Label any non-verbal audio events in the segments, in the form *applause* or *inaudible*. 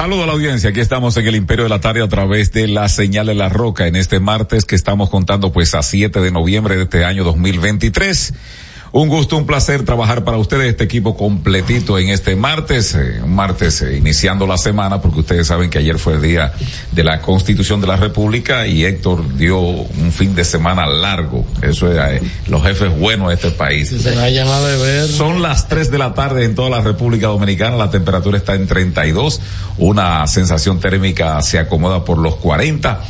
Saludo a la audiencia, aquí estamos en el Imperio de la Tarde a través de la señal de la roca en este martes que estamos contando pues a 7 de noviembre de este año 2023. Un gusto, un placer trabajar para ustedes este equipo completito en este martes, eh, un martes eh, iniciando la semana, porque ustedes saben que ayer fue el día de la Constitución de la República y Héctor dio un fin de semana largo. Eso es eh, los jefes buenos de este país. Se vayan a beber. Son las 3 de la tarde en toda la República Dominicana, la temperatura está en 32, una sensación térmica se acomoda por los 40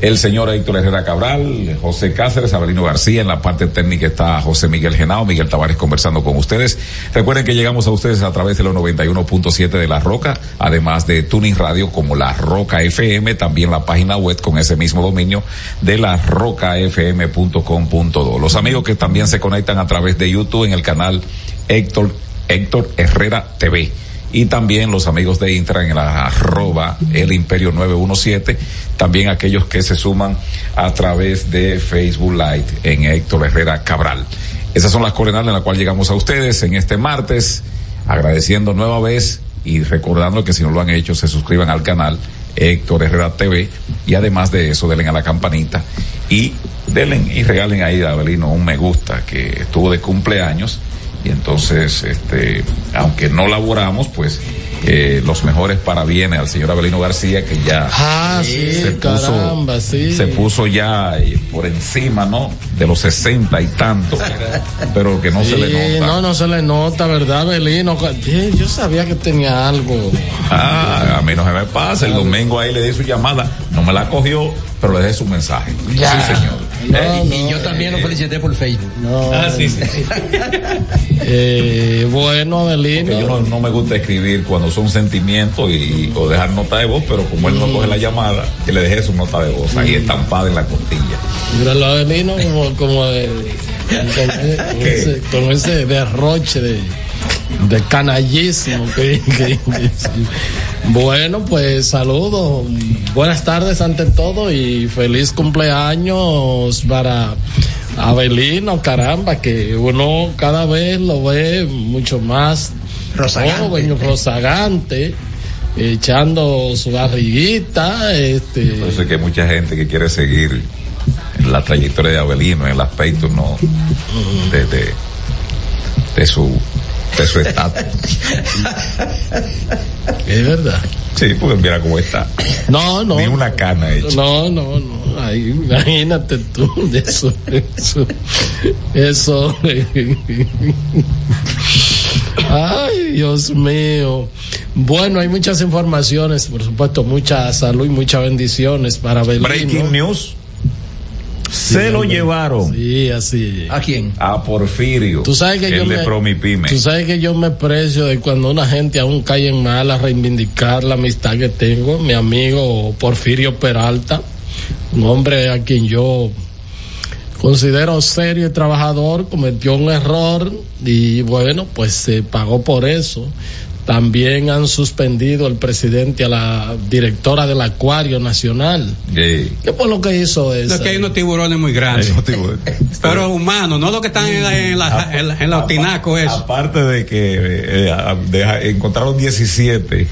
el señor Héctor Herrera Cabral, José Cáceres, Abelino García, en la parte técnica está José Miguel Genao, Miguel Tavares conversando con ustedes. Recuerden que llegamos a ustedes a través de los 91.7 de La Roca, además de Tuning Radio como La Roca FM, también la página web con ese mismo dominio de la rocafm.com.do. Los amigos que también se conectan a través de YouTube en el canal Héctor, Héctor Herrera TV y también los amigos de Intra en la arroba el imperio 917, también aquellos que se suman a través de Facebook Live en Héctor Herrera Cabral. Esas son las coordenadas en las cuales llegamos a ustedes en este martes, agradeciendo nueva vez y recordando que si no lo han hecho se suscriban al canal Héctor Herrera TV y además de eso denle a la campanita y denle y regalen ahí a Abelino un me gusta que estuvo de cumpleaños y entonces, este, aunque no laboramos, pues eh, los mejores parabienes al señor Abelino García que ya ah, se, puso, se puso ya eh, por encima, ¿no? De los sesenta y tanto, *laughs* pero que no se le nota. No, no se le nota, ¿verdad, Abelino? Yo sabía que tenía algo. Ah, a mí no se me pasa. El domingo ahí le di su llamada, no me la cogió, pero le dejé su mensaje. Ya. Sí, señor. Eh, y yo también lo felicité por Facebook. Ah, sí, sí. *laughs* eh, bueno, Adelino. Yo no, me gusta escribir cuando son sentimientos y, o dejar nota de voz, pero como él no coge la llamada, que le dejé su nota de voz ahí estampada en la costilla. Míralo Adelino como, como de, *laughs* con, ese, con ese derroche de de que, que, bueno pues saludos buenas tardes ante todo y feliz cumpleaños para Abelino caramba que uno cada vez lo ve mucho más Rosagante. joven rozagante echando su barriguita este. Por eso es que hay mucha gente que quiere seguir en la trayectoria de Abelino en el aspecto no de, de, de su de su estatus. es verdad. Sí, porque mira cómo está. No, no. Ni una cana hecha. No, no, no. Ay, imagínate tú, eso, eso, eso. Ay, Dios mío. Bueno, hay muchas informaciones, por supuesto, mucha salud y muchas bendiciones para Belín. Breaking news. Se lo llevaron. Sí, así. ¿A quién? A Porfirio. Tú sabes que el yo de me, Promipyme. Tú sabes que yo me precio de cuando una gente aún cae en mal a reivindicar la amistad que tengo. Mi amigo Porfirio Peralta, un hombre a quien yo considero serio y trabajador, cometió un error y bueno, pues se pagó por eso. También han suspendido el presidente a la directora del Acuario Nacional. Sí. ¿Qué fue lo que hizo eso? Es que hay unos tiburones muy grandes. *laughs* Pero humanos, no los que están en la, en la, en la, en la tinaco, eso. Aparte de que eh, a- deja- encontraron 17,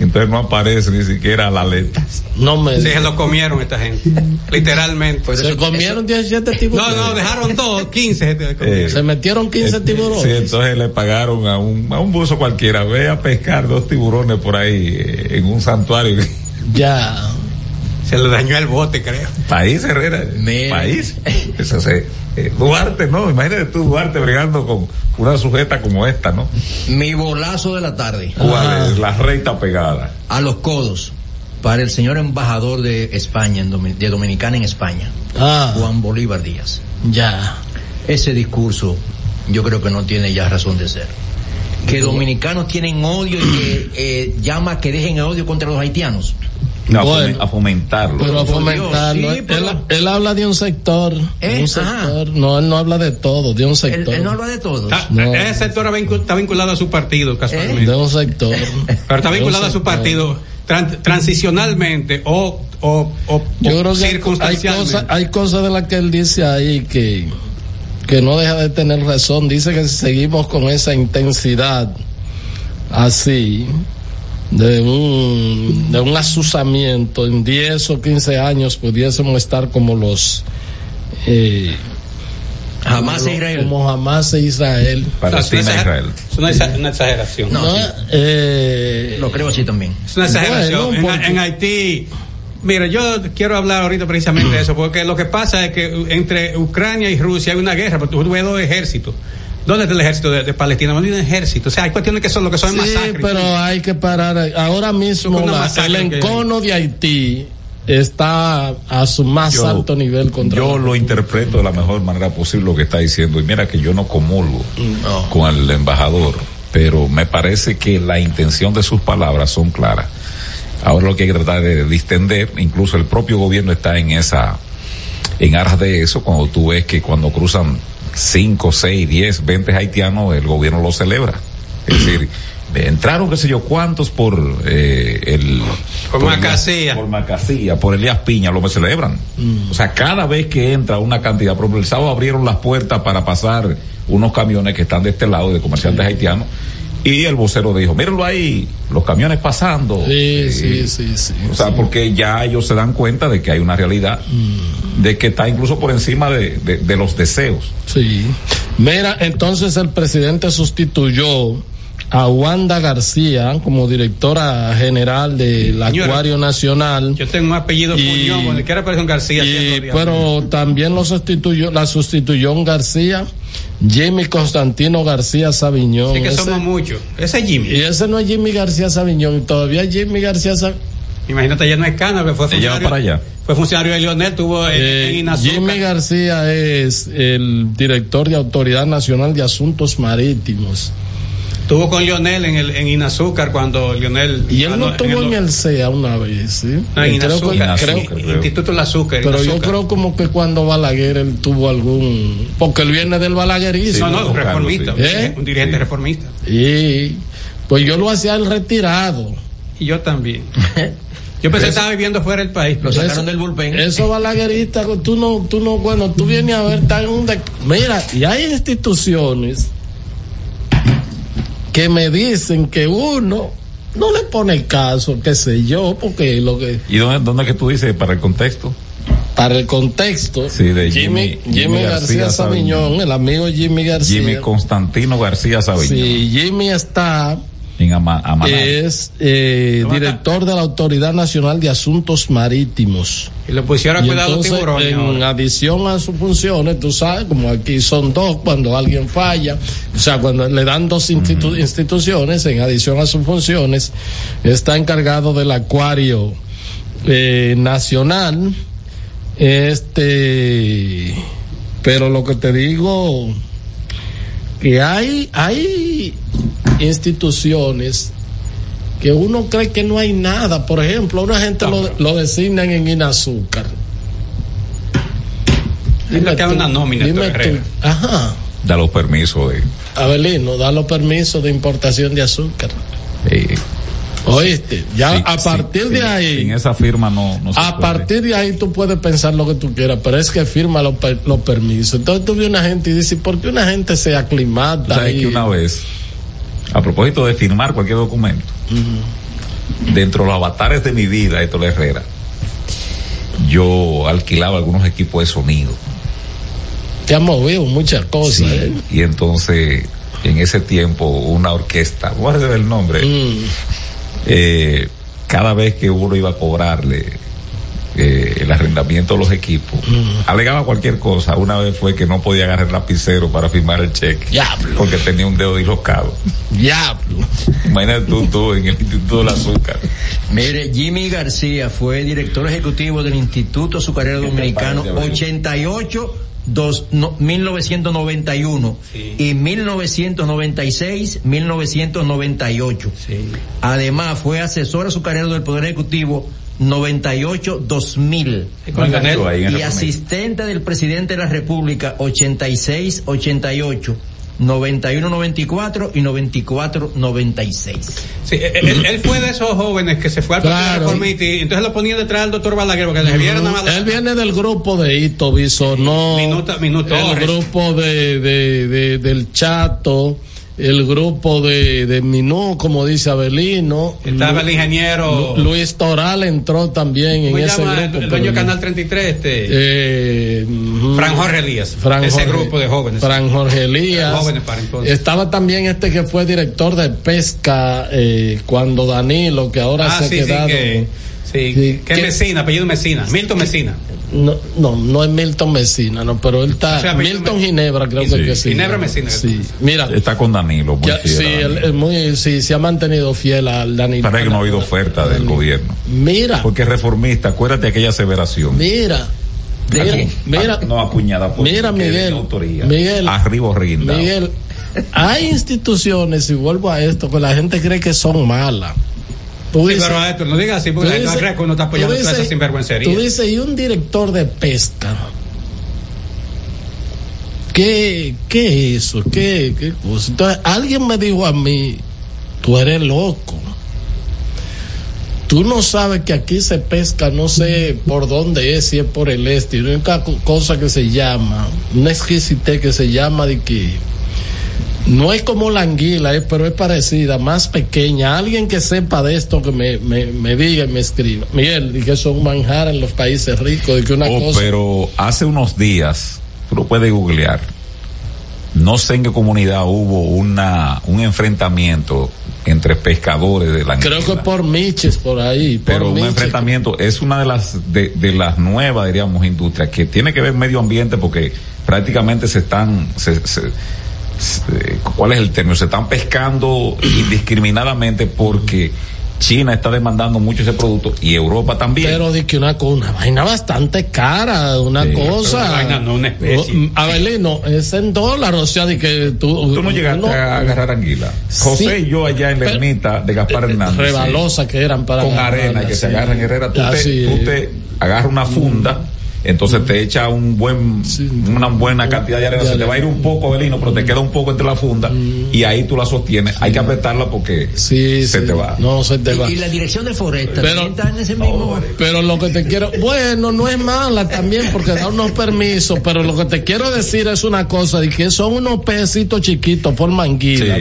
entonces no aparece ni siquiera la letra. No me Sí, se lo comieron esta gente. *laughs* Literalmente. Pues se eso- comieron 17 No, tiburones. no, dejaron dos, 15. se metieron 15 tiburones. Sí, entonces le pagaron a un, a un buzo cualquiera, ve a pescar dos tiburones por ahí eh, en un santuario. *laughs* Ya. Se le dañó el bote, creo. País, Herrera. Mira. País. Eso se, eh, Duarte, ¿no? Imagínate tú, Duarte, bregando con una sujeta como esta, ¿no? Mi bolazo de la tarde. ¿Cuál es? La recta pegada. A los codos. Para el señor embajador de España, de Dominicana en España, Ah, Juan Bolívar Díaz. ya. Ese discurso yo creo que no tiene ya razón de ser. Que dominicanos tienen odio y que eh, llama a que dejen el odio contra los haitianos. No, a Bueno. fomen- a fomentarlo. Pero a fomentarlo. Sí, él, pero- él habla de un sector. de Eh, un ajá. sector. No, él no habla de todo, de un sector. él no habla de. Está- No. Ese sector está vinculado a su partido, casualmente. De un sector. *laughs* Pero está vinculado a su partido tran- transicionalmente o, o, o, Yo o creo que hay circunstancialmente. cosas, hay cosas de las que él dice ahí que, que no deja de tener razón. Dice que si seguimos con esa intensidad así, de un, de un asusamiento, en 10 o 15 años pudiésemos estar como los... Eh, Jamás como, Israel. Como jamás Israel. Palestina, No, es una Israel. Es una, exa- una exageración. No, No, sí. eh, Lo creo así también. Es una exageración. Bueno, En- porque- en, Haití, mira, yo quiero hablar ahorita precisamente de eso, porque lo que pasa es que entre Ucrania y Rusia hay una guerra, porque tú ves dos ejércitos. ¿Dónde está el ejército de, de Palestina? No hay un ejército. O sea, hay cuestiones que son lo que son sí, masacres. pero hay que parar. Ahora mismo la- el que- encono de Haití está a su más Yo- alto nivel contra Yo lo interpreto de la mejor manera posible lo que está diciendo. Y mira que yo no comulgo No. con el embajador, pero me parece que la intención de sus palabras son claras. Ahora lo que hay que tratar de distender, incluso el propio gobierno está en esa, en aras de eso, cuando tú ves que cuando cruzan 5, 6, 10, 20 haitianos, el gobierno lo celebra. Es decir, entraron qué sé yo cuántos por eh, el Por Elías- Macasía. por Macasía, por Elías Piña, lo que celebran. O sea, cada vez que entra una cantidad, por ejemplo, el sábado abrieron las puertas para pasar unos camiones que están de este lado de comerciantes haitianos y el vocero dijo, mírenlo ahí, los camiones pasando. Sí, Eh, sí, sí, sí. o sea, porque ya ellos se dan cuenta de que hay una realidad, de que está incluso por encima de, de- de los deseos. Sí. Mira, entonces el presidente sustituyó a Wanda García como directora general del Señora, Acuario Nacional. Yo tengo un apellido Y- Puñón, aparece un García. Y, pero también lo sustituyó, la sustituyó un García, Jimmy Constantino García Sabiñón. Sí que Ese- somos muchos. Ese es Jimmy. y ese no es Jimmy García Sabiñón, y todavía Jimmy García Sabiñón. Imagínate, ya no es Cana, que fue funcionario. para allá. Fue funcionario de Lionel, tuvo en, en Inazúcar. Eh, Jimmy García es el director de Autoridad Nacional de Asuntos Marítimos. Tuvo con Lionel en, el, en Inazúcar cuando Lionel. Y él no estuvo en el CEA una vez, ¿sí? No, en creo que- Inazúcar. creo- Inazúcar. creo. Instituto del Azúcar. pero yo creo como que cuando Balaguer él tuvo algún... Porque él viene del balaguerismo. No, no, un Carlos, reformista. sí. un ¿Eh? dirigente- Un dirigente Sí. reformista. Y pues yo lo hacía el retirado. Y yo también. Yo pensé que estaba viviendo fuera del país. Lo sacaron Eso- del bullpen. Esos balagueristas, tú no, tú no, bueno, tú vienes a ver, en un... Mira, y hay instituciones que me dicen que uno no le pone caso, qué sé yo, porque lo que... ¿Y dónde, dónde es que tú dices para el contexto? Para el contexto, Sí, de Jimmy, Jimmy- Jimmy Jimmy García, García Sabiñón, Sabiñón. el amigo Jimmy García. Jimmy Constantino García Sabiñón. Sí, Jimmy está, En Ama- Amaná. es eh, director de la Autoridad Nacional de Asuntos Marítimos. Y lo pusieron a Y cuidar los entonces, tiburones. en ahora. adición a sus funciones, tú sabes, como aquí son dos, cuando alguien falla, o sea, cuando le dan dos institu- instituciones, en adición a sus funciones, está encargado del acuario eh, nacional, este, pero lo que te digo, que hay, hay instituciones que uno cree que no hay nada. Por ejemplo, una gente lo, lo designan en Inazúcar. Le queda una nómina, dime tú. Ajá. Da los permisos de. Abelino, da los permisos de importación de azúcar. eh, Oíste, ya sí, a partir sí, de ahí, Sin esa firma no, no se a puede. partir de ahí tú puedes pensar lo que tú quieras, pero es que firma los, per- los permisos. Entonces tú ves una gente y dices, ¿por qué una gente se aclimata? ¿Sabes que una vez, a propósito de firmar cualquier documento, dentro de los avatares de mi vida, Héctor Herrera, yo alquilaba algunos equipos de sonido. Te ha movido muchas cosas. Sí, ¿eh? y entonces, en ese tiempo, una orquesta, recibir el nombre, Mm. Eh, cada vez que uno iba a cobrarle eh, el arrendamiento de los equipos, alegaba cualquier cosa. Una vez fue que no podía agarrar el lapicero para firmar el cheque. Diablo. Porque tenía un dedo dislocado. Diablo. Imagínate tú, tú en el Instituto del Azúcar. Mire, Jimmy García fue director ejecutivo del Instituto Azucarero Dominicano parece, Abel? 88 dos, no, 1991 Sí. y 1996 1998. Sí. Además fue asesor azucarero del Poder Ejecutivo 98 2000 Y asistente del presidente de la República 86 88 91 94 y 94 96. Sí, él, él- él fue de esos jóvenes que se fue al Partido Claro. Y entonces lo ponían detrás del doctor Balaguer porque le nada más. Él viene del grupo de Ito Bisonó, Minuto- Minuto el grupo de, de, de- del Chato, el grupo de, de Minú, como dice Abelino. Estaba el ingeniero. Lu- Luis Toral entró también en ¿Cómo se ese llama? grupo. El pero dueño de Canal 33, este. Eh. Fran Jorge Elías. Fran ese Jorge- grupo de jóvenes. Fran Jorge *laughs* Elías. Jóvenes para entonces. Estaba también este que fue director de pesca eh, cuando Danilo, que ahora ah, se ha sí, quedado. que. Sí, es que- Mesina, apellido Mesina. Milton Mesina. No, no, no es Milton Mesina, no, pero él está. O sea, Milton Me- Ginebra, creo Sí. que, sí. Ginebra Mesina. Sí, mira. Está con Danilo, muy ya- fiel sí, él es muy, sí, se ha mantenido fiel al Danilo. Parece que no ha habido oferta del gobierno. Mira, Porque reformista, acuérdate de aquella aseveración. mira. ¿De Mira, mira, Ah, no apuñada por Mira, Miguel, autoría. Miguel. Arriba. Miguel, hay instituciones, y vuelvo a esto, que la gente cree que son malas. Tú Sí, dices- pero Héctor, no digas así porque la dices- que uno está apoyando tú toda esa dices- sinvergüencería. Tú dices, y un director de pesca. ¿Qué, qué es eso? ¿Qué, qué cosa? Entonces, alguien me dijo a mí, tú eres loco. Tú no sabes que aquí se pesca, no sé por dónde es, si es por el este. Y una cosa que se llama, una exquisitez que se llama de que no es como la anguila, eh, pero es parecida, más pequeña. Alguien que sepa de esto que me, me, me diga y me escriba. Miguel, y que eso es un manjar en los países ricos, de que una Oh, cosa. pero hace unos días, tú lo puedes googlear, no sé en qué comunidad hubo una un enfrentamiento entre pescadores de la Creo que anguila. por Miches, por ahí. por pero un enfrentamiento es una de las de, de las nuevas diríamos industrias que tiene que ver medio ambiente porque prácticamente se están se- cuál es el término se están pescando indiscriminadamente porque China está demandando mucho ese producto y Europa también Pero de que una, una vaina bastante cara, una Sí, cosa. una vaina, no una especie. Oh, Abelino, es en dólar, o sea, de que tú. Tú no llegaste a agarrar anguila. José Sí. y yo allá en la ermita de Gaspar eh, Hernández. Rebalosa que eran para. Con arena que se agarran Herrera. Tú, te, Así tú te agarras una funda, entonces te echa un buen, Sí. una buena cantidad de arena. De Se te va a ir un poco, Belino, pero te queda un poco entre la funda y ahí tú la sostienes. Hay que apretarla porque Sí, se sí. te va. No, se te va. Y, y la dirección de Foresta Pero- en ese mismo. Pero lo que te quiero, bueno, no es mala también porque da unos permisos, pero lo que te quiero decir es una cosa, de que son unos pececitos chiquitos por manguila.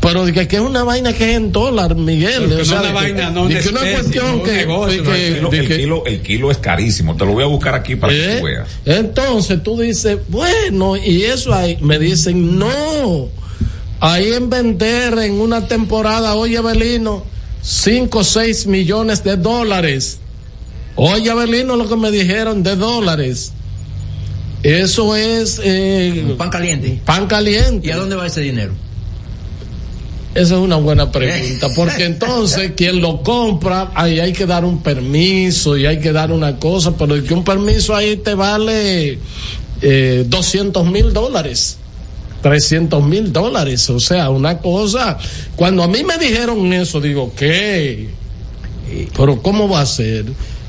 Pero de que, que es una vaina que es en dólar, Miguel. Pero que o sea, no una de vaina, no de una que una especie, cuestión no que, negocio, de no que- El kilo, de el que- kilo- el kilo es carísimo. Te lo voy a buscar aquí para que ¿Eh? tú veas. Entonces tú dices, bueno, y eso ahí, me dicen, no, ahí en vender en una temporada, oye, Belino, 5 o 6 millones de dólares. Oye, Belino, lo que me dijeron de dólares. Eso es eh, Pan caliente. pan caliente. ¿Y a dónde va ese dinero? Esa es una buena pregunta, *laughs* porque entonces quien lo compra, ahí hay que dar un permiso y hay que dar una cosa, pero es que un permiso ahí te vale eh, 200 mil dólares, 300 mil dólares, o sea, una cosa, cuando a mí me dijeron eso, digo, ¿qué? Pero ¿cómo va a ser?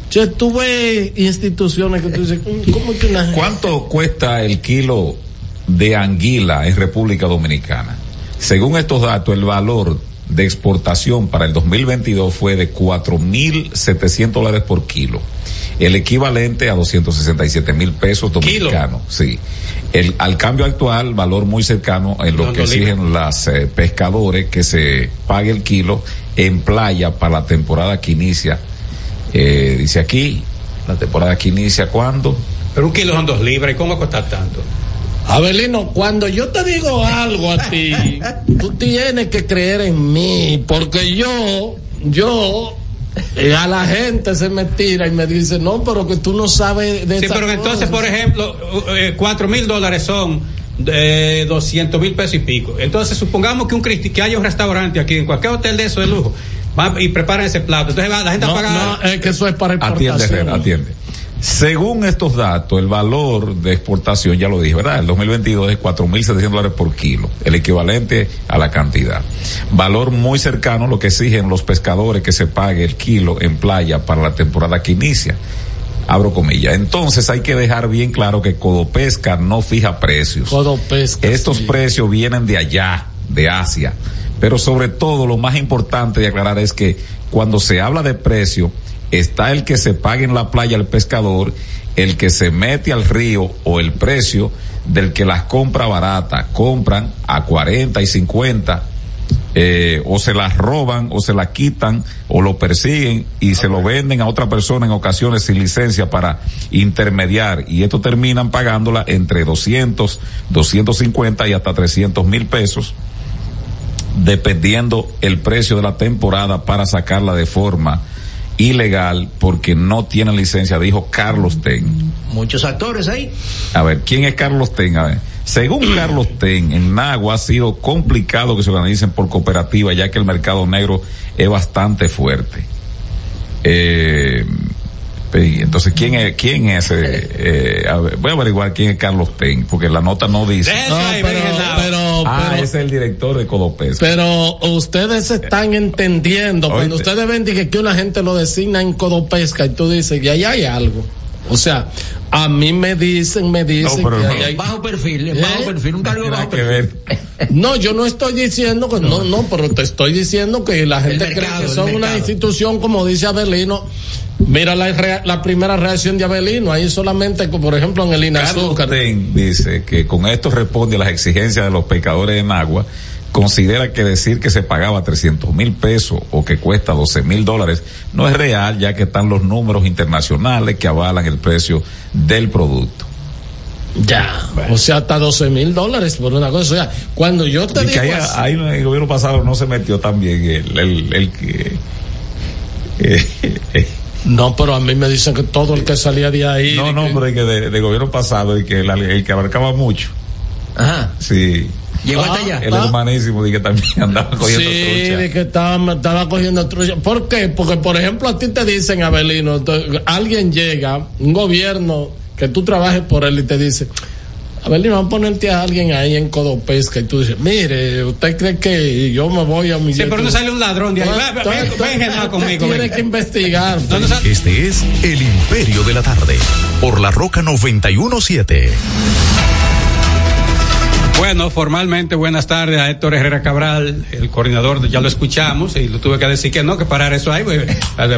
Yo tuve instituciones que tú dices, ¿cómo que una gente- ¿Cuánto cuesta el kilo de anguila en República Dominicana? Según estos datos, el valor de exportación para el 2022 fue de 4.700 dólares por kilo. El equivalente a 267 mil pesos dominicanos. Sí. El, al cambio actual, valor muy cercano en lo No, que exigen las eh, pescadores que se pague el kilo en playa para la temporada que inicia. Eh, dice aquí, la temporada que inicia cuándo? Pero un kilo son dos libras. ¿Y cómo va a costar tanto? Abelino, cuando yo te digo algo a ti, *laughs* tú tienes que creer en mí, porque yo, yo, eh, a la gente se me tira y me dice, no, pero que tú no sabes de Sí, pero cosa". entonces, por ejemplo, eh, cuatro mil dólares son de 200 mil pesos y pico. Entonces, supongamos que un cristi que haya un restaurante aquí, en cualquier hotel de eso de lujo, va y preparan ese plato. Entonces, va la gente a No, pagar. no, es que eso es para Atiende, exportación. Herrera, atiende. Según estos datos, el valor de exportación, ya lo dije, ¿verdad? El 2022 es 4.700 dólares por kilo, el equivalente a la cantidad. Valor muy cercano a lo que exigen los pescadores que se pague el kilo en playa para la temporada que inicia. Abro comillas. Entonces hay que dejar bien claro que Codopesca no fija precios. Codopesca, Estos sí. precios vienen de allá, de Asia. Pero sobre todo, lo más importante de aclarar es que cuando se habla de precio, está el que se pague en la playa al pescador el que se mete al río o el precio del que las compra barata. Compran a 40 y 50 eh, o se las roban o se las quitan o lo persiguen y se lo venden a otra persona en ocasiones sin licencia para intermediar y esto terminan pagándola entre 200, 250 y hasta 300 mil pesos dependiendo el precio de la temporada para sacarla de forma ilegal porque no tienen licencia, dijo Carlos Ten. Muchos actores ahí. A ver, ¿quién es Carlos Ten? A ver. Según Carlos Ten, en Nagua ha sido complicado que se organicen por cooperativa ya que el mercado negro es bastante fuerte. Eh, entonces, ¿quién es, quién es? Eh, a ver, voy a averiguar quién es Carlos Ten, porque la nota no dice. No, pero, pero, ah, pero- es el director de Codopes. Pero ustedes están entendiendo, cuando ustedes ven que, una gente lo designa en Codopesca y tú dices que ahí hay algo. O sea, a mí me dicen, me dicen No, que no. hay... Bajo perfil, ¿Eh? bajo perfil, un cargo de Nada bajo que perfil. ver. No, yo no estoy diciendo que no, no, pero te estoy diciendo que la gente mercado, cree que son una institución, como dice Abelino. Mira la, la primera reacción de Abelino, ahí solamente, por ejemplo, en el Inazúcar. Dice que con esto responde a las exigencias de los pescadores en agua. Considera que decir que se pagaba 300 mil pesos o que cuesta 12 mil dólares no es real, ya que están los números internacionales que avalan el precio del producto. Ya, o sea, hasta 12 mil dólares por una cosa. O sea, cuando yo te Y que digo. ahí, así- ahí en el gobierno pasado no se metió tan bien el, el, el que. eh, eh, *laughs* No, pero a mí me dicen que todo el que salía de ahí. no, no, que- pero el que de, de gobierno pasado, el que, el, el que abarcaba mucho. Ajá. Sí. Llegó Ah, hasta allá. El Ah. hermanísimo de que también andaba cogiendo Sí, trucha. de que estaba, estaba cogiendo trucha. ¿Por qué? Porque, por ejemplo, a ti te dicen, Abelino, alguien llega, un gobierno que tú trabajes por él y te dice, Abelino, vamos a ponerte a alguien ahí en Codopesca y tú dices, mire, ¿usted cree que yo me voy a mi... Sí, pero no sale un ladrón de ahí. Entonces, Ven, conmigo. Tiene que investigar. Este es El Imperio de la Tarde, por la Roca 917. Bueno, formalmente buenas tardes a Héctor Herrera Cabral, el coordinador, ya lo escuchamos y lo tuve que decir que no, que parar eso ahí, porque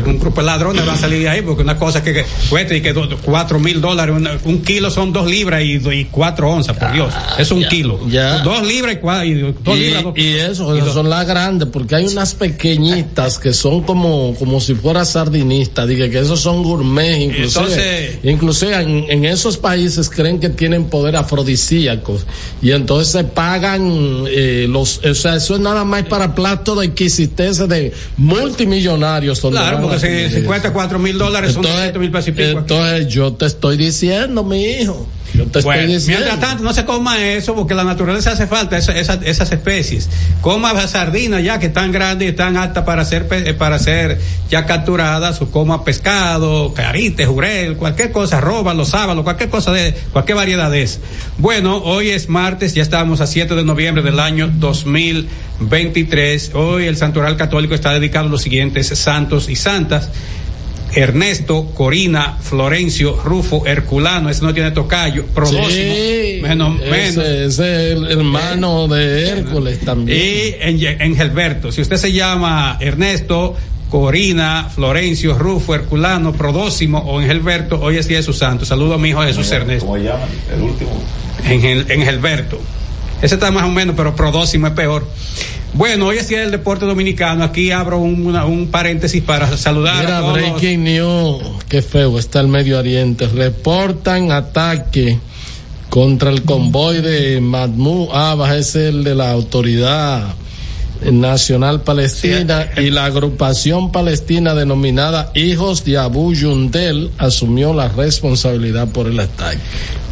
un grupo de ladrones va a salir de ahí, porque una cosa que, que cuesta y que do- cuatro mil dólares, una- un kilo son dos libras y, y cuatro onzas, por Dios, es un ya, kilo. ya. Dos libras y, cua- y dos Y, libras. dos- y eso, y esas dos- son las grandes, porque hay unas pequeñitas que son como, como si fuera sardinista, diga que esos son gourmet, inclusive, Entonces- inclusive en, en esos países creen que tienen poder afrodisíacos, y entonces se pagan eh, los, o sea, eso es nada más para platos de exquisiteces de multimillonarios. Claro, porque si, si eso. cuesta cuatro mil dólares son Entonces, 200 mil pesos y pico. entonces yo te estoy diciendo, mi hijo, yo te Bueno, estoy diciendo. mientras tanto, no se coma eso porque la naturaleza hace falta esa- esa- esas especies. Coma sardinas ya que están grandes y están aptas para ser eh, para ser ya capturadas o coma pescado, carite, jurel, cualquier cosa, roba, los sábalos, cualquier cosa de cualquier variedad de. Bueno, hoy es martes, ya estamos a 7 de noviembre del año 2023. Hoy el Santoral Católico está dedicado a los siguientes santos y santas. Ernesto, Corina, Florencio, Rufo, Herculano, ese no tiene tocayo, Prodósimo, Sí, menos, ese, menos. ese es el hermano de Hércules también. Y en, en Gelberto, si usted se llama Ernesto, Corina, Florencio, Rufo, Herculano, Prodósimo o en Gelberto, hoy es día de su santo. Saludo a mi hijo Jesús Ernesto. ¿Cómo se llama? El último. En, Gel- en Gelberto. Ese está más o menos, pero Prodósimo es peor. Bueno, hoy es día del deporte dominicano. Aquí abro un, una- un paréntesis para saludar Mira, a todos. breaking news, qué feo está el Medio Oriente. Reportan ataque contra el convoy de Mahmoud Abbas, es el de la autoridad nacional palestina y la agrupación palestina denominada Hijos de Abu Yundel asumió la responsabilidad por el ataque.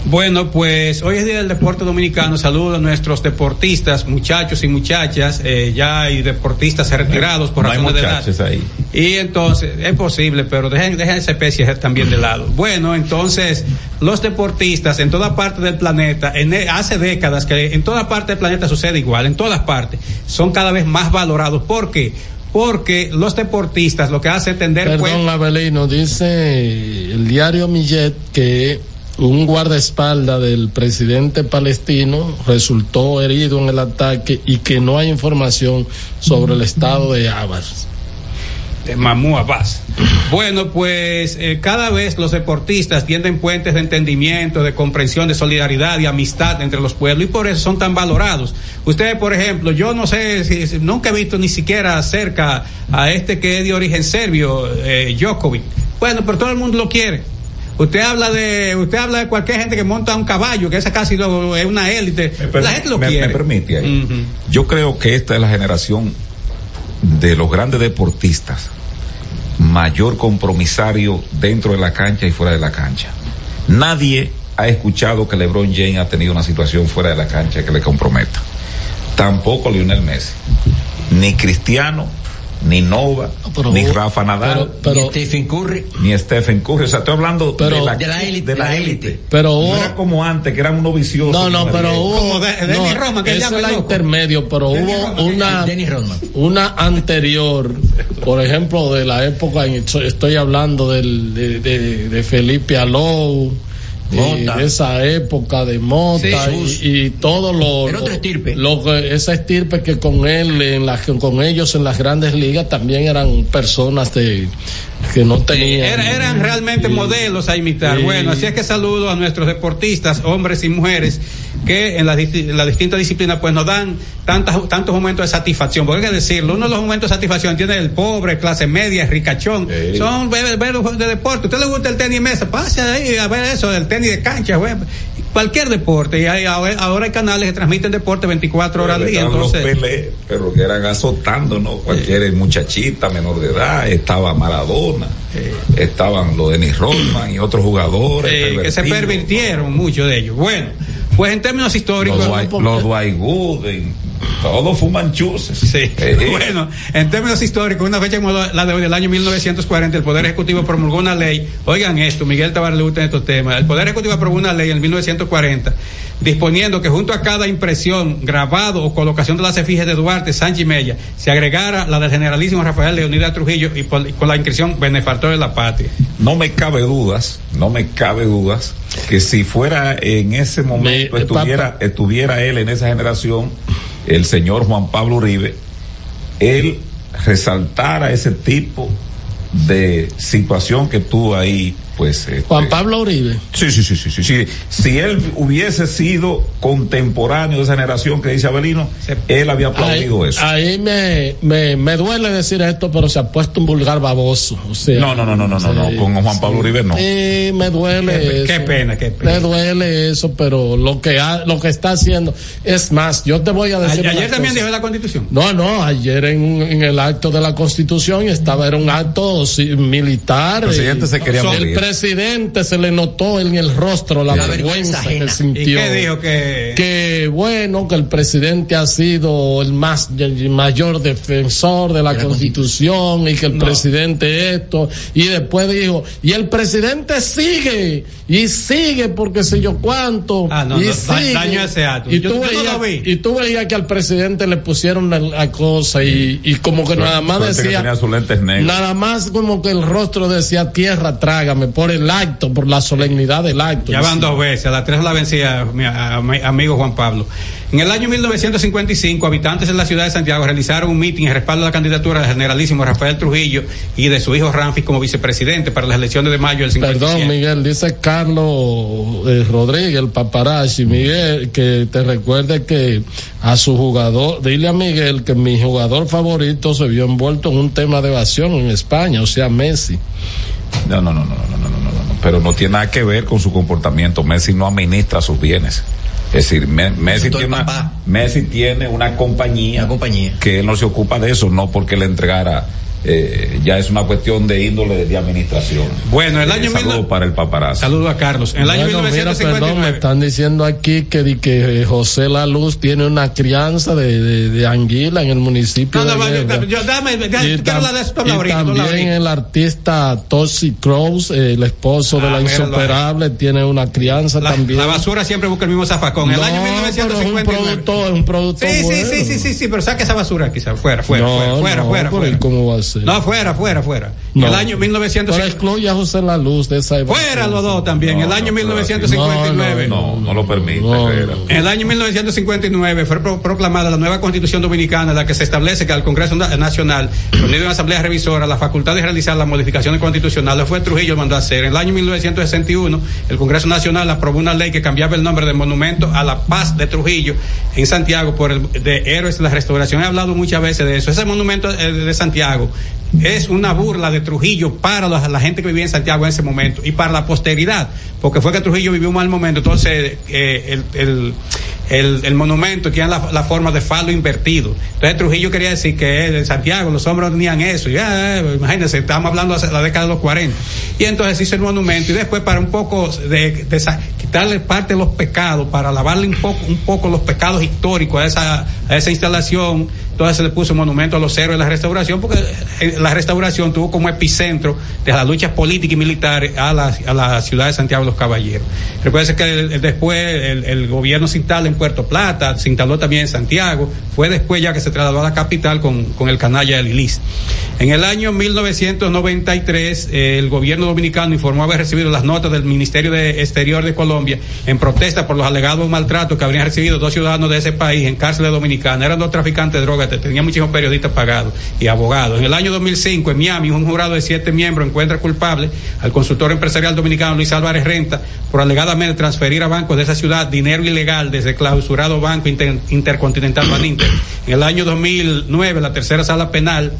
Bueno, pues hoy es Día del Deporte Dominicano. Saludo a nuestros deportistas, muchachos y muchachas. eh, ya hay deportistas retirados por No hay razones de edad. ahí. Y entonces, es posible, pero dejen, dejen esa especie también de lado. Bueno, entonces, los deportistas en toda parte del planeta, en, hace décadas que en toda parte del planeta sucede igual, en todas partes, son cada vez más valorados. ¿Por qué? Porque los deportistas lo que hace es tender pues, Perdón, Abelino, dice el diario Millet que un guardaespaldas del presidente palestino resultó herido en el ataque y que no hay información sobre el estado de Abbas. de Mamú Abbas. Bueno, pues eh, cada vez los deportistas tienden puentes de entendimiento, de comprensión, de solidaridad y amistad entre los pueblos y por eso son tan valorados. Ustedes, por ejemplo, yo no sé, si- nunca he visto ni siquiera cerca a este que es de origen serbio, eh, Djokovic. Bueno, pero todo el mundo lo quiere. Usted habla de, usted habla de cualquier gente que monta un caballo, que esa casi lo- es una élite. La gente lo me- quiere. me permite ahí. Yo creo que esta es la generación de los grandes deportistas mayor compromisario dentro de la cancha y fuera de la cancha. Nadie ha escuchado que LeBron James ha tenido una situación fuera de la cancha que le comprometa. Tampoco Lionel Messi. Ni Cristiano, ni Nova, pero ni Rafa Nadal, pero- y Stephen Curry. ni Stephen Curry. O sea, estoy hablando Pero- de la, De la élite, de la élite. Pero No era como antes, que eran unos viciosos. No, no, pero hubo. Como de- de no, Rodman, que esa llama es la el loco. intermedio, pero Dennis hubo Rodman, una. Rodman. Una anterior, por ejemplo, de la época, en- estoy- estoy hablando del, de, de, de Felipe Alou. Mota. esa época de Mota Sí. y, y todo lo, Era otra estirpe. lo esa estirpe que con él en las con ellos en las grandes ligas también eran personas de que no tenían Era- eran realmente Sí. modelos a imitar. Sí. Bueno, así es que saludo a nuestros deportistas, hombres y mujeres, que en las, distintas disciplinas pues nos dan tantas, tantos momentos de satisfacción. Porque hay que decirlo, uno de los momentos de satisfacción tiene el pobre, clase media, ricachón. Sí. Son ver, de deporte. ¿Usted le gusta el tenis mesa? Pase ahí a ver eso, el tenis de cancha, güey. Cualquier deporte. Y hay- ahora, hay canales que transmiten deporte 24 horas al día. Estaban los Entonces, Pelé, pero que eran azotando, ¿no? Cualquier muchachita menor de edad, estaba Maradona, estaban los Denis Rodman y otros jugadores. eh, que se pervirtieron muchos de ellos. Bueno, pues en términos históricos. Los Dwight, los Dwight Gooden, todos fuman chuses. Sí. Eh, Bueno, en términos históricos, una fecha como la de hoy, del año 1940, el Poder Ejecutivo promulgó una ley. Oigan esto, Miguel Tavares le gusta estos temas. El Poder Ejecutivo aprobó una ley en 1940 disponiendo que junto a cada impresión, grabado o colocación de las efigies de Duarte, Sánchez y Mella, se agregara la del generalísimo Rafael Leonidas Trujillo y, por- y con la inscripción benefactor de la patria. No me cabe dudas, no me cabe dudas que si fuera en ese momento Me- estuviera, papá. estuviera él en esa generación, el señor Juan Pablo Uribe, él resaltara ese tipo de situación que tú ahí, pues. este, Juan Pablo Uribe Sí, sí, sí, sí, sí, sí. Si él hubiese sido contemporáneo de esa generación que dice Abelino, él había aplaudido ahí, eso. ahí me, me, me duele decir esto, pero se ha puesto un vulgar baboso. O sea, No, no, no, no, no, no, no, sí, con Juan Pablo Uribe no. Sí, me duele Qué- eso. qué pena, qué pena. Me duele eso, pero lo que ha, lo que está haciendo es más. Yo te voy a decir. Ayer una también dijo la Constitución. No, no, ayer en, en el acto de la Constitución estaba, era un acto sí, militar. El presidente y- se quería el morir. Presidente se le notó en el rostro la La vergüenza vergüenza que sintió. ¿Y qué dijo? Que, que bueno que el presidente ha sido el más el mayor defensor de la, De la constitución y que el No. presidente esto y después dijo y el presidente sigue y sigue porque sé yo cuánto Ah, no, y no, sigue daño ese acto. y Yo- tú yo no veías lo vi. y tú veías que al presidente le pusieron la, la cosa y, y como que nada más Suerte que decía tenía sus lentes negros. nada más como que el rostro decía tierra trágame por el acto por la solemnidad del acto Ya van dos veces, a las tres la vencía mi a- a- mi amigo Juan Pablo. En el año 1955, habitantes en la ciudad de Santiago realizaron un mitin en respaldo a la candidatura del generalísimo Rafael Trujillo y de su hijo Ramfi como vicepresidente para las elecciones de mayo del 57. Perdón, Miguel, dice Carlos eh, Rodríguez, el paparazzi, Miguel, que te recuerde que a su jugador, dile a Miguel que mi jugador favorito se vio envuelto en un tema de evasión en España, o sea, Messi. No, no, no, no, no, no, no, no. no. Pero no tiene nada que ver con su comportamiento. Messi no administra sus bienes. Es decir, Messi tiene, Messi tiene una compañía, una compañía que él no se ocupa de eso, no porque le entregara eh, ya es una cuestión de índole de, de administración. Bueno, el Eh, año saludo mil- para el paparazzi. Saludo a Carlos. En el año Bueno, mira, perdón, me 1959. están diciendo aquí que, di que eh, José La Luz tiene una crianza de, de, de anguila en el municipio no, no, de yo, Guerra. yo- dame, Y, dame, quiero tam- de habla y ahorita, también el artista Tosi Crows, eh, el esposo de Ah, la míralo ahí. insuperable, tiene una crianza La, también. la basura siempre busca el mismo zafacón. En el No, año pero es un 1959. producto, es un producto Sí, sí, bueno. sí, sí, sí, sí, pero saque esa basura quizá. Fuera, fuera, no, fuera, fuera, no, fuera, fuera. ¿y ¿Cómo va a No, fuera, fuera, fuera. No. El año Pero 1950. excluye a José La Luz de esa Fuera los dos también. No, el año no, 1959. No, no lo permite. El año 1959 fue pro- proclamada la nueva constitución dominicana, en la que se establece que al Congreso Na- Nacional, reunido en Asamblea Revisora, la facultad de realizar las modificaciones constitucionales fue Trujillo mandó a hacer. En el año 1961, el Congreso Nacional aprobó una ley que cambiaba el nombre del monumento a la paz de Trujillo en Santiago por el de Héroes de la Restauración. He hablado muchas veces de eso. Ese monumento eh, de Santiago es una burla de Trujillo para la, gente que vivía en Santiago en ese momento y para la posteridad, porque fue que Trujillo vivió un mal momento, entonces eh, el, el, el, monumento tiene la, la forma de falo invertido. Entonces Trujillo quería decir que en Santiago los hombres tenían eso, y, eh, imagínense, estamos hablando de la década de los 40. Y entonces hizo el monumento y después para un poco de, quitarle parte de los pecados, para lavarle un poco, un poco los pecados históricos a esa, a esa instalación, entonces se le puso un monumento a los héroes de la restauración, porque eh, la restauración tuvo como epicentro de las luchas políticas y militares a la, a la ciudad de Santiago los Caballeros. Recuerden que después el, gobierno se instala en Puerto Plata, se instaló también en Santiago, fue después ya que se trasladó a la capital con, con el canalla del Lilis. En el año 1993, eh, el gobierno dominicano informó haber recibido las notas del Ministerio de Exterior de Colombia en protesta por los alegados maltratos que habrían recibido dos ciudadanos de ese país en cárceles dominicanas. Eran dos traficantes de drogas, te- tenían muchísimos periodistas pagados y abogados. En el año 2005, en Miami, un jurado de siete miembros encuentra culpable al consultor empresarial dominicano Luis Álvarez Por alegadamente transferir a bancos de esa ciudad dinero ilegal desde clausurado Banco Inter- Intercontinental Baninter. En el año 2009, la tercera sala penal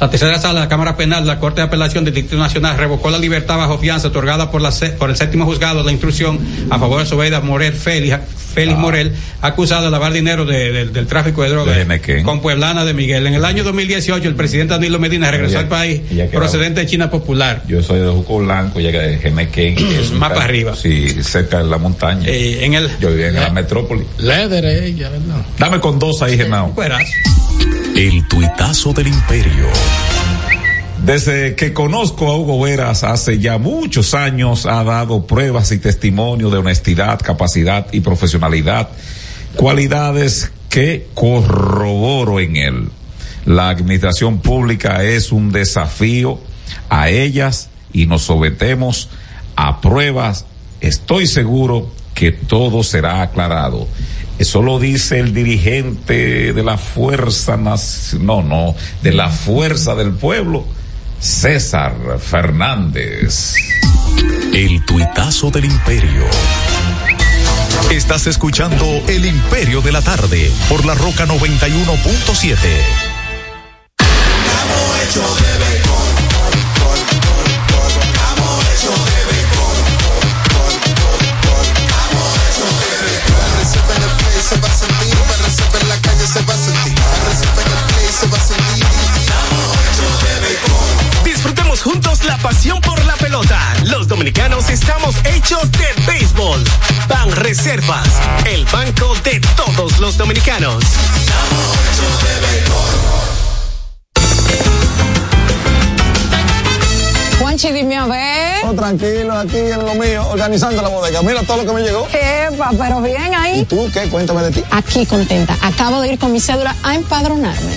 la tercera sala de la Cámara Penal la Corte de Apelación del Distrito Nacional revocó la libertad bajo fianza otorgada por, la, por el séptimo juzgado de la instrucción a favor de Sobeida Morel Félix, Félix Morel, acusado de lavar dinero de- de- del tráfico de drogas De con Pueblana de Miguel. En el año 2018, el presidente Danilo Medina regresó Ya- al país procedente de China Popular. Yo soy de Juco Blanco, ya que *clears throat* es un Más para arriba. Sí, cerca de la montaña. Eh, en el. Yo vivía en la metrópoli. Leder ella, ¿verdad? Dame con dos ahí, Genao. El tuitazo del imperio. Desde que conozco a Hugo Veras hace ya muchos años ha dado pruebas y testimonio de honestidad, capacidad y profesionalidad, cualidades que corroboro en él. La administración pública es un desafío a ellas y nos sometemos a pruebas. Estoy seguro que todo será aclarado. Eso lo dice el dirigente de la Fuerza no, no, de la Fuerza del Pueblo, César Fernández. El tuitazo del imperio. Estás escuchando El Imperio de la Tarde por la Roca 91.7. pelota. Los dominicanos estamos hechos de béisbol. Ban Reservas, el banco de todos los dominicanos. Juanchi, dime a ver. Oh, tranquilo, aquí en lo mío, organizando la bodega. Mira todo lo que me llegó. Epa, pero bien ¿Y ahí. tú qué? Cuéntame de ti. Aquí contenta. Acabo de ir con mi cédula a empadronarme.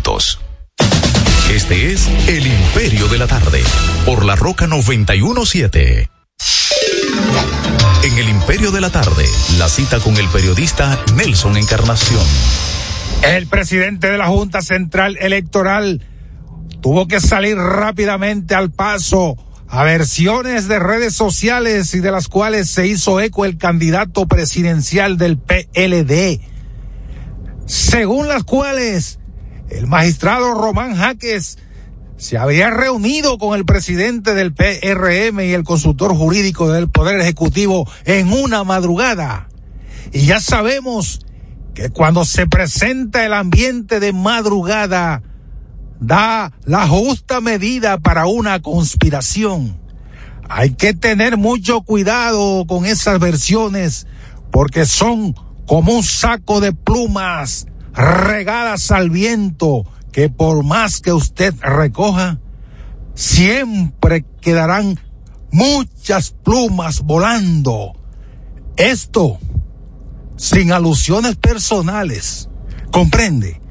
Este es El Imperio de la Tarde, por la Roca 917. En El Imperio de la Tarde, la cita con el periodista Nelson Encarnación. El presidente de la Junta Central Electoral tuvo que salir rápidamente al paso a versiones de redes sociales y de las cuales se hizo eco el candidato presidencial del PLD, según las cuales el magistrado Román Jaques se había reunido con el presidente del PRM y el consultor jurídico del Poder Ejecutivo en una madrugada. Y ya sabemos que cuando se presenta el ambiente de madrugada, da la justa medida para una conspiración. Hay que tener mucho cuidado con esas versiones porque son como un saco de plumas regadas al viento que por más que usted recoja, siempre quedarán muchas plumas volando. Esto sin alusiones personales. ¿Comprende?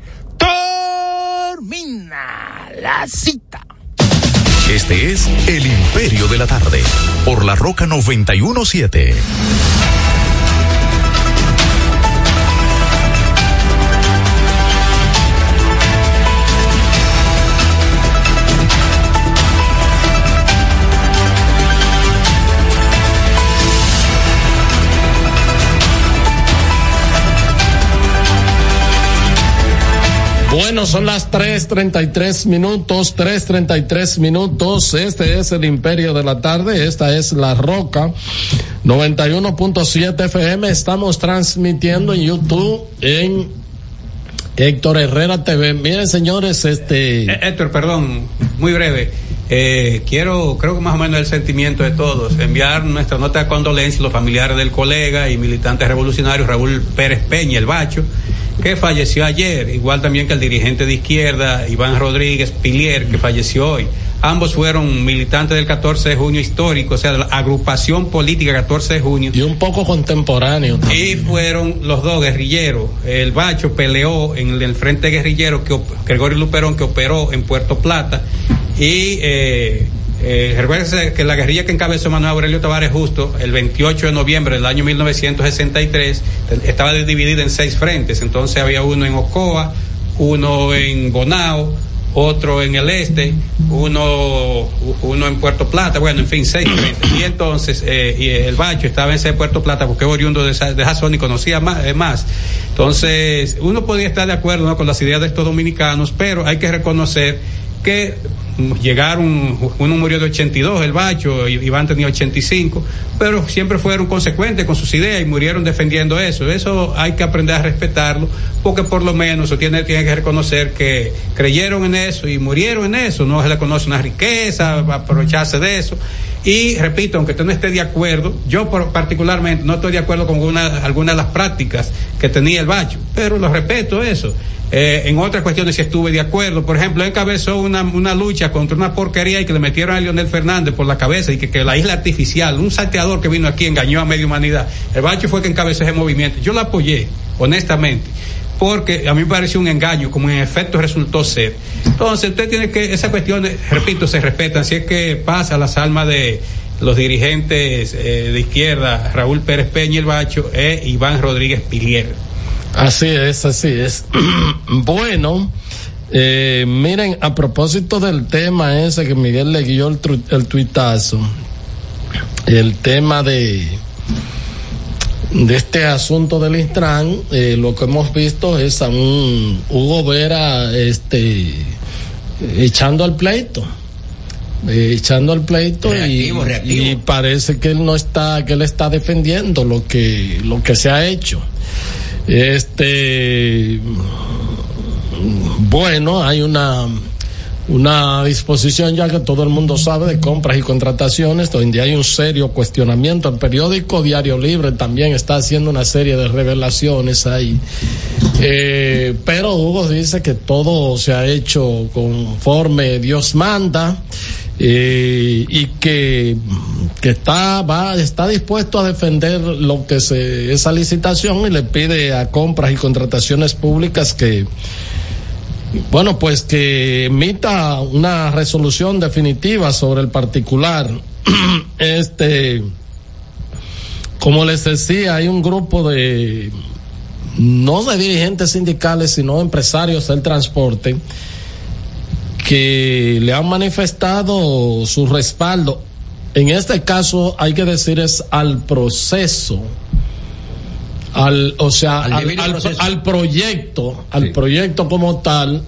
Termina la cita. Este es El Imperio de la Tarde, por la Roca 917. Bueno, son las 3.33 minutos, 3.33 minutos. Este es el Imperio de la Tarde. Esta es La Roca 91.7 FM. Estamos transmitiendo en YouTube en Héctor Herrera TV. Miren, señores, este. Eh, Héctor, perdón, muy breve. Eh, quiero, creo que más o menos el sentimiento de todos, enviar nuestra nota de condolencia a los familiares del colega y militante revolucionario Raúl Pérez Peña, el Bacho, que falleció ayer, igual también que el dirigente de izquierda, Iván Rodríguez Pilier, que falleció hoy. Ambos fueron militantes del 14 de junio histórico, o sea, de la agrupación política 14 de junio. Y un poco contemporáneo. Y fueron los dos guerrilleros. El Bacho peleó en el frente guerrillero que Gregorio Luperón, que operó en Puerto Plata. Y eh, Eh, recuérdense que la guerrilla que encabezó Manuel Aurelio Tavares Justo el 28 de noviembre del año 1963 estaba dividida en seis frentes. Entonces había uno en Ocoa, uno en Bonao, otro en el este, uno, uno en Puerto Plata, bueno, en fin, seis frentes. Y entonces, eh, y el Bacho estaba en ese Puerto Plata porque es oriundo de esa zona y conocía más, eh, más. Entonces, uno podía estar de acuerdo ¿no? con las ideas de estos dominicanos, pero hay que reconocer que llegaron, uno murió de 82, el Bacho, Iván tenía 85, pero siempre fueron consecuentes con sus ideas y murieron defendiendo eso. Eso hay que aprender a respetarlo, porque por lo menos se tiene, tiene que reconocer que creyeron en eso y murieron en eso, no se le conoce una riqueza, aprovecharse de eso. Y repito, aunque usted no esté de acuerdo, yo particularmente no estoy de acuerdo con algunas de las prácticas que tenía el Bacho, pero lo respeto eso. Eh, en otras cuestiones sí estuve de acuerdo. Por ejemplo, encabezó una, una lucha contra una porquería y que le metieron a Leonel Fernández por la cabeza y que, que la isla artificial, un salteador que vino aquí engañó a media humanidad. El Bacho fue que encabezó ese movimiento. Yo lo apoyé, honestamente porque a mí me pareció un engaño, como en efecto resultó ser. Entonces, usted tiene que, esas cuestiones, repito, se respetan, si es que pasa las almas de los dirigentes eh, de izquierda, Raúl Pérez Peña el Bacho, e Iván Rodríguez Pilier. Así es, así es. *clears throat* bueno, eh, miren, a propósito del tema ese que Miguel le guió el, el tuitazo, el tema de de este asunto del Intran, eh, lo que hemos visto es a un Hugo Vera este echando al pleito. Eh, echando al pleito y, y, parece que él no está que él está defendiendo lo que lo que se ha hecho este, bueno, hay una una disposición ya que todo el mundo sabe de compras y contrataciones, donde hay un serio cuestionamiento. El periódico Diario Libre también está haciendo una serie de revelaciones ahí. Eh, pero Hugo dice que todo se ha hecho conforme Dios manda eh, y que, que está, va, está dispuesto a defender lo que se, esa licitación y le pide a compras y contrataciones públicas que, bueno, pues que emita una resolución definitiva sobre el particular. *clears throat* este, como les decía, hay un grupo de, no de dirigentes sindicales, sino empresarios del transporte, que le han manifestado su respaldo. En este caso hay que decir es al proceso, al, o sea, al, proyecto, al proyecto como tal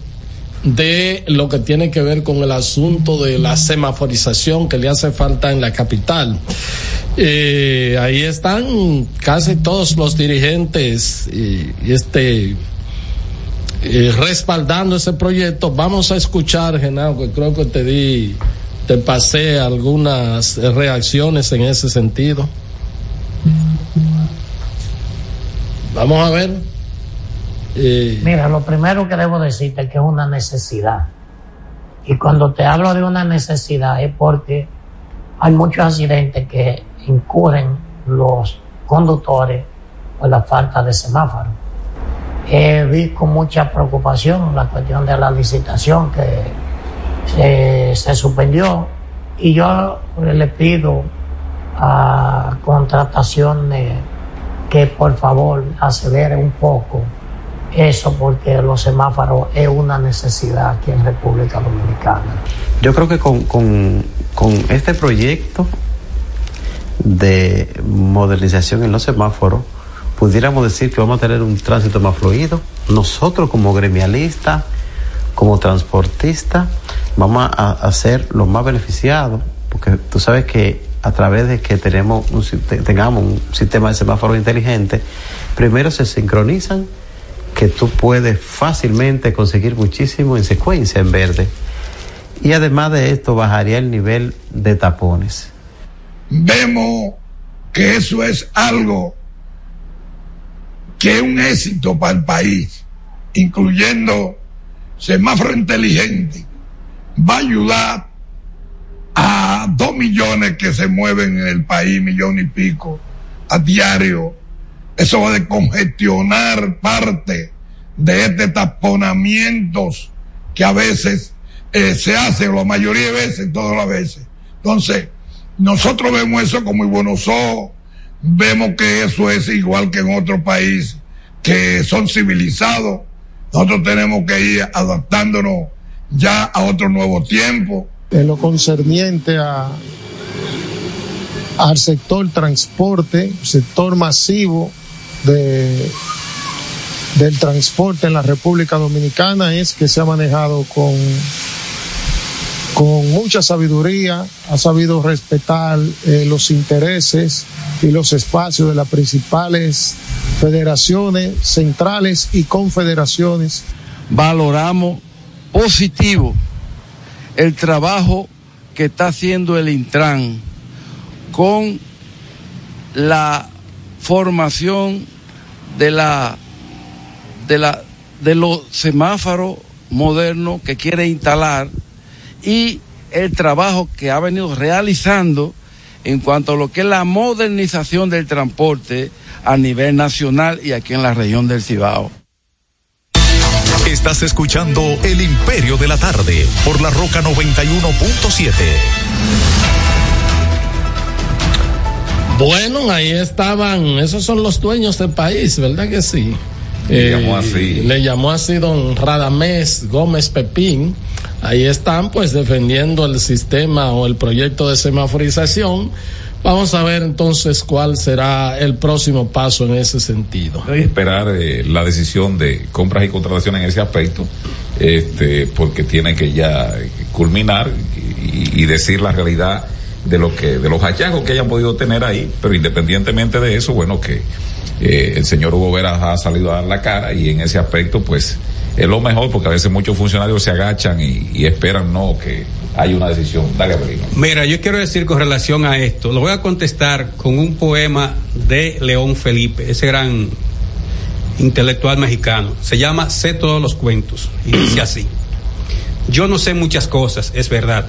de lo que tiene que ver con el asunto de la semaforización que le hace falta en la capital. Eh, ahí están casi todos los dirigentes y este eh, respaldando ese proyecto. Vamos a escuchar, Genaro, que creo que te di, te pasé algunas reacciones en ese sentido. Vamos a ver. Eh, Mira, lo primero que debo decirte es que es una necesidad. Y cuando te hablo de una necesidad es porque hay muchos accidentes que incurren los conductores por la falta de semáforo eh, vi con mucha preocupación la cuestión de la licitación que se, suspendió y yo le pido a contratación que por favor acelere un poco eso porque los semáforos es una necesidad aquí en República Dominicana. Yo creo que con, con, con este proyecto de modernización en los semáforos, pudiéramos decir que vamos a tener un tránsito más fluido. Nosotros como gremialistas, como transportistas, vamos a, ser los más beneficiados, porque tú sabes que a través de que tenemos tengamos un sistema de semáforos inteligente, primero se sincronizan que tú puedes fácilmente conseguir muchísimo en secuencia en verde. Y además de esto bajaría el nivel de tapones. Vemos que eso es algo que es un éxito para el país, incluyendo semáforo inteligente, va a ayudar a dos millones que se mueven en el país, millón y pico, a diario. Eso va a descongestionar parte de este taponamientos que a veces eh, se hace, la mayoría de veces, todas las veces, Entonces, nosotros vemos eso con muy buenos ojos, vemos que eso es igual que en otros países que son civilizados. Nosotros tenemos que ir adaptándonos ya a otro nuevo tiempo. En lo concerniente a, al sector transporte, sector masivo de, del transporte en la República Dominicana es que se ha manejado con, con mucha sabiduría, ha sabido respetar eh, los intereses y los espacios de las principales federaciones centrales y confederaciones. Valoramos positivo el trabajo que está haciendo el Intran con la formación de la de la de los semáforos modernos que quiere instalar y el trabajo que ha venido realizando en cuanto a lo que es la modernización del transporte a nivel nacional y aquí en la región del Cibao. Estás escuchando El Imperio de la Tarde por la Roca 91.7. Bueno, ahí estaban, esos son los dueños del país, ¿verdad que sí? Le llamó así. Le llamó así don Radamés Gómez Pepín. Ahí están pues defendiendo el sistema o el proyecto de semaforización. Vamos a ver entonces cuál será el próximo paso en ese sentido. Esperar eh, la decisión de compras y contrataciones en ese aspecto, este, porque tiene que ya culminar y, y decir la realidad de lo que, de los hallazgos que hayan podido tener ahí, pero independientemente de eso, bueno, que eh, el señor Hugo Veras ha salido a dar la cara y en ese aspecto, pues, es lo mejor porque a veces muchos funcionarios se agachan y, esperan no que haya una decisión. Dale. Mira, yo quiero decir con relación a esto, lo voy a contestar con un poema de León Felipe, ese gran intelectual mexicano. Se llama Sé todos los cuentos y dice así. Yo no sé muchas cosas, es verdad.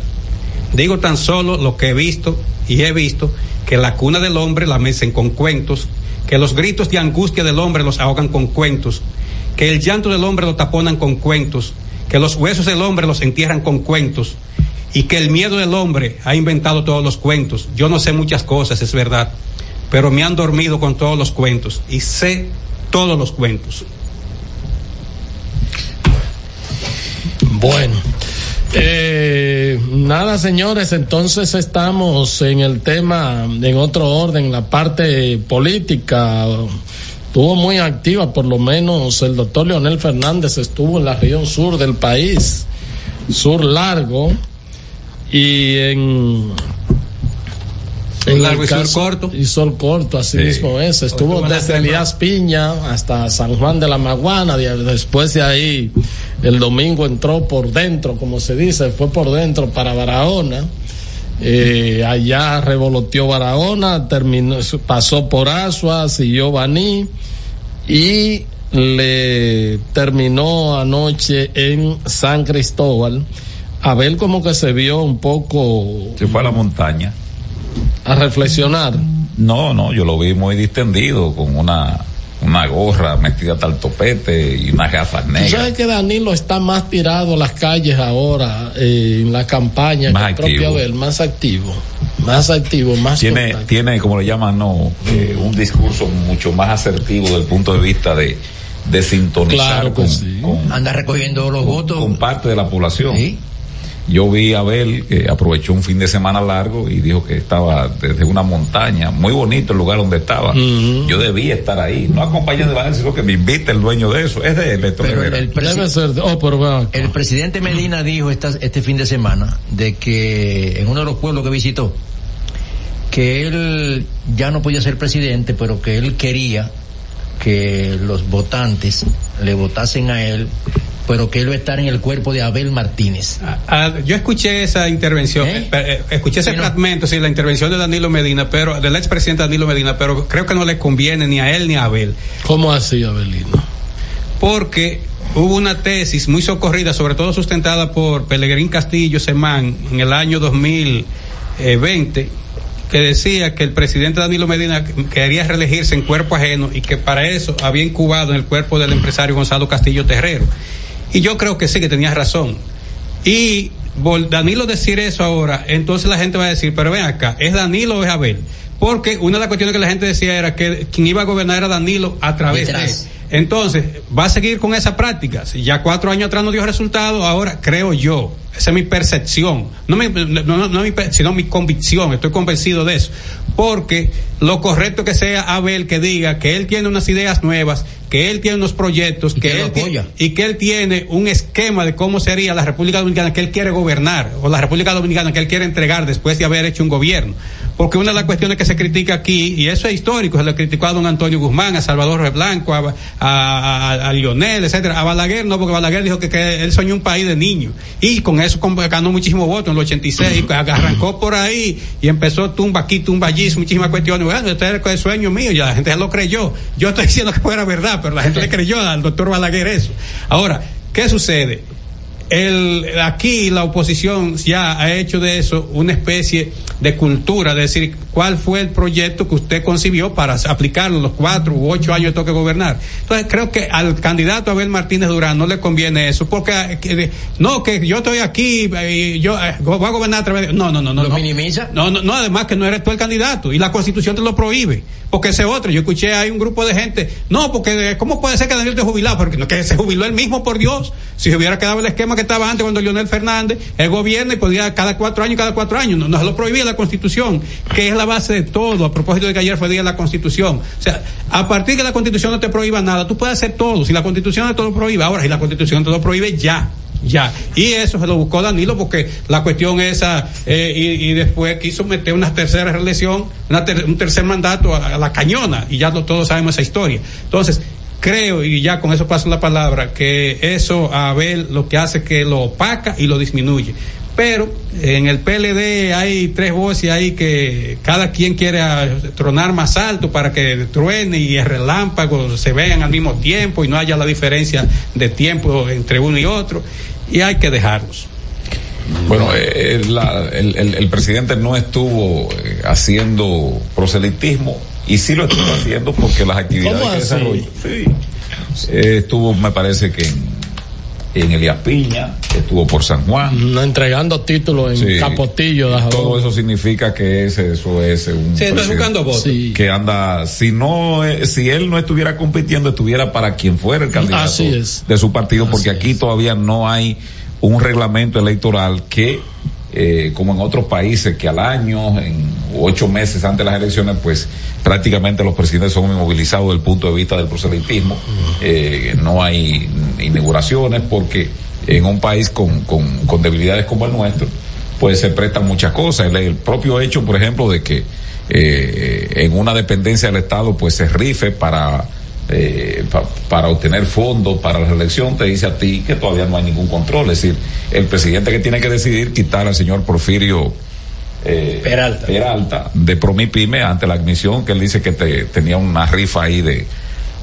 Digo tan solo lo que he visto y he visto que la cuna del hombre la mecen con cuentos, que los gritos de angustia del hombre los ahogan con cuentos, que el llanto del hombre lo taponan con cuentos, que los huesos del hombre los entierran con cuentos y que el miedo del hombre ha inventado todos los cuentos. Yo no sé muchas cosas, es verdad, pero me han dormido con todos los cuentos y sé todos los cuentos. Bueno. Eh, nada, señores, entonces estamos en el tema, en otro orden, la parte política. Estuvo muy activa, por lo menos el doctor Leonel Fernández estuvo en la región sur del país, sur largo, y en en largo y sol corto. Y sol corto, así Sí. mismo es. Estuvo desde. Elías Piña hasta San Juan de la Maguana. de- Después de ahí, el domingo entró por dentro, como se dice, fue por dentro para Barahona. Eh, allá revoloteó Barahona, terminó, pasó por Asua, siguió Baní y le terminó anoche en San Cristóbal. Abel como que se vio un poco Se fue a la montaña. A reflexionar. No, no, yo lo vi muy distendido, con una, una gorra metida hasta el topete y unas gafas Tú negras. sabes que Danilo está más tirado a las calles ahora, eh, en la campaña, Más que el propio activo. Abel, más activo, más activo, más Tiene, contacto. tiene, como le llaman, no, eh, un discurso mucho más asertivo desde el punto de vista de, de sintonizar Claro con, sí. con- Anda recogiendo los votos. con parte de la población. Yo vi a Abel que aprovechó un fin de semana largo y dijo que estaba desde una montaña, muy bonito el lugar donde estaba. Yo debía estar ahí, no acompañando a él, sino que me invita el dueño de eso. Es de él, Héctor Pero Herrera. el, presi- oh, el presidente Medina dijo esta- este fin de semana de que en uno de los pueblos que visitó, que él ya no podía ser presidente, pero que él quería que los votantes le votasen a él, pero que él va a estar en el cuerpo de Abel Martínez. Ah, yo escuché esa intervención, eh, eh, escuché ese fragmento, sí, la intervención de Danilo Medina, pero del expresidente Danilo Medina, pero creo que no le conviene ni a él ni a Abel. ¿Cómo así, Abelino? Porque hubo una tesis muy socorrida, sobre todo sustentada por Pelegrín Castillo Semán en el año 2020, que decía que el presidente Danilo Medina quería reelegirse en cuerpo ajeno y que para eso había incubado en el cuerpo del empresario Gonzalo Castillo Terrero. Y yo creo que sí, que tenía razón. Y vol- Danilo decir eso ahora, entonces la gente va a decir, pero ven acá, ¿es Danilo o es Abel? Porque una de las cuestiones que la gente decía era que quien iba a gobernar era Danilo a través de... Entonces, va a seguir con esas prácticas. Ya cuatro años atrás no dio resultado, ahora creo yo. Esa es mi percepción. No, mi, no, no- no mi sino mi convicción. Estoy convencido de eso. Porque lo correcto que sea Abel que diga que él tiene unas ideas nuevas, que él tiene unos proyectos, que, él apoya. y que él tiene un esquema de cómo sería la República Dominicana que él quiere gobernar o la República Dominicana que él quiere entregar después de haber hecho un gobierno. Porque una de las cuestiones que se critica aquí, y eso es histórico, se lo criticó a don Antonio Guzmán, a Salvador Reblanco, a, a, a- a Lionel, etcétera. A Balaguer no, porque Balaguer dijo que, que él soñó un país de niños. Y con eso ganó muchísimos votos en el 86, y *laughs* arrancó por ahí y empezó tumba aquí, tumba allí, muchísimas cuestiones. Bueno, este es el sueño mío, ya la gente ya lo creyó. Yo estoy diciendo que fuera verdad, pero la gente le creyó al doctor Balaguer eso. Ahora, ¿qué sucede? el, aquí la oposición ya ha hecho de eso una especie de cultura, de decir cuál fue el proyecto que usted concibió para aplicarlo los cuatro u ocho años que toque gobernar. Entonces creo que al candidato Abel Martínez Durán no le conviene eso, porque eh, que- no, que yo estoy aquí y yo eh, voy a gobernar a través de... No, no, no, no. ¿Lo no. minimiza? No, no, no, además que no eres tú el candidato y la constitución te lo prohíbe. Porque ese otro, yo escuché hay un grupo de gente, no, porque eh, ¿cómo puede ser que Daniel esté jubilado? Porque no, que se jubiló él mismo, por Dios. Si se hubiera quedado el esquema que estaba antes cuando Leonel Fernández, el gobierno y podía cada cuatro años, cada cuatro años, no, no se lo prohibía la constitución, que es la base de todo, a propósito de que ayer fue día de la constitución. O sea, a partir que la constitución no te prohíba nada, tú puedes hacer todo. Si la constitución no te lo prohíbe, ahora si la constitución te lo prohíbe, ya. Ya, y eso se lo buscó Danilo porque la cuestión esa, eh, y, después quiso meter una tercera reelección, una ter- un tercer mandato a, la cañona, y ya lo- todos sabemos esa historia. Entonces, creo, y ya con eso paso la palabra, que eso a Abel lo que hace que lo opaca y lo disminuye. Pero en el PLD hay tres voces ahí que cada quien quiere tronar más alto para que truene y el relámpago se vean al mismo tiempo y no haya la diferencia de tiempo entre uno y otro. Y hay que dejarlos. Bueno, eh, la- el, el- el presidente no estuvo eh, haciendo proselitismo y sí lo estuvo haciendo porque las actividades ¿Cómo que desarrolló. Sí. Eh, estuvo, me parece que en, en Elías Piña, estuvo por San Juan. No entregando títulos en Sí. Capotillo. de Todo eso significa que ese, eso es un Sí, está buscando votos. Sí. que anda, si no, eh, si él no estuviera compitiendo, estuviera para quien fuera el candidato Así es. de su partido, porque aquí es. todavía no hay un reglamento electoral que, eh, como en otros países, que al año, en ocho meses antes de las elecciones, pues prácticamente los presidentes son inmovilizados desde el punto de vista del proselitismo. Eh, no hay inauguraciones porque en un país con, con, con debilidades como el nuestro, pues se prestan muchas cosas. El, el propio hecho, por ejemplo, de que eh, en una dependencia del Estado, pues se rife para eh, pa- para obtener fondos para la reelección, te dice a ti que todavía no hay ningún control. Es decir, el presidente que tiene que decidir quitar al señor Porfirio eh, Peralta. Peralta de Promipyme ante la admisión que él dice que te- tenía una rifa ahí de,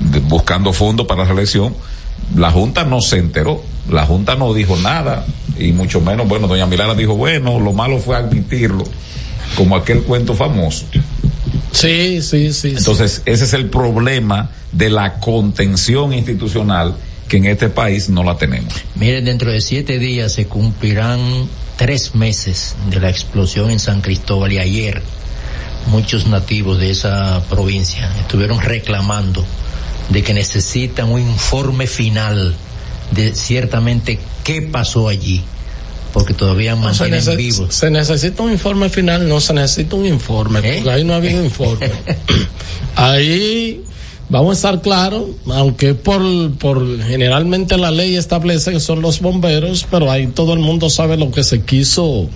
de buscando fondos para la reelección. La Junta no se enteró, la Junta no dijo nada y mucho menos, bueno, doña Milana dijo, bueno, lo malo fue admitirlo, como aquel cuento famoso. Sí, sí, sí. Entonces, ese es el problema de la contención institucional que en este país no la tenemos. Miren, dentro de siete días se cumplirán tres meses de la explosión en San Cristóbal y ayer muchos nativos de esa provincia estuvieron reclamando de que necesitan un informe final de ciertamente qué pasó allí, porque todavía No, se, mantienen nece- vivos. se necesita un informe final, no se necesita un informe, ¿Eh? porque ahí no ha habido informe. *laughs* ahí vamos a estar claros, aunque por, por generalmente la ley establece que son los bomberos, pero ahí todo el mundo sabe lo que se quiso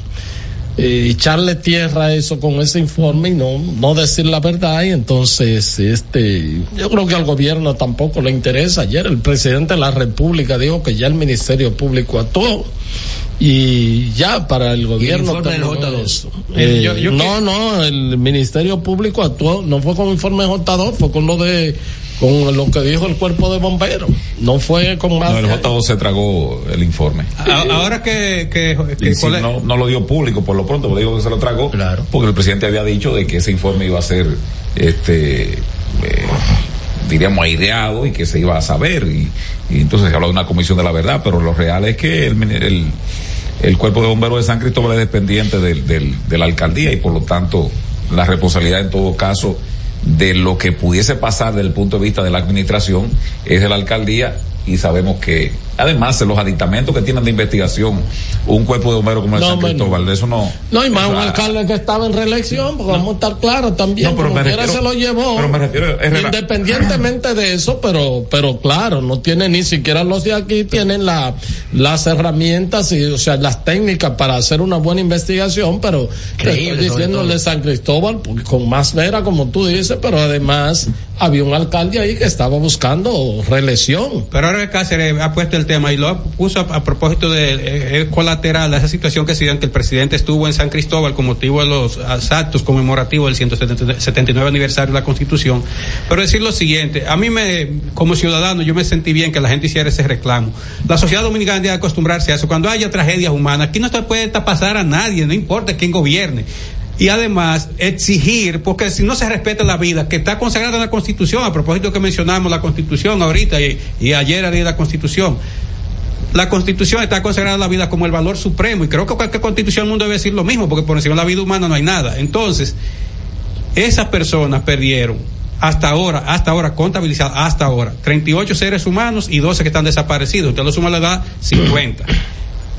eh, echarle tierra a eso con ese informe y no, no decir la verdad y entonces este yo creo que al gobierno tampoco le interesa ayer el presidente de la república dijo que ya el ministerio público actuó y ya para el gobierno informe del terminó J2? eso. Eh, Eh, yo- yo no no el ministerio público actuó no fue con el informe J2 fue con lo de con lo que dijo el cuerpo de bomberos no fue con más No, el J2 se tragó el informe. Ahora que, que, que Y si cole- no, no lo dio público por lo pronto, pero digo que se lo tragó, porque el presidente había dicho de que ese informe iba a ser, este, eh, diríamos, aireado y que se iba a saber. Y, y entonces se habló de una comisión de la verdad, pero lo real es que el, mini- el, el cuerpo de bomberos de San Cristóbal es dependiente del, del, de la alcaldía y por lo tanto la responsabilidad en todo caso de lo que pudiese pasar desde el punto de vista de la administración es de la alcaldía y sabemos que además de los aditamentos que tienen de investigación un cuerpo de bomberos como el No, San. Cristóbal, eso no. No, y más un alcalde que estaba en reelección, porque vamos a estar claros también. No, pero como me quiera refiero- se lo llevó. pero me refiero, Herrera- Independientemente de eso, pero, pero claro, no tiene ni siquiera los de aquí tienen la, las herramientas y, o sea, las técnicas para hacer una buena investigación, pero estoy de San Cristóbal, porque con más vera, como tú dices, pero además había un alcalde ahí que estaba buscando reelección. Pero ahora Cáceres ha puesto el tema y lo puso a, propósito de eh, colateral a esa situación que se que el presidente estuvo en San Cristóbal con motivo de los actos conmemorativos del 179 aniversario de la Constitución. Pero decir lo siguiente, a mí me, como ciudadano, yo me sentí bien que la gente hiciera ese reclamo. La sociedad dominicana debe acostumbrarse a eso. Cuando haya tragedias humanas, aquí no se puede pasar a nadie, no importa quién gobierne. Y además, exigir, porque si no se respeta la vida, que está consagrada en la Constitución, a propósito que mencionamos la Constitución ahorita y, y ayer la Constitución, la Constitución está consagrada la vida como el valor supremo y creo que cualquier Constitución del mundo debe decir lo mismo, porque por encima de la vida humana no hay nada. Entonces, esas personas perdieron hasta ahora, hasta ahora, contabilizadas, hasta ahora, 38 seres humanos y 12 que están desaparecidos. Usted lo suma la edad, 50.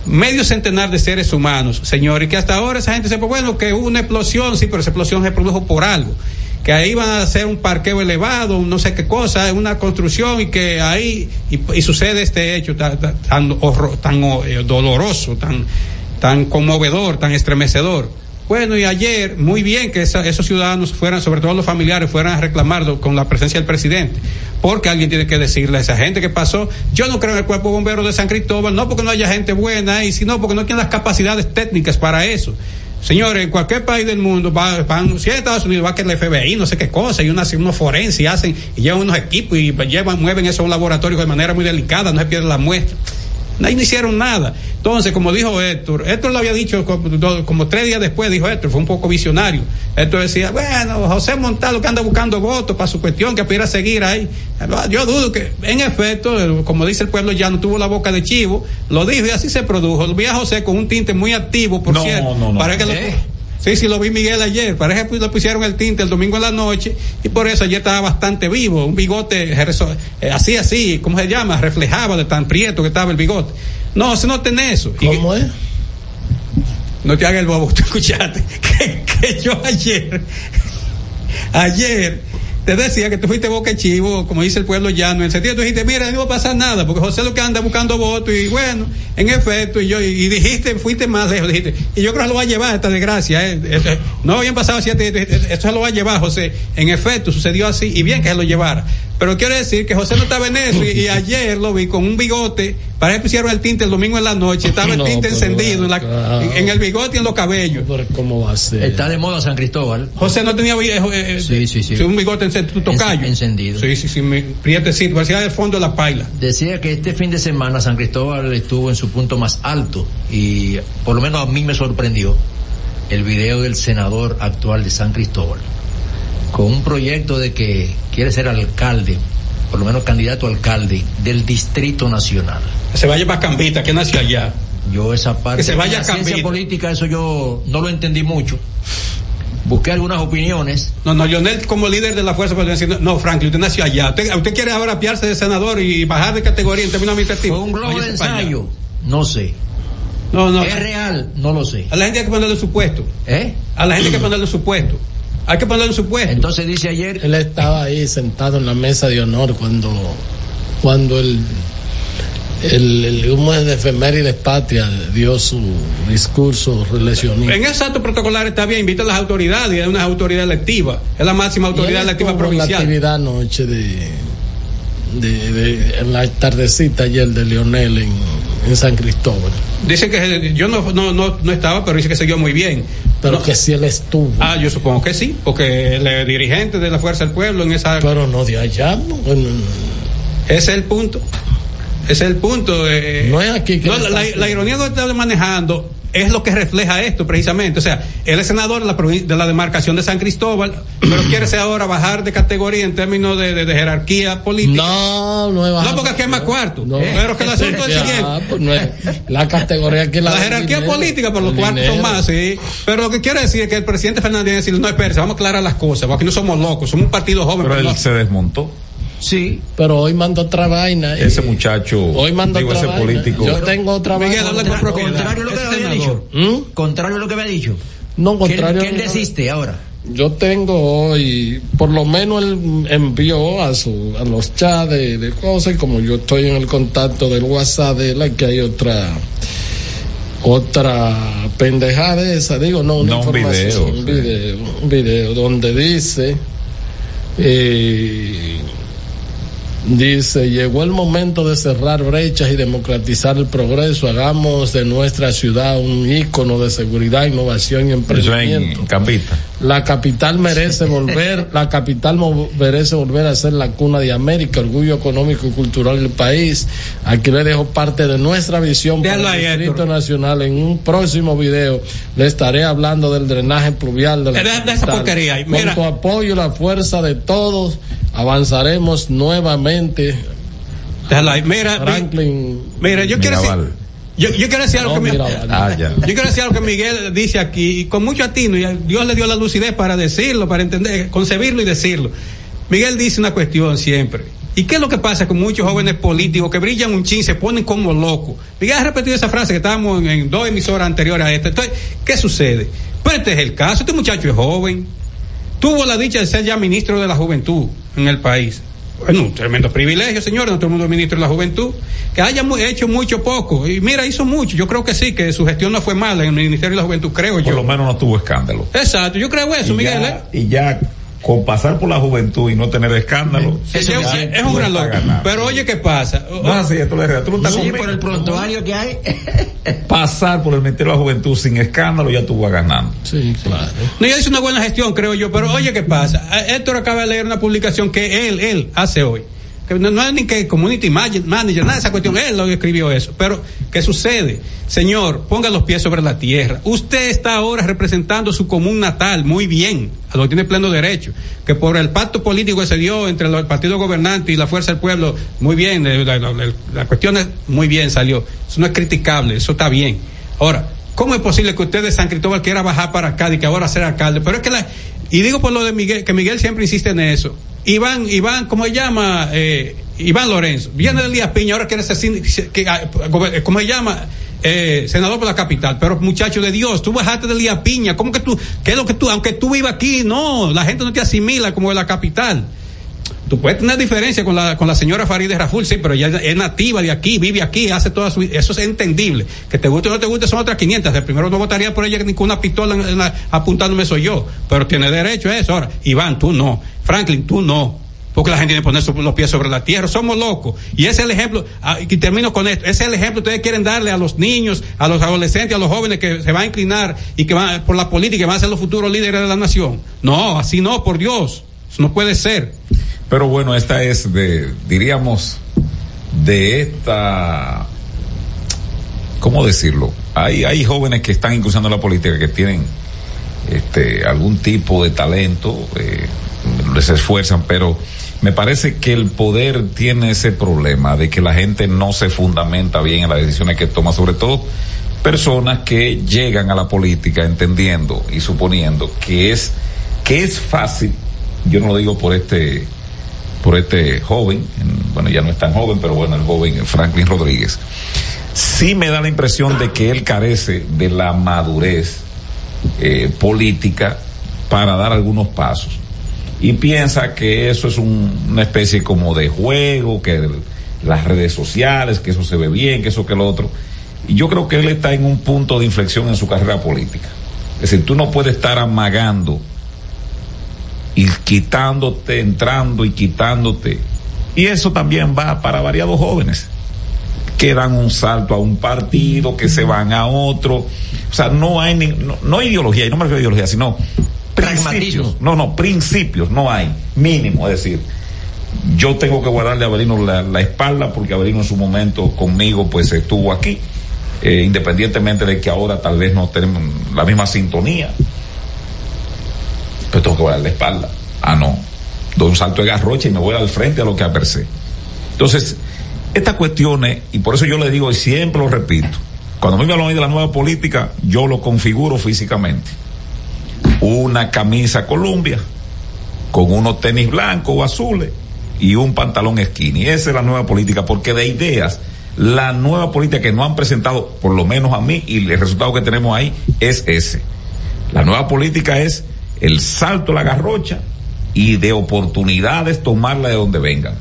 Medio centenar de seres humanos, señor, y que hasta ahora esa gente se bueno, que hubo una explosión, sí, pero esa explosión se produjo por algo. Que ahí van a hacer un parqueo elevado, no sé qué cosa, una construcción y que ahí, y, sucede este hecho tan, tan, tan, eh, doloroso, tan, tan conmovedor, tan estremecedor. Bueno, y ayer, muy bien que esa- esos ciudadanos fueran, sobre todo los familiares, fueran a reclamarlo con la presencia del presidente. Porque alguien tiene que decirle a esa gente que pasó. Yo no creo en el cuerpo bombero de San Cristóbal, no porque no haya gente buena ahí, sino porque no tienen las capacidades técnicas para eso. Señores, en cualquier país del mundo, va, van, si en Estados Unidos va que el FBI, no sé qué cosa, y unas, unos forenses y hacen, y llevan unos equipos y llevan, mueven eso a un laboratorio de manera muy delicada, no se pierde la muestra. No hicieron nada. Entonces, como dijo Héctor, Héctor lo había dicho como, como tres días después, dijo Héctor, fue un poco visionario. Héctor decía, bueno, José Montalvo que anda buscando votos para su cuestión, que aspira a seguir ahí. Yo dudo que, en efecto, como dice el pueblo ya no tuvo la boca de chivo, lo dijo y así se produjo. Vi a José con un tinte muy activo, por No, cierto. no, no. Para que lo- ¿Eh? Sí, sí, lo vi Miguel ayer. Parece que le pusieron el tinte el domingo en la noche y por eso ayer estaba bastante vivo. Un bigote eh, así, así, ¿cómo se llama? Reflejaba de tan prieto que estaba el bigote. No, si no tenés eso. ¿Cómo es? No te hagas el bobo, *laughs* tú escuchaste. Que, que yo ayer, ayer, te decía que tú fuiste boca chivo, como dice el pueblo llano, en el sentido tú dijiste, mira, no va a pasar nada, porque José lo que anda buscando votos, y bueno, en efecto, y yo, y dijiste, fuiste más lejos, dijiste, y yo creo que lo va a llevar esta desgracia, eh, eh, eh, no habían pasado siete, eh, esto se lo va a llevar, José, en efecto, sucedió así, y bien que se lo llevara, pero quiero decir que José no estaba en eso, y, y ayer lo vi con un bigote, parece que pusieron el tinte el domingo en la noche, estaba el No, tinte encendido en, la- claro. en- en el bigote y en los cabellos. ¿Cómo va a ser? Está de moda San Cristóbal. José no tenía eh, eh, Sí, sí, sí. un bigote encendido, tocayo. encendido. Sí, sí, sí, mi- prietecito, parecía del fondo de la paila. Decía que este fin de semana San Cristóbal estuvo en su punto más alto y por lo menos a mí me sorprendió el video del senador actual de San Cristóbal con un proyecto de que quiere ser alcalde, por lo menos candidato a alcalde del Distrito Nacional. Se vaya para Cambita, que nació allá. Yo esa parte Que se vaya de la ciencia política eso yo no lo entendí mucho. Busqué algunas opiniones. No, no, Lionel como líder de la fuerza puede decir, no, Franklin, usted nació allá. Usted, usted quiere ahora apiarse de senador y bajar de categoría en términos administrativos. Fue un globo de ensayo. No sé. No, no. ¿Es real? No lo sé. A la gente hay que ponerle su puesto. ¿Eh? A la gente hay que ponerle su puesto. Hay que ponerle su puesto. Entonces dice ayer. Él estaba ahí sentado en la mesa de honor cuando, cuando el, el, el humo de efemérides patria dio su discurso relacionista. En ese acto protocolar está bien, invita a las autoridades, es una autoridad electiva, es la máxima autoridad electiva en La provincial. actividad anoche de, de, de- en la tardecita ayer de Leonel en, en San Cristóbal. Dice que yo no, no, no, no estaba, pero dice que siguió muy bien. Pero No. que si él estuvo. Ah, yo supongo que sí, porque él es dirigente de la Fuerza del Pueblo en esa. Pero no de allá. no, Ese es el punto. Ese es el punto. eh, No es aquí que no, la, la ironía que está manejando es lo que refleja esto precisamente. O sea, él es senador de la, de la demarcación de San Cristóbal, pero *clears throat* quiere ser ahora bajar de categoría en términos de, de- de jerarquía política. No, no es bajar. No, porque aquí hay más cuarto. Pero que el asunto es el *laughs* Ya, siguiente. pues no es- la categoría que la, La jerarquía dinero, política, pero los cuartos son más, sí. Pero lo que quiero decir es que el presidente Fernández dice, no, espérese, vamos a aclarar las cosas, porque aquí no somos locos, somos un partido joven. Pero pero él no- se desmontó. Sí. Pero hoy mando otra vaina. Ese muchacho, Hoy mando digo, otra ese vaina. político. Yo tengo otra Miguel, vaina. habla con propiedad. Contrario a lo que había senador. dicho. Contrario a lo que había dicho. No, contrario. Que que él desiste ahora. Yo tengo hoy, por lo menos él envió a su, a los chats de, de cosas y como yo estoy en el contacto del WhatsApp de él, aquí hay otra, otra pendejada de esa, digo, no, una No, un información, video, un sí. video, un video donde dice, eh, Dice, llegó el momento de cerrar brechas y democratizar el progreso. Hagamos de nuestra ciudad un ícono de seguridad, innovación y Eso emprendimiento. en Campita. La capital merece volver, la capital merece volver a ser la cuna de América, orgullo económico y cultural del país. Aquí le dejo parte de nuestra visión para el Distrito Nacional. En un próximo video le estaré hablando del drenaje pluvial de la esa porquería ahí, Con mira. tu apoyo y la fuerza de todos avanzaremos nuevamente. Déjalo ahí. Mira, Franklin. Mira, yo quiero decir. Yo, yo quiero decir algo No, que mi- Mirabal. Ah, ya. Yo quiero decir algo que Miguel dice aquí, y con mucho atino, y Dios le dio la lucidez para decirlo, para entender, concebirlo y decirlo. Miguel dice una cuestión siempre. ¿Y qué es lo que pasa con muchos jóvenes políticos que brillan un chin, se ponen como locos? Miguel ha repetido esa frase que estábamos en, en dos emisoras anteriores a esta. Entonces, ¿qué sucede? Pues este es el caso, este muchacho es joven, tuvo la dicha de ser ya ministro de la juventud en el país. Bueno, un tremendo privilegio, todo el mundo ministro de la juventud. Que haya hecho mucho poco. Y mira, hizo mucho. Yo creo que sí, que su gestión no fue mala en el Ministerio de la Juventud, creo Por yo. lo menos no tuvo escándalo. Exacto, yo creo eso, y, Miguel. ¿eh? y ya con pasar por la juventud y no tener escándalo. Sí, es, es un gran ganando. Pero oye, ¿qué pasa? No, así, esto le tú no estás Sí, por el prontuario que hay. *laughs* Pasar por el Ministerio de la Juventud sin escándalo ya tú vas ganando. Sí, claro. No, ella hizo una buena gestión, creo yo, pero oye, ¿qué pasa? Héctor acaba de leer una publicación que él, él hace hoy. Que no, no es ni que community manager, nada de esa cuestión, él lo escribió eso. Pero, ¿qué sucede? Señor, ponga los pies sobre la tierra. Usted está ahora representando su común natal, muy bien, a lo que tiene pleno derecho. Que por el pacto político que se dio entre el partido gobernante y la fuerza del pueblo, muy bien, la cuestión es muy bien salió. Eso no es criticable, eso está bien. Ahora, ¿cómo es posible que usted de San Cristóbal quiera bajar para Cádiz, que ahora ser alcalde? Pero es que la, y digo por lo de Miguel, que Miguel siempre insiste en eso. Iván, Iván, ¿cómo se llama? Eh, Iván Lorenzo. Viene del Díaz Piña, ahora quiere ser, ah, gober- ¿cómo se llama? Eh, senador por la capital, pero muchacho de Dios, tú bajaste del Díaz Piña, ¿cómo que tú, qué es lo que tú, aunque tú vivas aquí, no, la gente no te asimila como de la capital. Tú puedes tener diferencia con la, con la señora Farideh Raful, sí, pero ella es nativa de aquí, vive aquí, hace toda su. Eso es entendible. Que te guste o no te guste son otras 500. El primero no votaría por ella ni con una pistola apuntándome soy yo. Pero tiene derecho a eso. Ahora, Iván, tú no. Franklin, tú no. Porque la gente tiene que poner los pies sobre la tierra. Somos locos. Y ese es el ejemplo. ah, Y termino con esto. Ese es el ejemplo que ustedes quieren darle a los niños, a los adolescentes, a los jóvenes que se van a inclinar y que van por la política y van a ser los futuros líderes de la nación. No, así no, por Dios. Eso no puede ser. Pero bueno, esta es de, diríamos, de esta, ¿cómo decirlo? Hay, hay jóvenes que están incursionando en la política que tienen este, algún tipo de talento, eh, les esfuerzan, pero me parece que el poder tiene ese problema de que la gente no se fundamenta bien en las decisiones que toma, sobre todo personas que llegan a la política entendiendo y suponiendo que es que es fácil, yo no lo digo por este por este joven, en- bueno ya no es tan joven, pero bueno el joven Franklin Rodríguez, sí me da la impresión de que él carece de la madurez eh, política para dar algunos pasos y piensa que eso es un- una especie como de juego, que las redes sociales, que eso se ve bien, que eso que lo otro. Y yo creo que él está en un punto de inflexión en su carrera política. Es decir, tú no puedes estar amagando y quitándote, entrando y quitándote. Y eso también va para variados jóvenes que dan un salto a un partido, que se van a otro. O sea, no hay ni, no, no ideología, y no me refiero a ideología, sino principios. No, no, principios no hay, mínimo. Es decir, yo tengo que guardarle a Avelino la, la espalda porque Avelino en su momento conmigo pues estuvo aquí. eh, independientemente de que ahora tal vez no tenemos la misma sintonía. Pero tengo que volar la espalda. Ah, no. Doy un salto de garrocha y me voy al frente a lo que apercé. Entonces, estas cuestiones, y por eso yo le digo y siempre lo repito, cuando me hablan de la nueva política, yo lo configuro físicamente. Una camisa Columbia, con unos tenis blancos o azules y un pantalón skinny. Esa es la nueva política, porque de ideas, la nueva política que nos han presentado, por lo menos a mí, y el resultado que tenemos ahí es ese. La nueva política es el salto a la garrocha y de oportunidades tomarla de donde vengan.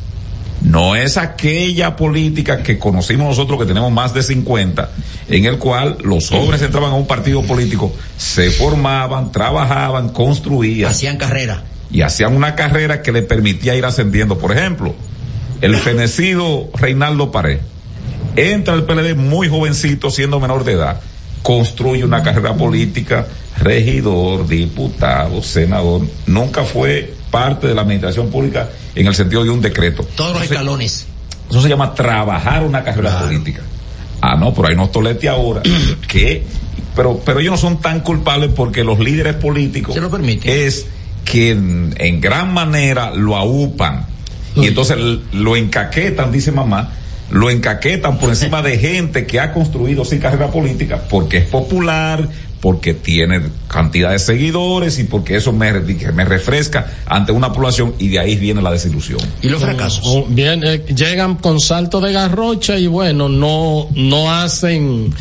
No es aquella política que conocimos nosotros que tenemos más de 50, en el cual los jóvenes entraban a un partido político, se formaban, trabajaban, construían. Hacían carrera. Y hacían una carrera que le permitía ir ascendiendo. Por ejemplo, el fenecido Reinaldo Pared entra al PLD muy jovencito, siendo menor de edad, construye una carrera política, regidor, diputado, senador, nunca fue parte de la administración pública en el sentido de un decreto. Todos los escalones. Eso se llama trabajar una carrera política. Ah, no, pero hay unos toletes ahora *clears throat* que, pero, pero ellos no son tan culpables porque los líderes políticos es que en, en gran manera lo aupan y entonces lo encaquetan, dice mamá, lo encaquetan por encima de gente que ha construido sin carrera política porque es popular, porque tiene cantidad de seguidores y porque eso me, me refresca ante una población y de ahí viene la desilusión. ¿Y los fracasos? Bien, eh, llegan con salto de garrocha y bueno, no, no hacen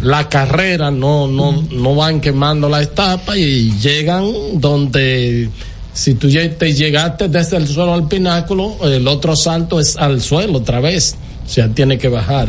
la carrera, no, no, no van quemando la etapa y llegan donde si tú te llegaste desde el suelo al pináculo, el otro salto es al suelo otra vez, o sea, tiene que bajar.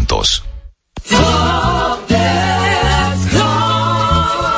juntos.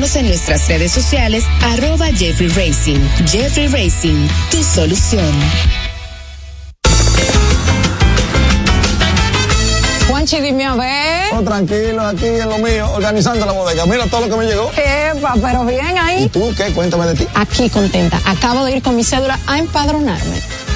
en nuestras redes sociales arroba Jeffrey Racing. Jeffrey Racing, tu solución. Juanchi, dime a ver. Oh, tranquilo, aquí en lo mío, organizando la bodega. Mira todo lo que me llegó. Epa, pero bien ahí. ¿Y tú qué? Cuéntame de ti. Aquí contenta. Acabo de ir con mi cédula a empadronarme.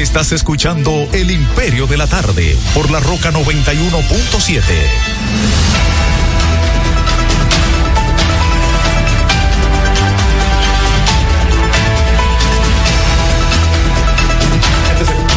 Estás escuchando El Imperio de la Tarde por la Roca 91.7.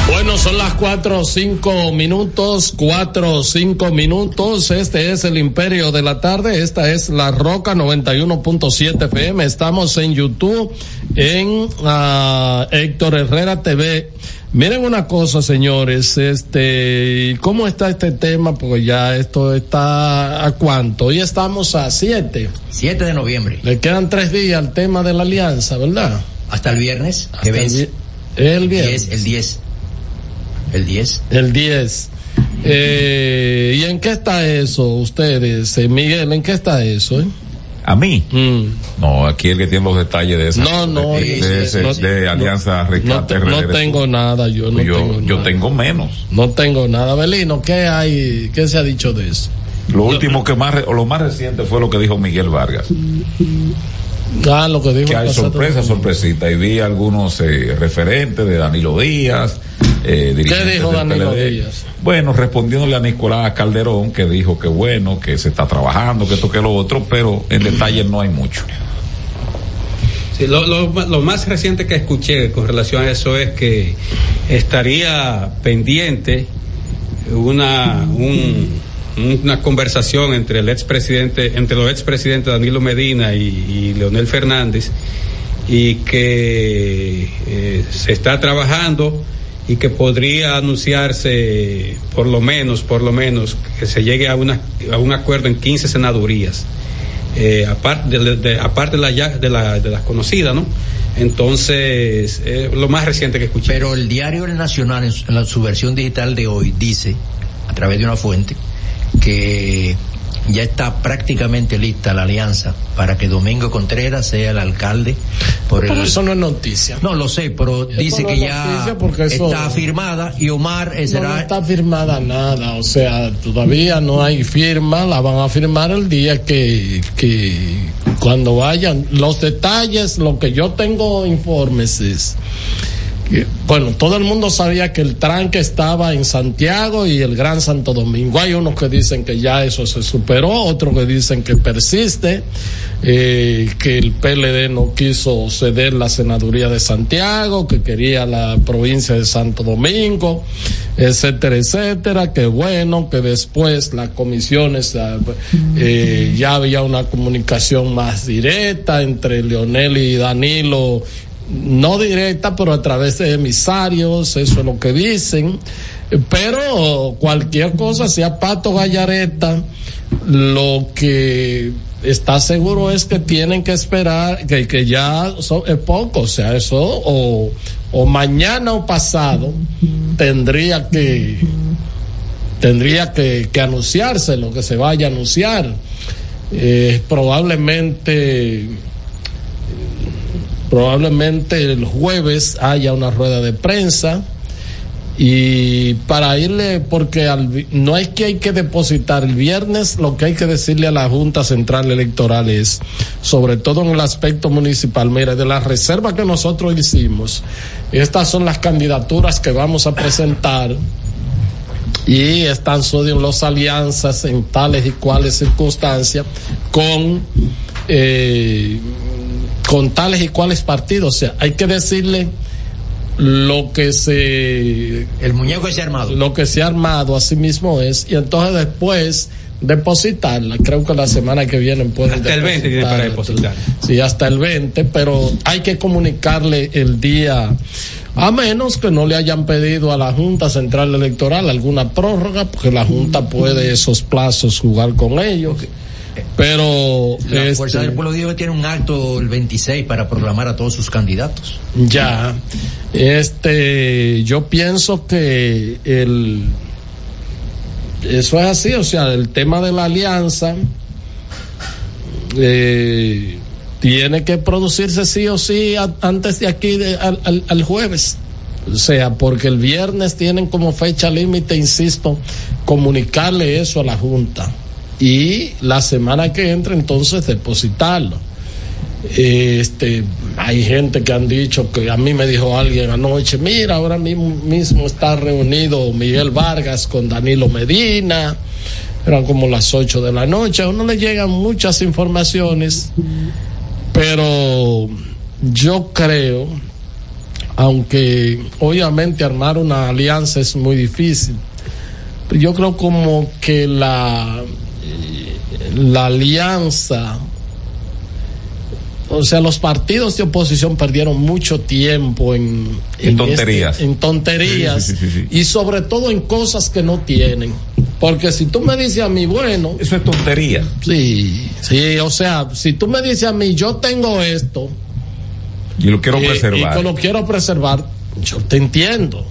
Bueno, son las cuatro o cinco minutos, cuatro o cinco minutos. Este es el Imperio de la Tarde. Esta es la Roca 91.7 FM. Estamos en YouTube, en uh, Héctor Herrera TV. Miren una cosa, señores, este, ¿cómo está este tema? Porque ya esto está a cuánto. Hoy estamos a 7. 7 de noviembre. Le quedan tres días al tema de la alianza, ¿verdad? Hasta el viernes, que el viernes. 10, el 10. El 10. El 10. Eh, ¿Y en qué está eso, ustedes? Eh, Miguel, ¿en qué está eso? eh? A mí. No, aquí el que tiene los detalles de esa. No, no, de, ese- no- de Alianza No, Rescate te- no tengo nada, yo no yo, tengo yo nada. tengo menos. No tengo nada. Belino, ¿qué hay? ¿Qué se ha dicho de eso? Lo último que más, o lo más reciente fue lo que dijo Miguel Vargas. Ah, lo que dijo Que hay el pasado sorpresa, domingo. sorpresita. Y vi algunos eh, referentes de Danilo Díaz. Eh, dirigentes dijo Danilo PLD. Díaz? Bueno, respondiéndole a Nicolás Calderón, que dijo que bueno, que se está trabajando, que esto, que lo otro, pero en detalle no hay mucho. Sí, lo, lo lo más reciente que escuché con relación a eso es que estaría pendiente una, un- una conversación entre el expresidente, entre los expresidentes Danilo Medina y, y Leonel Fernández y que eh, se está trabajando y que podría anunciarse por lo menos, por lo menos, que se llegue a, una, a un acuerdo en 15 senadurías eh, aparte de, las conocidas, ¿no? Entonces, lo más reciente que escuché. Pero el diario Nacional, en su versión digital de hoy, dice, a través de una fuente, que ya está prácticamente lista la alianza para que Domingo Contreras sea el alcalde por Pero el... eso no es noticia. No, lo sé, pero dice no que ya eso- está firmada y Omar eh, No, será... no está firmada nada, o sea, todavía no hay firma, la van a firmar el día que, que cuando vayan. Los detalles, lo que yo tengo informes es bueno, todo el mundo sabía que el tranque estaba en Santiago y el Gran Santo Domingo. Hay unos que dicen que ya eso se superó, otros que dicen que persiste, eh, que el PLD no quiso ceder la senaduría de Santiago, que quería la provincia de Santo Domingo, etcétera, etcétera, que bueno, que después las comisiones, eh, ya había una comunicación más directa entre Leonel y Danilo no directa, pero a través de emisarios, eso es lo que dicen. Pero cualquier cosa, sea Pato Gallareta, lo que está seguro es que tienen que esperar, que, que ya son, es poco, o sea, eso, o, mañana o pasado, tendría que, tendría que, que anunciarse lo que se vaya a anunciar. Eh, probablemente probablemente el jueves haya una rueda de prensa. Y para irle, porque al, no es que hay que depositar el viernes, lo que hay que decirle a la Junta Central Electoral es, sobre todo en el aspecto municipal, mire, de la reserva que nosotros hicimos, estas son las candidaturas que vamos a presentar y están en las alianzas en tales y cuales circunstancias con eh, con tales y cuales partidos. O sea, hay que decirle lo que se el muñeco se ha armado. lo que se ha armado así mismo es y entonces después depositarla. Creo que la semana que viene pueden hasta el 20 tiene para depositar. Sí hasta el 20 pero hay que comunicarle el día a menos que no le hayan pedido a la Junta Central Electoral alguna prórroga porque la Junta puede esos plazos jugar con ellos pero la este, Fuerza del Pueblo que tiene un acto el 26 para proclamar a todos sus candidatos. Ya, este, yo pienso que el, eso es así, o sea, el tema de la alianza eh, tiene que producirse sí o sí a, antes de aquí de, al, al, al jueves. O sea, porque el viernes tienen como fecha límite, insisto, comunicarle eso a la Junta y la semana que entra entonces depositarlo. Este, hay gente que han dicho que a mí me dijo alguien anoche, mira, ahora mismo, está reunido Miguel Vargas con Danilo Medina, eran como las 8 de la noche, a uno le llegan muchas informaciones, pero yo creo, aunque obviamente armar una alianza es muy difícil, yo creo como que la la alianza, o sea, los partidos de oposición perdieron mucho tiempo en, en, en tonterías, este, en tonterías sí, sí, sí, y sobre todo en cosas que no tienen. Porque si tú me dices a mí, bueno, eso es tontería. Sí, sí, o sea, si tú me dices a mí, yo tengo esto y lo quiero preservar, y que lo quiero preservar, yo te entiendo.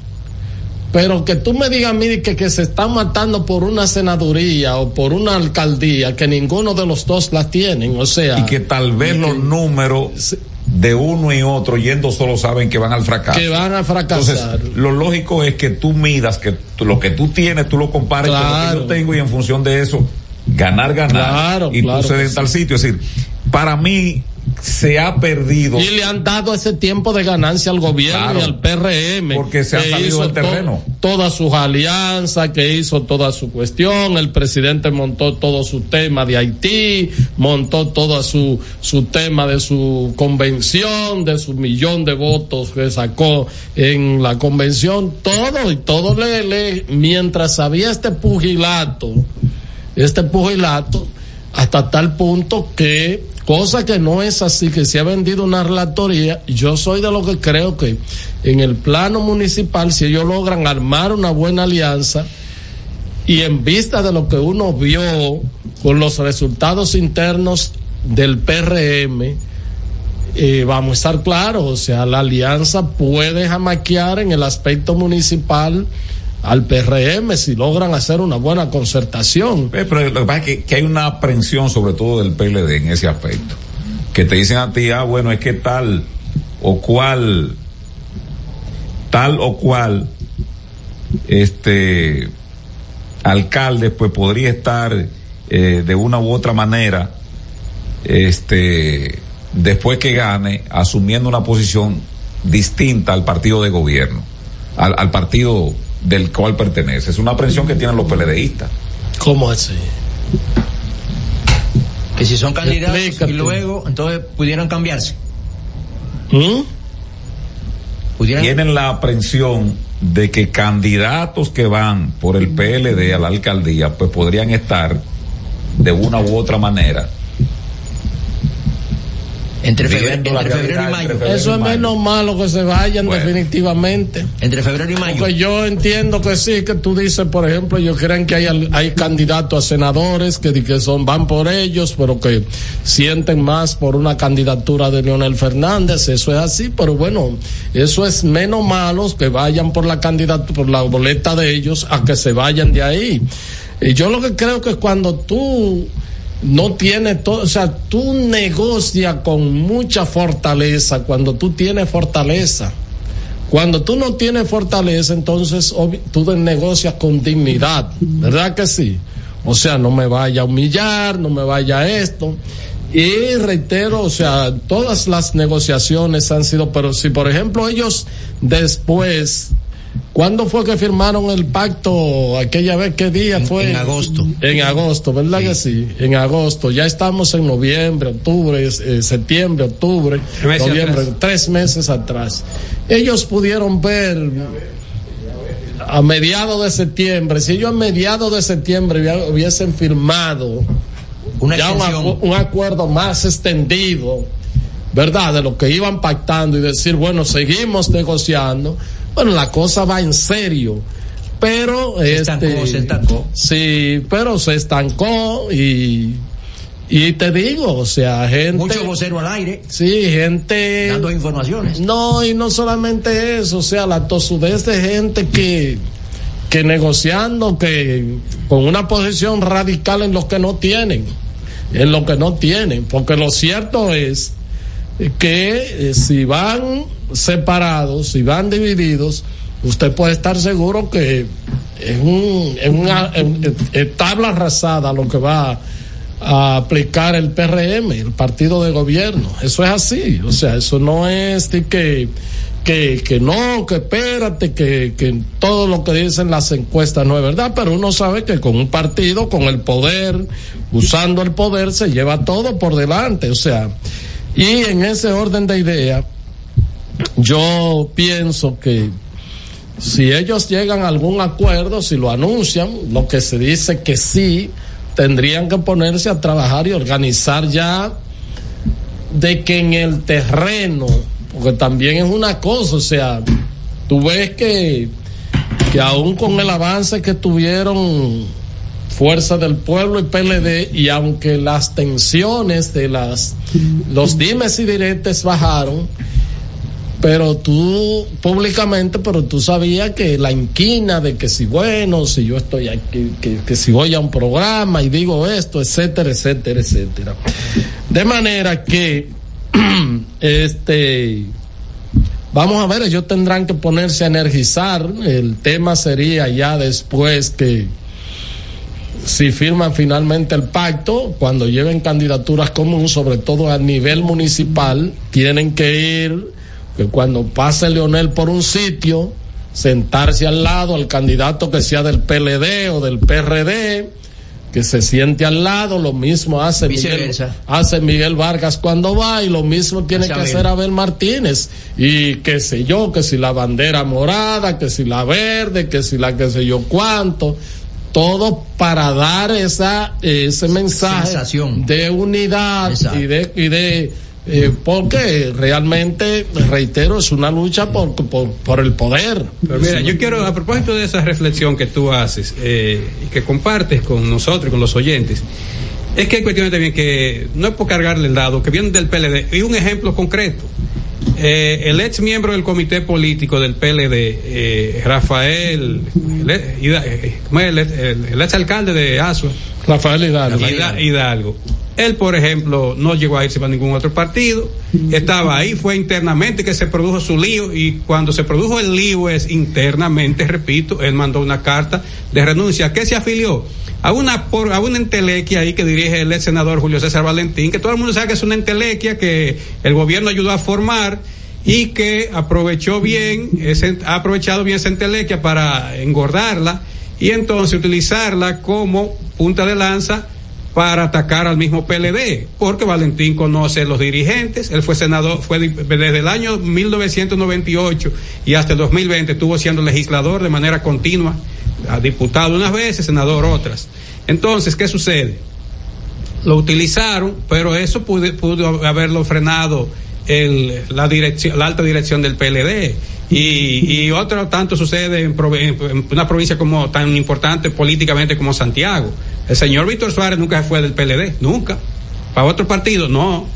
Pero que tú me digas a mí que, que se están matando por una senaduría o por una alcaldía, que ninguno de los dos la tienen, o sea. Y que tal vez los que, números de uno y otro yendo solo saben que van al fracaso. Que van a fracasar. Entonces, lo lógico es que tú midas, que tú, lo que tú tienes, tú lo compares claro. con lo que yo tengo y en función de eso, ganar, ganar. Claro, y claro tú cedes en tal sitio. Es decir, para mí, se ha perdido. Y le han dado ese tiempo de ganancia al gobierno claro, y al PRM. Porque se ha salido del terreno. To todas sus alianzas, que hizo toda su cuestión. El presidente montó todo su tema de Haití, montó todo su, su tema de su convención, de su millón de votos que sacó en la convención. Todo y todo le, le mientras había este pugilato, este pugilato, hasta tal punto que cosa que no es así, que se ha vendido una relatoría. Yo soy de lo que creo que en el plano municipal, si ellos logran armar una buena alianza y en vista de lo que uno vio con los resultados internos del PRM, eh, vamos a estar claros, o sea, la alianza puede jamaquear en el aspecto municipal al PRM si logran hacer una buena concertación. Pero lo que pasa es que, hay una aprensión sobre todo del PLD en ese aspecto. Que te dicen a ti, ah, bueno, es que tal o cual, tal o cual, este, alcalde, pues podría estar eh, de una u otra manera, este, después que gane, asumiendo una posición distinta al partido de gobierno, al partido del cual pertenece. Es una presión que tienen los PLDistas. ¿Cómo así? Que si son candidatos Explícate. y luego, entonces pudieran cambiarse. ¿Mm? ¿Pudieran? Tienen la aprensión de que candidatos que van por el PLD a la alcaldía, pues podrían estar de una u otra manera entre febrero, entre febrero y mayo. Febrero Eso y es menos malo que se vayan bueno. definitivamente. Entre febrero y mayo. Porque yo entiendo que sí, que tú dices, por ejemplo, yo creen que hay, hay candidatos a senadores que, que son, van por ellos, pero que sienten más por una candidatura de Leonel Fernández. Eso es así, pero bueno, eso es menos malo que vayan por la candidatura, por la boleta de ellos, a que se vayan de ahí. Y yo lo que creo que es cuando tú no tiene todo, o sea, tú negocias con mucha fortaleza cuando tú tienes fortaleza. Cuando tú no tienes fortaleza, entonces tú negocias con dignidad, ¿verdad que sí? O sea, no me vaya a humillar, no me vaya a esto. Y reitero, o sea, todas las negociaciones han sido, pero si por ejemplo ellos después, ¿cuándo fue que firmaron el pacto? Aquella vez, ¿qué día fue? en agosto. En agosto, ¿verdad que sí? En agosto. Ya estamos en noviembre, octubre, eh, septiembre, octubre, meses noviembre, atrás. tres meses atrás. Ellos pudieron ver a mediados de septiembre, si ellos a mediados de septiembre hubiesen firmado Una ya un, extensión. acu- un acuerdo más extendido, ¿verdad? De lo que iban pactando y decir, bueno, seguimos negociando. Bueno, la cosa va en serio. Pero Se este, estancó, se estancó. Sí, pero se estancó y y te digo, o sea, gente Mucho vocero al aire. Sí, gente Dando informaciones. No, y no solamente eso, o sea, la tosudez de gente que que negociando que con una posición radical en lo que no tienen, en lo que no tienen, porque lo cierto es que eh, si van separados, si van divididos, usted puede estar seguro que es un, una en- en tabla arrasada lo que va a aplicar el PRM, el partido de gobierno. Eso es así, o sea, eso no es de que que, que no, que espérate, que, que todo lo que dicen las encuestas no es verdad, pero uno sabe que con un partido, con el poder, usando el poder, se lleva todo por delante, o sea, y en ese orden de idea, yo pienso que si ellos llegan a algún acuerdo, si lo anuncian, lo que se dice que sí, tendrían que ponerse a trabajar y organizar ya de que en el terreno, porque también es una cosa, o sea, tú ves que, que aún con el avance que tuvieron Fuerza del Pueblo y PLD, y aunque las tensiones de las, los dimes y diretes bajaron, pero tú públicamente, pero tú sabías que la inquina de que si bueno, si yo estoy aquí, que, que si voy a un programa y digo esto, etcétera, etcétera, etcétera. De manera que, *clears throat* este, vamos a ver, ellos tendrán que ponerse a energizar. El tema sería ya después que, si firman finalmente el pacto, cuando lleven candidaturas comunes, sobre todo a nivel municipal, tienen que ir, que cuando pase Leonel por un sitio, sentarse al lado al candidato que sea del PLD o del PRD, que se siente al lado, lo mismo hace Miguel, hace Miguel Vargas cuando va y lo mismo tiene que hacer Abel Martínez. Y qué sé yo, que si la bandera morada, que si la verde, que si la que sé yo cuánto, todo para dar esa ese mensaje Sensación. de unidad Exacto. y de y de eh, porque realmente reitero es una lucha por por, por el poder Pero mira, yo quiero, a propósito de esa reflexión que tú haces eh, y que compartes con nosotros y con los oyentes, es que hay cuestiones también que no es por cargarle el dado, que vienen del PLD. Y un ejemplo concreto. Eh, el ex miembro del comité político del PLD, eh, Rafael, el, eh, el, el- el ex alcalde de Asua, Rafael Hidalgo Hida- Hidalgo. Él, por ejemplo, no llegó a irse para ningún otro partido, estaba ahí, fue internamente que se produjo su lío y cuando se produjo el lío es internamente, repito, él mandó una carta de renuncia. ¿A qué se afilió? A una, por, a una entelequia ahí que dirige el ex senador Julio César Valentín, que todo el mundo sabe que es una entelequia que el gobierno ayudó a formar y que aprovechó bien, ha aprovechado bien esa entelequia para engordarla y entonces utilizarla como punta de lanza para atacar al mismo PLD, porque Valentín conoce los dirigentes, él fue senador, fue desde el año 1998 y hasta el 2020 estuvo siendo legislador de manera continua, a diputado unas veces, senador otras. Entonces, ¿qué sucede? Lo utilizaron, pero eso pudo, pudo haberlo frenado el, la, dirección, la alta dirección del PLD. Y, y otro tanto sucede en, en una provincia como tan importante políticamente como Santiago. El señor Víctor Suárez nunca se fue del PLD, nunca. Para otro partido, no.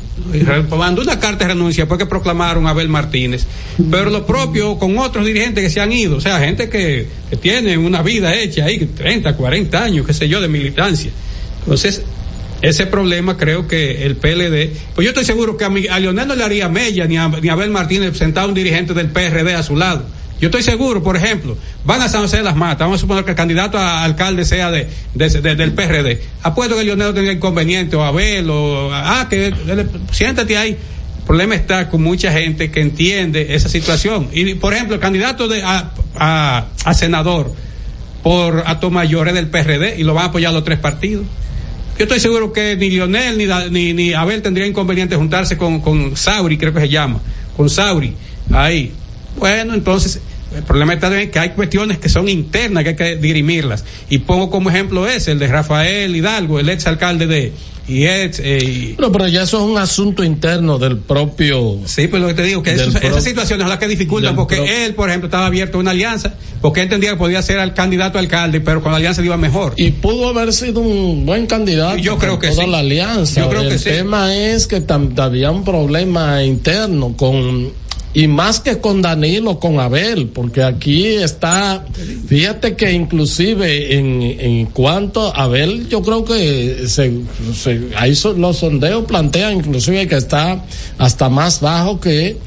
Mandó una carta de renuncia porque proclamaron a Abel Martínez. Pero lo propio con otros dirigentes que se han ido, o sea, gente que, tiene una vida hecha ahí, 30, 40 años, qué sé yo, de militancia. Entonces, ese problema creo que el PLD, pues yo estoy seguro que a, mi, a Leonel no le haría mella ni a, ni a Abel Martínez sentar un dirigente del PRD a su lado. Yo estoy seguro, por ejemplo, van a San José de las Matas, vamos a suponer que el candidato a alcalde sea de, de- de- del PRD. Apuesto que Leonel tenga inconveniente, o Abel, o, ah, que, siéntate ahí. El problema está con mucha gente que entiende esa situación. Y, por ejemplo, el candidato de, a, a, senador por Ato Mayor es del PRD y lo van a apoyar los tres partidos. Yo estoy seguro que ni Lionel ni, ni Abel tendría inconveniente juntarse con, con Sauri, creo que se llama, con Sauri, ahí. Bueno, entonces, el problema está en que hay cuestiones que son internas, que hay que dirimirlas. Y pongo como ejemplo ese, el de Rafael Hidalgo, el ex alcalde de, y ex, eh, y- No, pero ya eso es un asunto interno del propio. Sí, pues lo que te digo, que eso- pro- esas situaciones son las que dificultan, porque pro- él, por ejemplo, estaba abierto a una alianza, porque él entendía que podía ser al candidato a alcalde, pero con la alianza le iba mejor. Y pudo haber sido un buen candidato. Yo creo con que toda sí. la alianza. Yo creo el que sí. tema es que había un problema interno con. Y más que con Danilo, con Abel, porque aquí está, fíjate que inclusive en, en cuanto a Abel, yo creo que se, ahí los sondeos plantean inclusive que está hasta más bajo que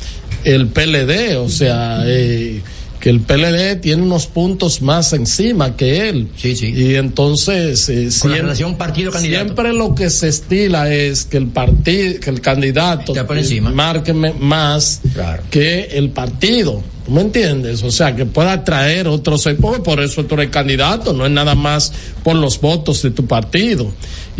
el PLD, o sea, eh, que el PLD tiene unos puntos más encima que él. Sí, sí. Y entonces, eh, Con la siempre- relación partido-candidato. Siempre lo que se estila es que el partido, que el candidato eh, encima. marque más Claro. que el partido. ¿Tú me entiendes? O sea, que pueda atraer otros porque por eso tú eres candidato, no es nada más por los votos de tu partido.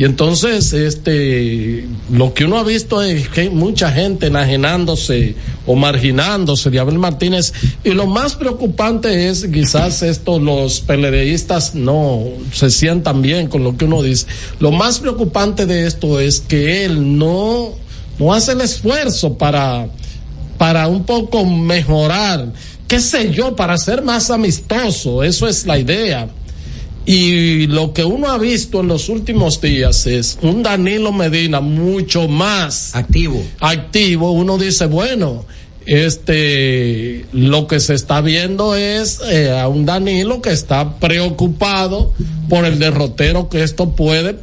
Y entonces, este, lo que uno ha visto es que hay mucha gente enajenándose o marginándose de Abel Martínez. Y lo más preocupante es, quizás esto los PLDistas no se sientan bien con lo que uno dice. Lo más preocupante de esto es que él no, no hace el esfuerzo para, para un poco mejorar, qué sé yo, para ser más amistoso, eso es la idea. Y lo que uno ha visto en los últimos días es un Danilo Medina mucho más activo. Activo, uno dice, bueno, este, lo que se está viendo es eh, a un Danilo que está preocupado por el derrotero que esto puede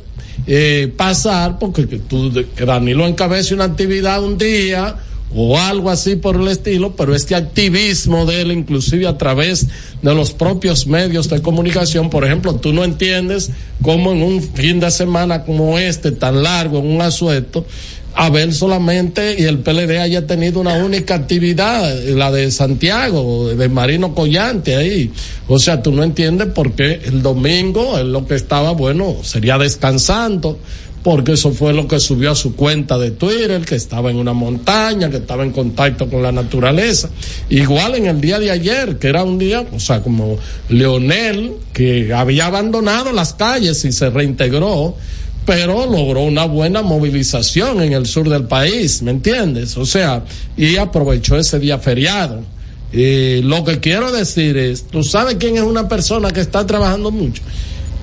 eh, pasar, porque que tú, que Danilo encabece una actividad un día o algo así por el estilo, pero este activismo de él, inclusive a través de los propios medios de comunicación, por ejemplo, tú no entiendes cómo en un fin de semana como este, tan largo, en un asueto, Abel solamente y el PLD haya tenido una única actividad, la de Santiago, de Marino Collante ahí. O sea, tú no entiendes por qué el domingo lo que estaba, bueno, sería descansando, porque eso fue lo que subió a su cuenta de Twitter, que estaba en una montaña, que estaba en contacto con la naturaleza. Igual en el día de ayer, que era un día, o sea, como Leonel, que había abandonado las calles y se reintegró, pero logró una buena movilización en el sur del país, ¿me entiendes? O sea, y aprovechó ese día feriado. Y lo que quiero decir es, tú sabes quién es una persona que está trabajando mucho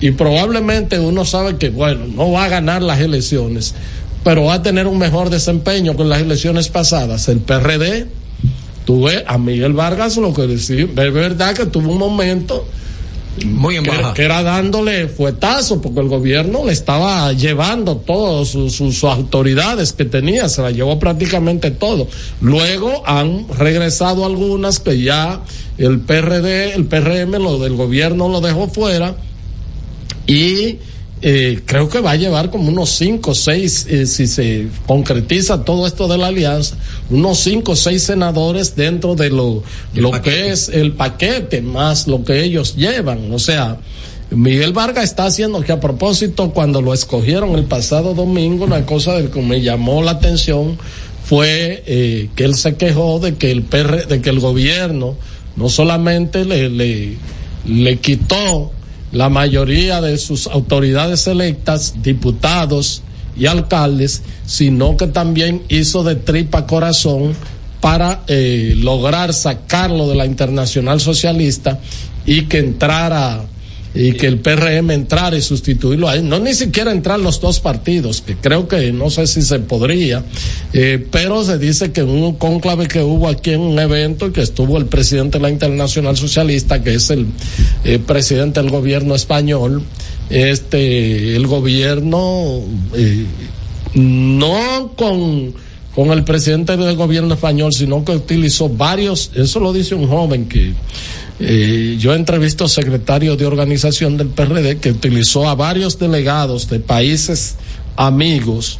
y probablemente uno sabe que, bueno, no va a ganar las elecciones, pero va a tener un mejor desempeño que en las elecciones pasadas. El PRD, tú ves a Miguel Vargas lo que decía, es verdad que tuvo un momento muy en que, baja. que era dándole fuetazo porque el gobierno le estaba llevando todas sus, sus autoridades que tenía, se la llevó prácticamente todo. Luego han regresado algunas que ya el PRD, el PRM, lo del gobierno lo dejó fuera y eh, creo que va a llevar como unos cinco o seis, eh, si se concretiza todo esto de la alianza, unos cinco o seis senadores dentro de lo, lo que es el paquete más lo que ellos llevan. O sea, Miguel Vargas está haciendo que a propósito cuando lo escogieron el pasado domingo, una cosa de que me llamó la atención fue eh, que él se quejó de que el PR, de que el gobierno no solamente le, le, le quitó la mayoría de sus autoridades electas, diputados y alcaldes, sino que también hizo de tripa corazón para eh, lograr sacarlo de la internacional socialista y que entrara y que el PRM entrara y sustituirlo a él. No ni siquiera entrar los dos partidos, que creo que no sé si se podría, eh, pero se dice que en un cónclave que hubo aquí en un evento que estuvo el presidente de la Internacional Socialista, que es el eh, presidente del gobierno español, este el gobierno eh, no con con el presidente del gobierno español, sino que utilizó varios, eso lo dice un joven que eh, yo entrevisto secretario de organización del PRD que utilizó a varios delegados de países amigos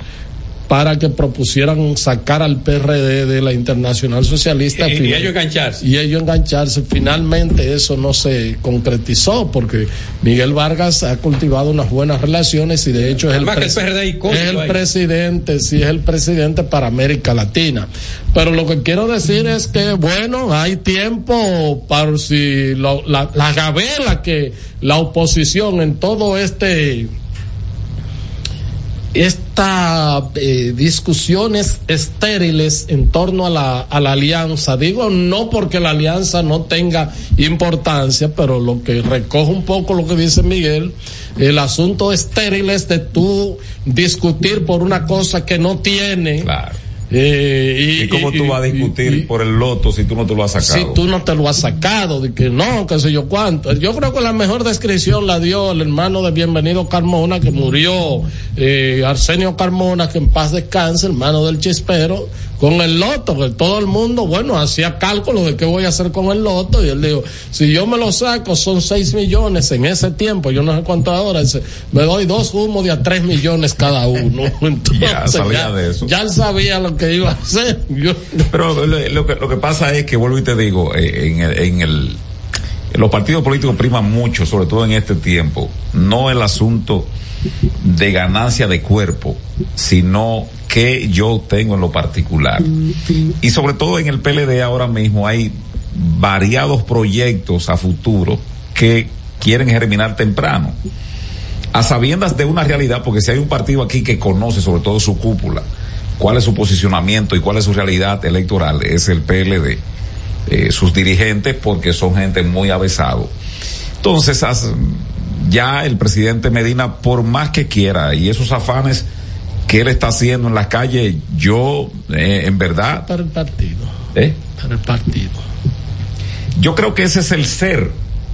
para que propusieran sacar al PRD de la Internacional Socialista. Y, y ellos engancharse. Y ellos engancharse. Finalmente eso no se concretizó porque Miguel Vargas ha cultivado unas buenas relaciones y de hecho es el, que el PRD es el ahí. presidente, sí es el presidente para América Latina. Pero lo que quiero decir es que, bueno, hay tiempo para si lo- la, la gabela que la oposición en todo este estas eh, discusiones estériles en torno a la, a la alianza. Digo no porque la alianza no tenga importancia, pero lo que recoge un poco lo que dice Miguel, el asunto estéril es de tú discutir por una cosa que no tiene. Eh, ¿Y cómo tú vas a discutir por el loto si tú no te lo has sacado? si tú no te lo has sacado, de que no, qué sé yo cuánto. Yo creo que la mejor descripción la dio el hermano de Bienvenido Carmona, que murió, eh, Arsenio Carmona, que en paz descanse, hermano del chispero, con el loto, que todo el mundo, bueno, hacía cálculo de qué voy a hacer con el loto, y él dijo, si yo me lo saco, son seis millones en ese tiempo, yo no sé cuánto ahora, dice, me doy dos humos de a tres millones cada uno. *laughs* *laughs* Entonces, Ya sabía de eso. Ya él sabía lo que iba a hacer. *laughs* Yo- Pero lo, lo que, lo que pasa es que, vuelvo y te digo, eh, en el, en el los partidos políticos priman mucho, sobre todo en este tiempo, no el asunto de ganancia de cuerpo, sino que yo tengo en lo particular. Y sobre todo en el PLD ahora mismo hay variados proyectos a futuro que quieren germinar temprano. A sabiendas de una realidad, porque si hay un partido aquí que conoce sobre todo su cúpula, cuál es su posicionamiento y cuál es su realidad electoral, es el PLD, eh, sus dirigentes, porque son gente muy avesado. Entonces, ya el presidente Medina, por más que quiera, y esos afanes que él está haciendo en las calles, yo, eh, en verdad, para el partido. ¿eh? Para el partido. Yo creo que ese es el ser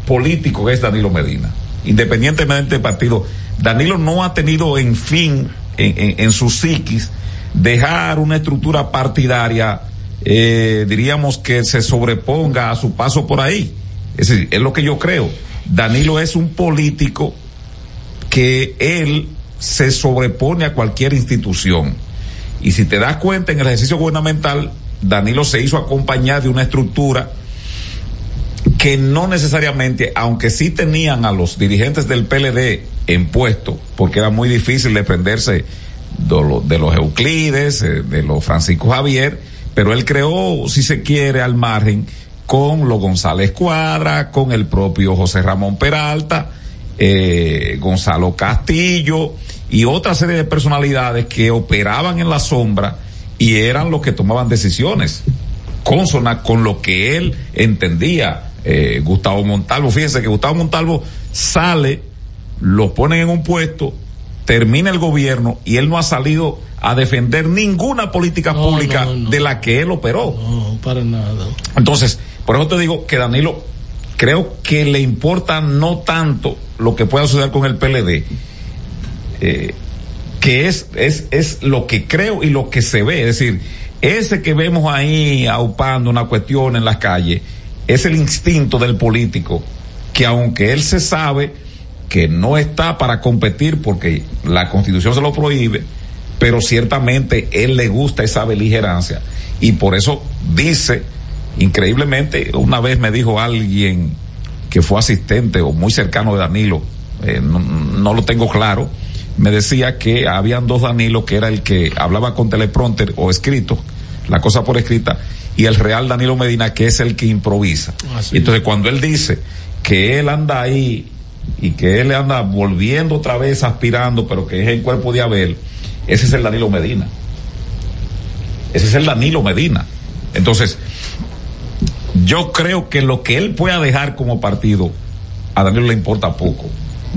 político que es Danilo Medina. Independientemente del partido, Danilo no ha tenido en fin, en, en- en su psiquis, dejar una estructura partidaria, eh, diríamos que se sobreponga a su paso por ahí. Es decir, es lo que yo creo. Danilo es un político que él se sobrepone a cualquier institución. Y si te das cuenta, en el ejercicio gubernamental, Danilo se hizo acompañar de una estructura que no necesariamente, aunque sí tenían a los dirigentes del PLD en puesto, porque era muy difícil defenderse de, lo- de los Euclides, eh, de los Francisco Javier, pero él creó, si se quiere, al margen con los González Cuadra, con el propio José Ramón Peralta, eh, Gonzalo Castillo y otra serie de personalidades que operaban en la sombra y eran los que tomaban decisiones consona con lo que él entendía. Eh, Gustavo Montalvo, fíjense que Gustavo Montalvo sale, lo ponen en un puesto, termina el gobierno y él no ha salido a defender ninguna política No, pública no, no. de la que él operó. No, para nada. Entonces, por eso te digo que Danilo creo que le importa no tanto lo que pueda suceder con el PLD, eh, que es, es, es lo que creo y lo que se ve. Es decir, ese que vemos ahí aupando una cuestión en las calles, es el instinto del político, que aunque él se sabe que no está para competir porque la constitución se lo prohíbe, pero ciertamente él le gusta esa beligerancia y por eso dice, increíblemente, una vez me dijo alguien que fue asistente o muy cercano de Danilo, eh, no, no lo tengo claro, me decía que habían dos Danilo, que era el que hablaba con teleprompter o escrito, la cosa por escrita, y el real Danilo Medina, que es el que improvisa. Y entonces cuando él dice que él anda ahí y que él anda volviendo otra vez aspirando, pero que es el cuerpo de Abel, ese es el Danilo Medina. Ese es el Danilo Medina. Entonces, yo creo que lo que él pueda dejar como partido, a Danilo le importa poco.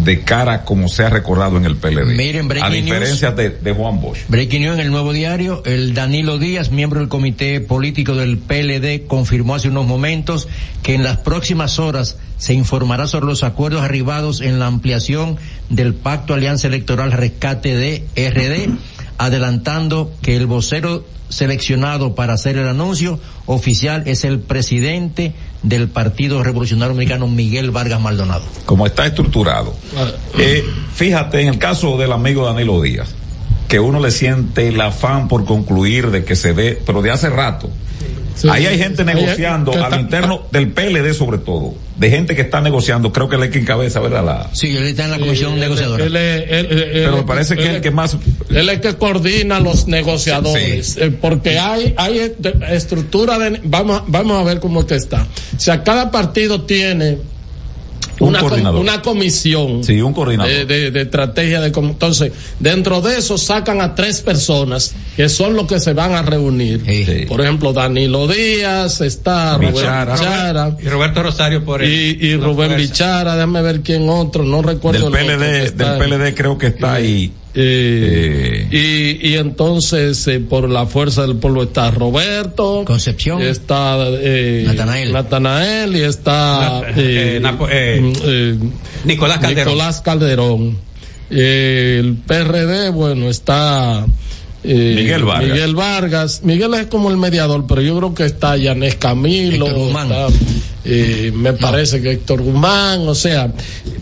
De cara como se ha recordado en el PLD. Miren, a diferencia news. de, de Juan Bosch. Breaking News en el nuevo diario, el Danilo Díaz, miembro del comité político del PLD, confirmó hace unos momentos que en las próximas horas se informará sobre los acuerdos arribados en la ampliación del Pacto Alianza Electoral Rescate de RD, adelantando que el vocero seleccionado para hacer el anuncio oficial es el presidente del Partido Revolucionario Dominicano, Miguel Vargas Maldonado. Como está estructurado. Eh, fíjate, en el caso del amigo Danilo Díaz, que uno le siente el afán por concluir de que se dé, pero de hace rato. Sí. Ahí hay gente negociando al está- interno del PLD sobre todo, de gente que está negociando, creo que él es que encabeza, ¿verdad? La, Sí, él está en la comisión Él- negociadora. él él- él- pero me él- parece que él es el que más Él es que coordina los negociadores, eh, porque hay, hay est- estructura de, vamos, a- vamos a ver cómo es que está. O sea, cada partido tiene Un una, com- una comisión Sí, un coordinador. de, de- de estrategia de entonces dentro de eso sacan a tres personas que son los que se van a reunir por ejemplo Danilo Díaz está Rubén Bichara. Bichara Y Roberto Rosario por el- y, y Rubén fuerza. Bichara déjame ver quién otro no recuerdo del PLD, del. PLD creo que está ahí. Eh, y, y entonces eh, por la fuerza del pueblo está Roberto Concepción está eh, Natanael. Natanael y está Na- eh, Napo- eh, mm, eh, Nicolás Calderón. Nicolás Calderón. Eh, el PRD bueno está eh, Miguel Vargas. Miguel Vargas Miguel es como el mediador pero yo creo que está Yanes Camilo Héctor Guzmán. está, eh, me parece que Héctor Guzmán, o sea,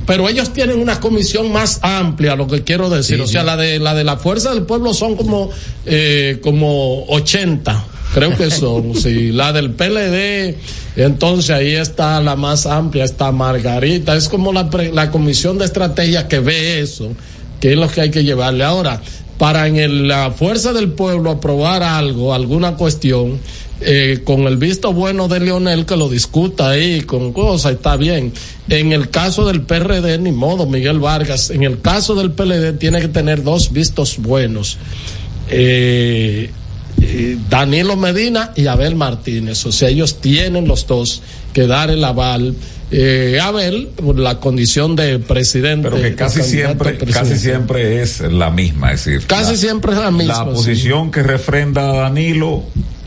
pero ellos tienen una comisión más amplia, lo que quiero decir, Sí, o sea, sí. la de la de la fuerza del pueblo son como eh, como 80, creo que son, *laughs* sí, la del PLD, entonces ahí está la más amplia, está Margarita, es como la pre- la comisión de estrategia que ve eso, que es lo que hay que llevarle ahora para en la fuerza del pueblo aprobar algo, alguna cuestión, eh, con el visto bueno de Leonel que lo discuta ahí con cosas, está bien. En el caso del PRD, ni modo, Miguel Vargas. En el caso del PLD tiene que tener dos vistos buenos. Eh, eh, Danilo Medina y Abel Martínez. O sea, ellos tienen los dos que dar el aval. Eh, Abel, por la condición de presidente. pero que casi siempre, casi siempre es la misma, es decir, Casi la- siempre es la misma. la sí. posición que refrenda a Danilo,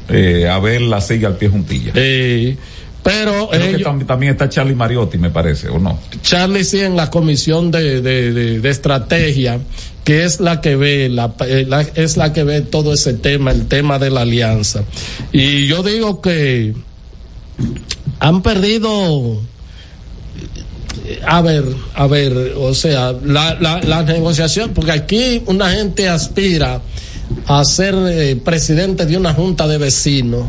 eh, Abel la sigue al pie juntilla. Eh, pero Creo que tam- también está Charlie Mariotti, me parece, ¿o no? Charlie sí en la comisión de, de, de- de estrategia, que es la que ve, la, eh, la- es la que ve todo ese tema, el tema de la alianza. Y yo digo que han perdido, a ver, a ver, o sea, la, la, la negociación, porque aquí una gente aspira a ser eh, presidente de una junta de vecinos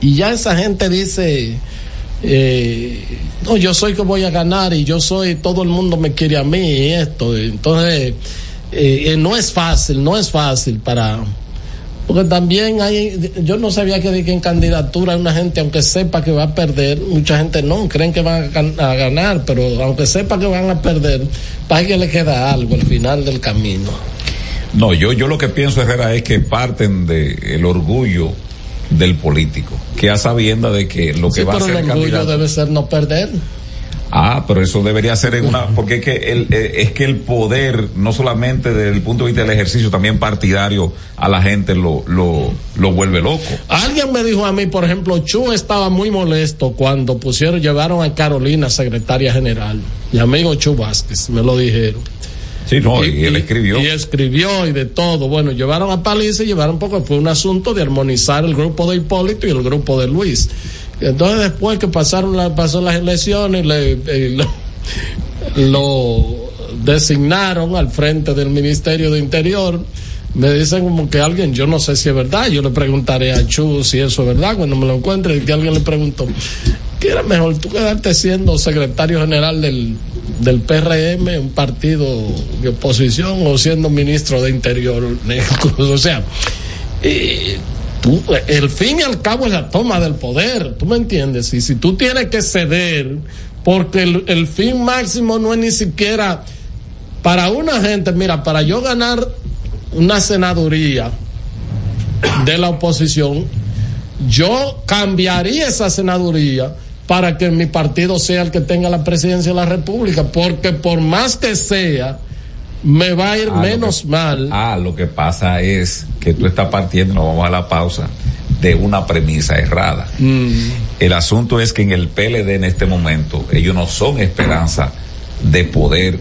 y ya esa gente dice, eh, no, yo soy que voy a ganar y yo soy, todo el mundo me quiere a mí y esto. Entonces, eh, eh, no es fácil, no es fácil para... Porque también hay, yo no sabía que, en candidatura hay una gente, aunque sepa que va a perder, mucha gente no, creen que van a, gan- a ganar, pero aunque sepa que van a perder, para que le queda algo al final del camino. No, yo, yo lo que pienso, Herrera, es que parten del orgullo del político, que a sabienda de que lo que Sí, va a ser el orgullo candidato. debe ser no perder. Ah, pero eso debería ser en una, porque es que el, eh, es que el poder, no solamente desde el punto de vista del ejercicio, también partidario, a la gente lo, lo, lo vuelve loco. Alguien me dijo a mí, por ejemplo, Chu estaba muy molesto cuando pusieron, llevaron a Carolina secretaria general. Mi amigo Chu Vázquez, me lo dijeron. Sí, no, y, él escribió. Y escribió y de todo. Bueno, llevaron a Paliza y llevaron porque fue un asunto de armonizar el grupo de Hipólito y el grupo de Luis. Y entonces después que pasaron la, pasó las elecciones, le, eh, *laughs* lo, designaron al frente del Ministerio de Interior. Me dicen como que alguien, yo no sé si es verdad, yo le preguntaré a Chu si eso es verdad cuando me lo encuentre y que alguien le preguntó, ¿qué era mejor tú quedarte siendo secretario general del, del PRM, un partido de oposición, o siendo ministro de Interior? *laughs* o sea, eh, tú, el fin y al cabo es la toma del poder, ¿tú me entiendes? Y si tú tienes que ceder, porque el, el fin máximo no es ni siquiera para una gente, mira, para yo ganar una senaduría de la oposición, yo cambiaría esa senaduría para que mi partido sea el que tenga la presidencia de la República, porque por más que sea, me va a ir Ah, menos que- mal. Ah, lo que pasa es que tú estás partiendo, nos vamos a la pausa, de una premisa errada. Mm. El asunto es que en el PLD en este momento ellos no son esperanza de poder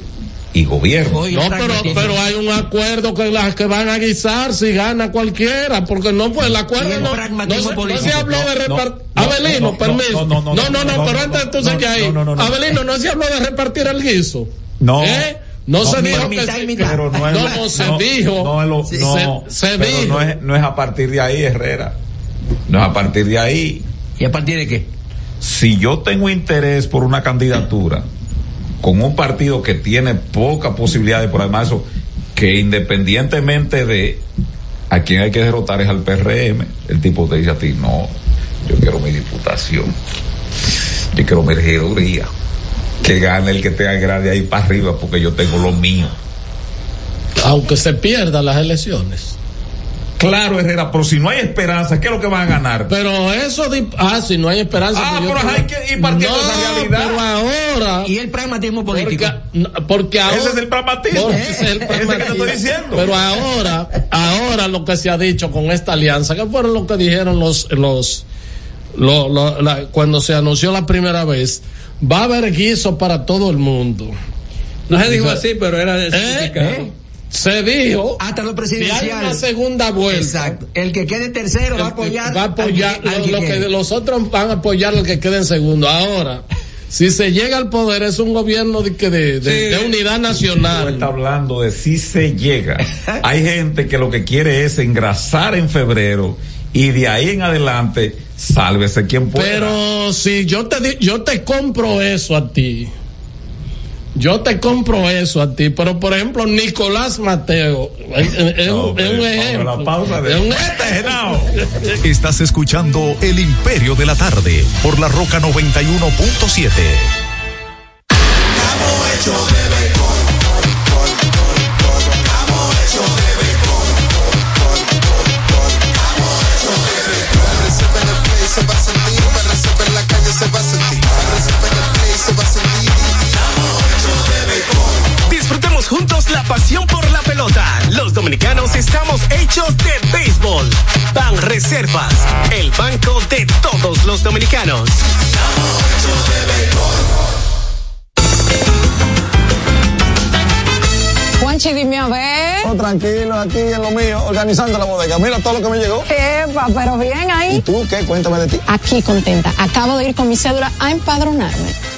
y gobierno. No, pero, pero hay un acuerdo que las que van a guisar si gana cualquiera, porque no fue el acuerdo. El No, se, no político. se habló de repartir. no, Abelino, no, no, permiso. no, no, no, pero antes tú no, que ahí. Abelino, no se habló de repartir el guiso. No. ¿Eh? No, se dijo pero que mitad se, y mitad. Pero no es no, lo- no, se no, dijo. no es lo- se, no, se pero dijo. no es, no es a partir de ahí, Herrera. No es a partir de ahí. ¿Y a partir de qué? Si yo tengo interés por una candidatura con un partido que tiene poca posibilidad de por además eso, que independientemente de a quién hay que derrotar es al PRM, el tipo te dice a ti, no, yo quiero mi diputación, yo quiero mi regiduría, que gane el que tenga grande ahí para arriba porque yo tengo lo mío. Aunque se pierdan las elecciones. Claro, Herrera, pero si no hay esperanza, ¿qué es lo que van a ganar? Pero eso, de- ah, si no hay esperanza. Ah, pues pero creo- hay que ir partiendo de esa No, realidad. Pero ahora. Y el pragmatismo político. Porque, no, porque ahora. Ese es el pragmatismo. Porque ese es el Ese que te pragmatismo. estoy diciendo. Pero ahora, ahora lo que se ha dicho con esta alianza, que fueron lo que dijeron los, los, lo- lo- la- cuando se anunció la primera vez, va a haber guiso para todo el mundo. No se dijo O sea, así, pero era de ¿Eh? Se dijo. Hasta lo Si presidencial. hay una segunda vuelta. Exacto. El que quede tercero va a apoyar. va a apoyar al- al lo, lo quede. que los otros van a apoyar al que quede en segundo. Ahora, si se llega al poder es un gobierno de, que de, de- de unidad No nacional. está hablando de si se llega. *laughs* Hay gente que lo que quiere es engrasar en febrero y de ahí en adelante sálvese quien pueda. Pero si yo te di- yo te compro eso a ti. Yo te compro eso a ti, pero por ejemplo Nicolás Mateo es, es- es No, un, es un ejemplo. vamos a la pausa de- Es un- *laughs* Estás escuchando El Imperio de la Tarde por la Roca 91.7. se pelota. Los dominicanos estamos hechos de béisbol. Ban Reservas, el banco de todos los dominicanos. Juanchi, dime a ver. Oh, tranquilo, aquí en lo mío, organizando la bodega. Mira todo lo que me llegó. Epa, pero bien ahí. ¿Y tú qué? Cuéntame de ti. Aquí contenta. Acabo de ir con mi cédula a empadronarme.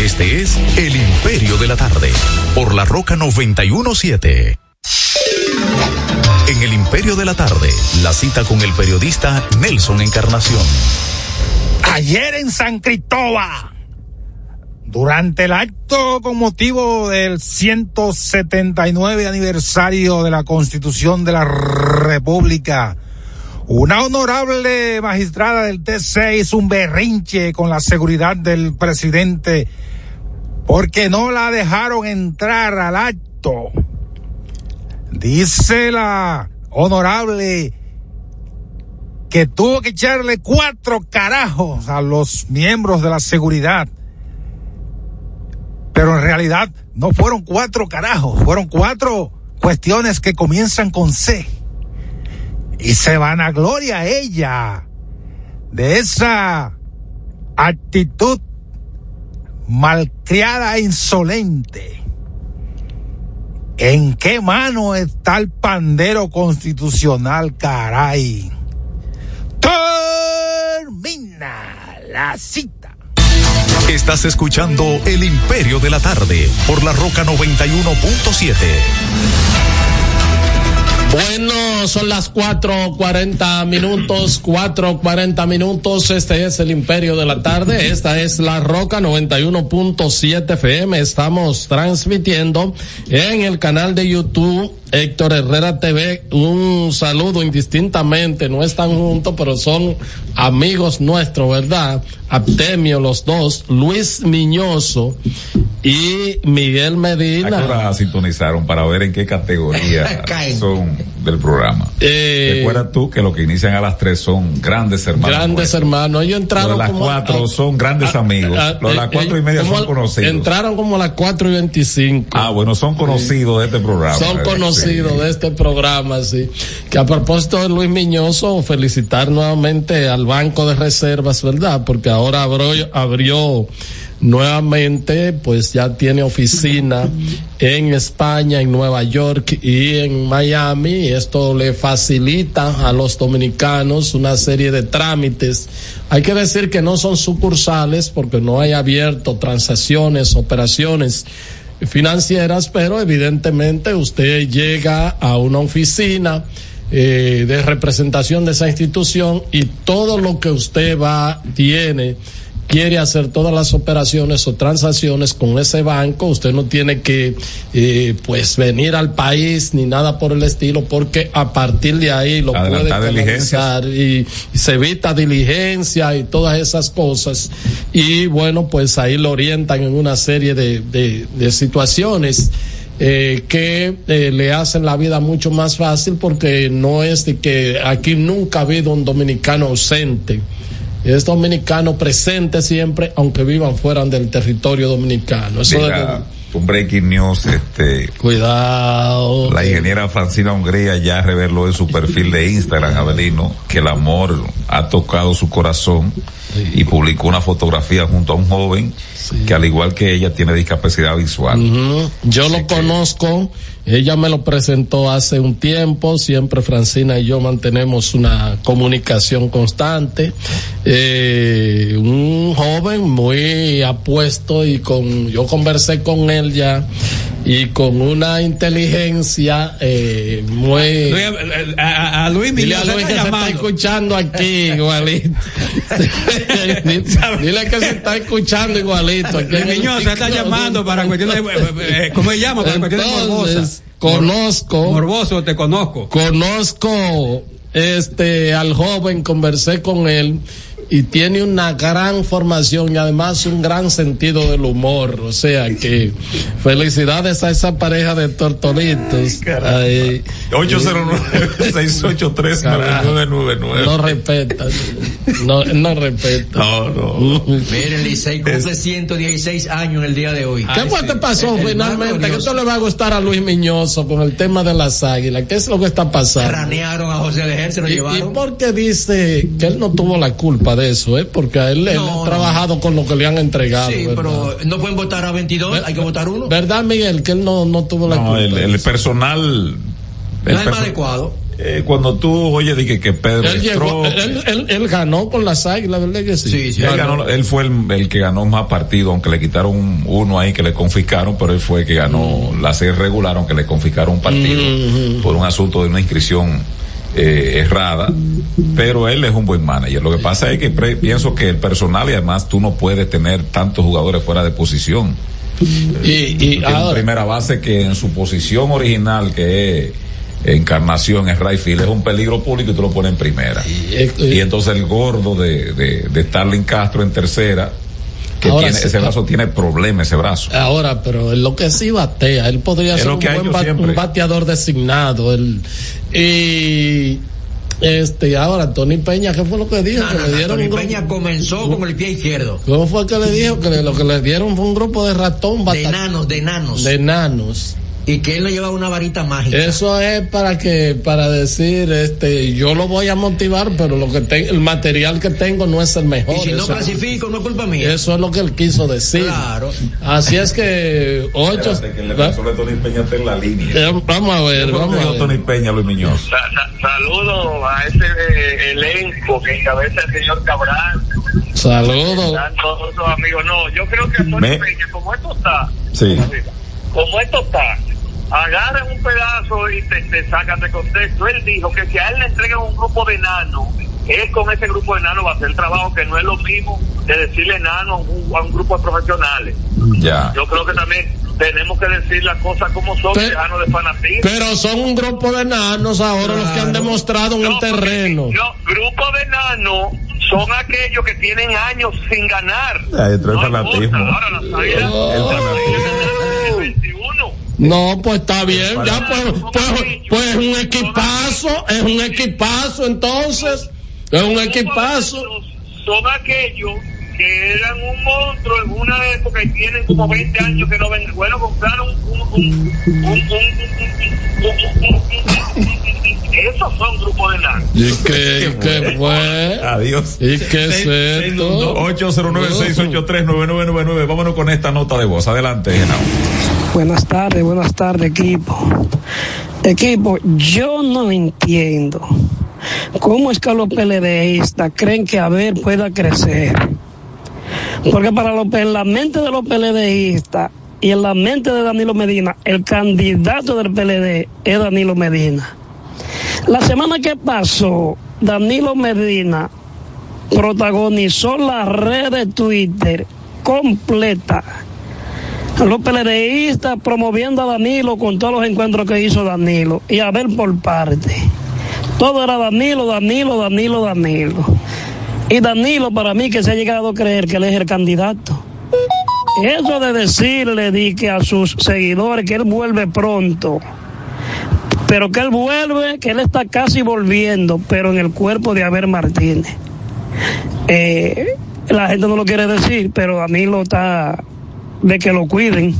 Este es El Imperio de la Tarde, por la Roca 917. En El Imperio de la Tarde, la cita con el periodista Nelson Encarnación. Ayer en San Cristóbal, durante el acto con motivo del 179 aniversario de la Constitución de la República, una honorable magistrada del T6 hizo un berrinche con la seguridad del presidente porque no la dejaron entrar al acto. Dice la honorable que tuvo que echarle cuatro carajos a los miembros de la seguridad. Pero en realidad no fueron cuatro carajos, fueron cuatro cuestiones que comienzan con C. Y se van a gloria ella de esa actitud malcriada e insolente. ¿En qué mano está el pandero constitucional, caray? Termina la cita. Estás escuchando El Imperio de la Tarde por la Roca 91.7. Bueno, son las cuatro cuarenta minutos, cuatro cuarenta minutos. Este es el Imperio de la Tarde. Esta es la Roca 91.7 FM. Estamos transmitiendo en el canal de YouTube Héctor Herrera TV. Un saludo indistintamente. No están juntos, pero son amigos nuestros, ¿verdad? Aptemio, los dos. Luis Miñoso y Miguel Medina. Ahora sintonizaron para ver en qué categoría *laughs* son del programa. Eh, Recuerda tú que los que inician a las tres son grandes hermanos. Grandes hermanos. Ellos entraron Los de las como cuatro a- son grandes a- amigos. a- Los de las eh, cuatro y media como- son conocidos. Entraron como a las cuatro y veinticinco. Ah, bueno, son conocidos de este programa. Son Eh, conocidos sí. de este programa, sí. Que a propósito de Luis Miñoso, felicitar nuevamente al Banco de Reservas, ¿verdad? Porque ahora abrió, abrió nuevamente, pues ya tiene oficina en España, en Nueva York y en Miami. Esto le facilita a los dominicanos una serie de trámites. Hay que decir que no son sucursales porque no hay abierto transacciones, operaciones financieras, pero evidentemente usted llega a una oficina eh, de representación de esa institución y todo lo que usted va, tiene, quiere hacer todas las operaciones o transacciones con ese banco, usted no tiene que eh, pues venir al país ni nada por el estilo, porque a partir de ahí lo Adelantar puede canalizar y, y se evita diligencia y todas esas cosas. Y bueno, pues ahí lo orientan en una serie de, de, de situaciones. eh, que eh, le hacen la vida mucho más fácil porque no es de que aquí nunca ha habido un dominicano ausente es dominicano presente siempre aunque vivan fuera del territorio dominicano eso Mira, un breaking news, este. Cuidado. La ingeniera Francina Hungría ya reveló en su perfil de Instagram, Avelino, que el amor ha tocado su corazón y publicó una fotografía junto a un joven que al igual que ella tiene discapacidad visual. Yo lo conozco, ella me lo presentó hace un tiempo, siempre Francina y yo mantenemos una comunicación constante. Eh, un joven muy apuesto y con, yo conversé con él ya y con una inteligencia eh, muy... Luis, a, a- a Luis Dile a Luis se está escuchando aquí *laughs* igualito. *laughs* Dile que se está escuchando igualito. Aquí el Miñoz se está llamando para cuestiones, eh, eh, ¿cómo se llama? Para cuestiones Entonces. Conozco. Morboso, te conozco. Conozco este al joven, conversé con él y tiene una gran formación y además un gran sentido del humor. O sea que felicidades a esa pareja de tortolitos. Ahí. 809-683-9999. No respeta. No, no respeta. No, no. Miren, Licey cumple 116 años el día de hoy. ¿Qué fue que pasó el finalmente? ¿Qué esto le va a gustar a Luis Miñoso con el tema de las águilas? ¿Qué es lo que está pasando? Ranearon a José Lejer, se lo ¿Y, y llevaron. por qué dice que él no tuvo la culpa de eso? ¿eh? Porque a él, él No, ha no. trabajado con lo que le han entregado. Sí, ¿verdad? pero no pueden votar a 22, hay que votar uno. ¿Verdad, Miguel? Que él no, no tuvo la No, culpa. el, personal. No es más adecuado. eh, cuando tú oyes de que, Pedro Él, llegó, él, él- él ganó con las águilas, ¿verdad que sí? él, ganó- él fue el, el que ganó más partidos, aunque le quitaron un- uno ahí que le confiscaron, pero él fue el que ganó la serie regular, aunque le confiscaron un partido por un asunto de una inscripción eh, errada. Pero él es un buen manager. Lo que pasa es que pre- pienso que el personal y además tú no puedes tener tantos jugadores fuera de posición. Y, y ahora, primera base que en su posición original, que es encarnación, es right field, es un peligro público y tú lo pones en primera. Y, entonces el gordo de, de, de Starling Castro en tercera, que Ahora tiene, sí. ese brazo tiene problemas, ese brazo. ahora, pero en lo que sí batea, él podría Es ser un buen hecho ba- siempre. un bateador designado. Él, y este, ahora, Tony Peña, ¿qué fue lo que dijo? No, que no, le dieron Tony grupo- Peña comenzó con el pie izquierdo. ¿Cómo fue que le dijo? Que le- lo que le dieron fue un grupo de ratón De enanos, de enanos. de enanos. Y que él no llevaba una varita mágica. Eso es para que, para decir, este, yo lo voy a motivar, pero lo que te- el material que tengo no es el mejor. Y si no Eso- clasifico, no es culpa mía. Eso es lo que él quiso decir. Claro. Así es que ocho. Espérate, que el defensor de Tony Peña está en la línea. Eh, Vamos a ver, ¿Qué fue lo vamos a dijo ver. Tony Peña, Luis Miñoz? Sa- sa- Saludos a ese eh, elenco que encabeza el señor Cabral. Saludos. Todos los amigos. No, yo creo que Me- Peña, como esto está, Sí. como esto está, agarran un pedazo y te, te sacan de contexto. Él dijo que si a él le entregan un grupo de enanos, él con ese grupo de enanos va a hacer el trabajo que no es lo mismo de decirle enano a un, a un grupo de profesionales. Ya. Yo creo que también tenemos que decir las cosas como son, Pero- dejarnos de fanatismo. Pero son un grupo de enanos ahora los que han demostrado en el terreno. No, grupo de enanos son aquellos que tienen años sin ganar. Ahí entró el No fanatismo. importa, Ahora las águilas, El fanatismo. águilas ganaron en el 21. No, pues está bien, ya pues, pues, pues es un equipazo, es un equipazo entonces, es un equipazo. Son aquellos que eran un monstruo en una época y tienen como 20 años que no ven. Bueno, compraron un. un, un, un, un- un- un- un- esos son grupos de enanos. ¿Y qué, qué fue? Adiós. ¿Y qué es esto? 809-683-9999. Vámonos con esta nota de voz. Adelante, Genao. Buenas tardes, buenas tardes, equipo. Equipo, yo no entiendo cómo es que los PLDistas creen que Abel pueda crecer. Porque para los, en la mente de los PLDistas y en la mente de Danilo Medina, el candidato del PLD es Danilo Medina. La semana que pasó, Danilo Medina protagonizó la red de Twitter completa los PLDistas promoviendo a Danilo con todos los encuentros que hizo Danilo y a ver por parte. Todo era Danilo, Danilo, Danilo, Danilo. Y Danilo para mí que se ha llegado a creer que él es el candidato. Eso de decirle di que a sus seguidores que él vuelve pronto, pero que él vuelve, que él está casi volviendo, pero en el cuerpo de Abel Martínez. Eh, la gente no lo quiere decir, pero Danilo está de que lo cuiden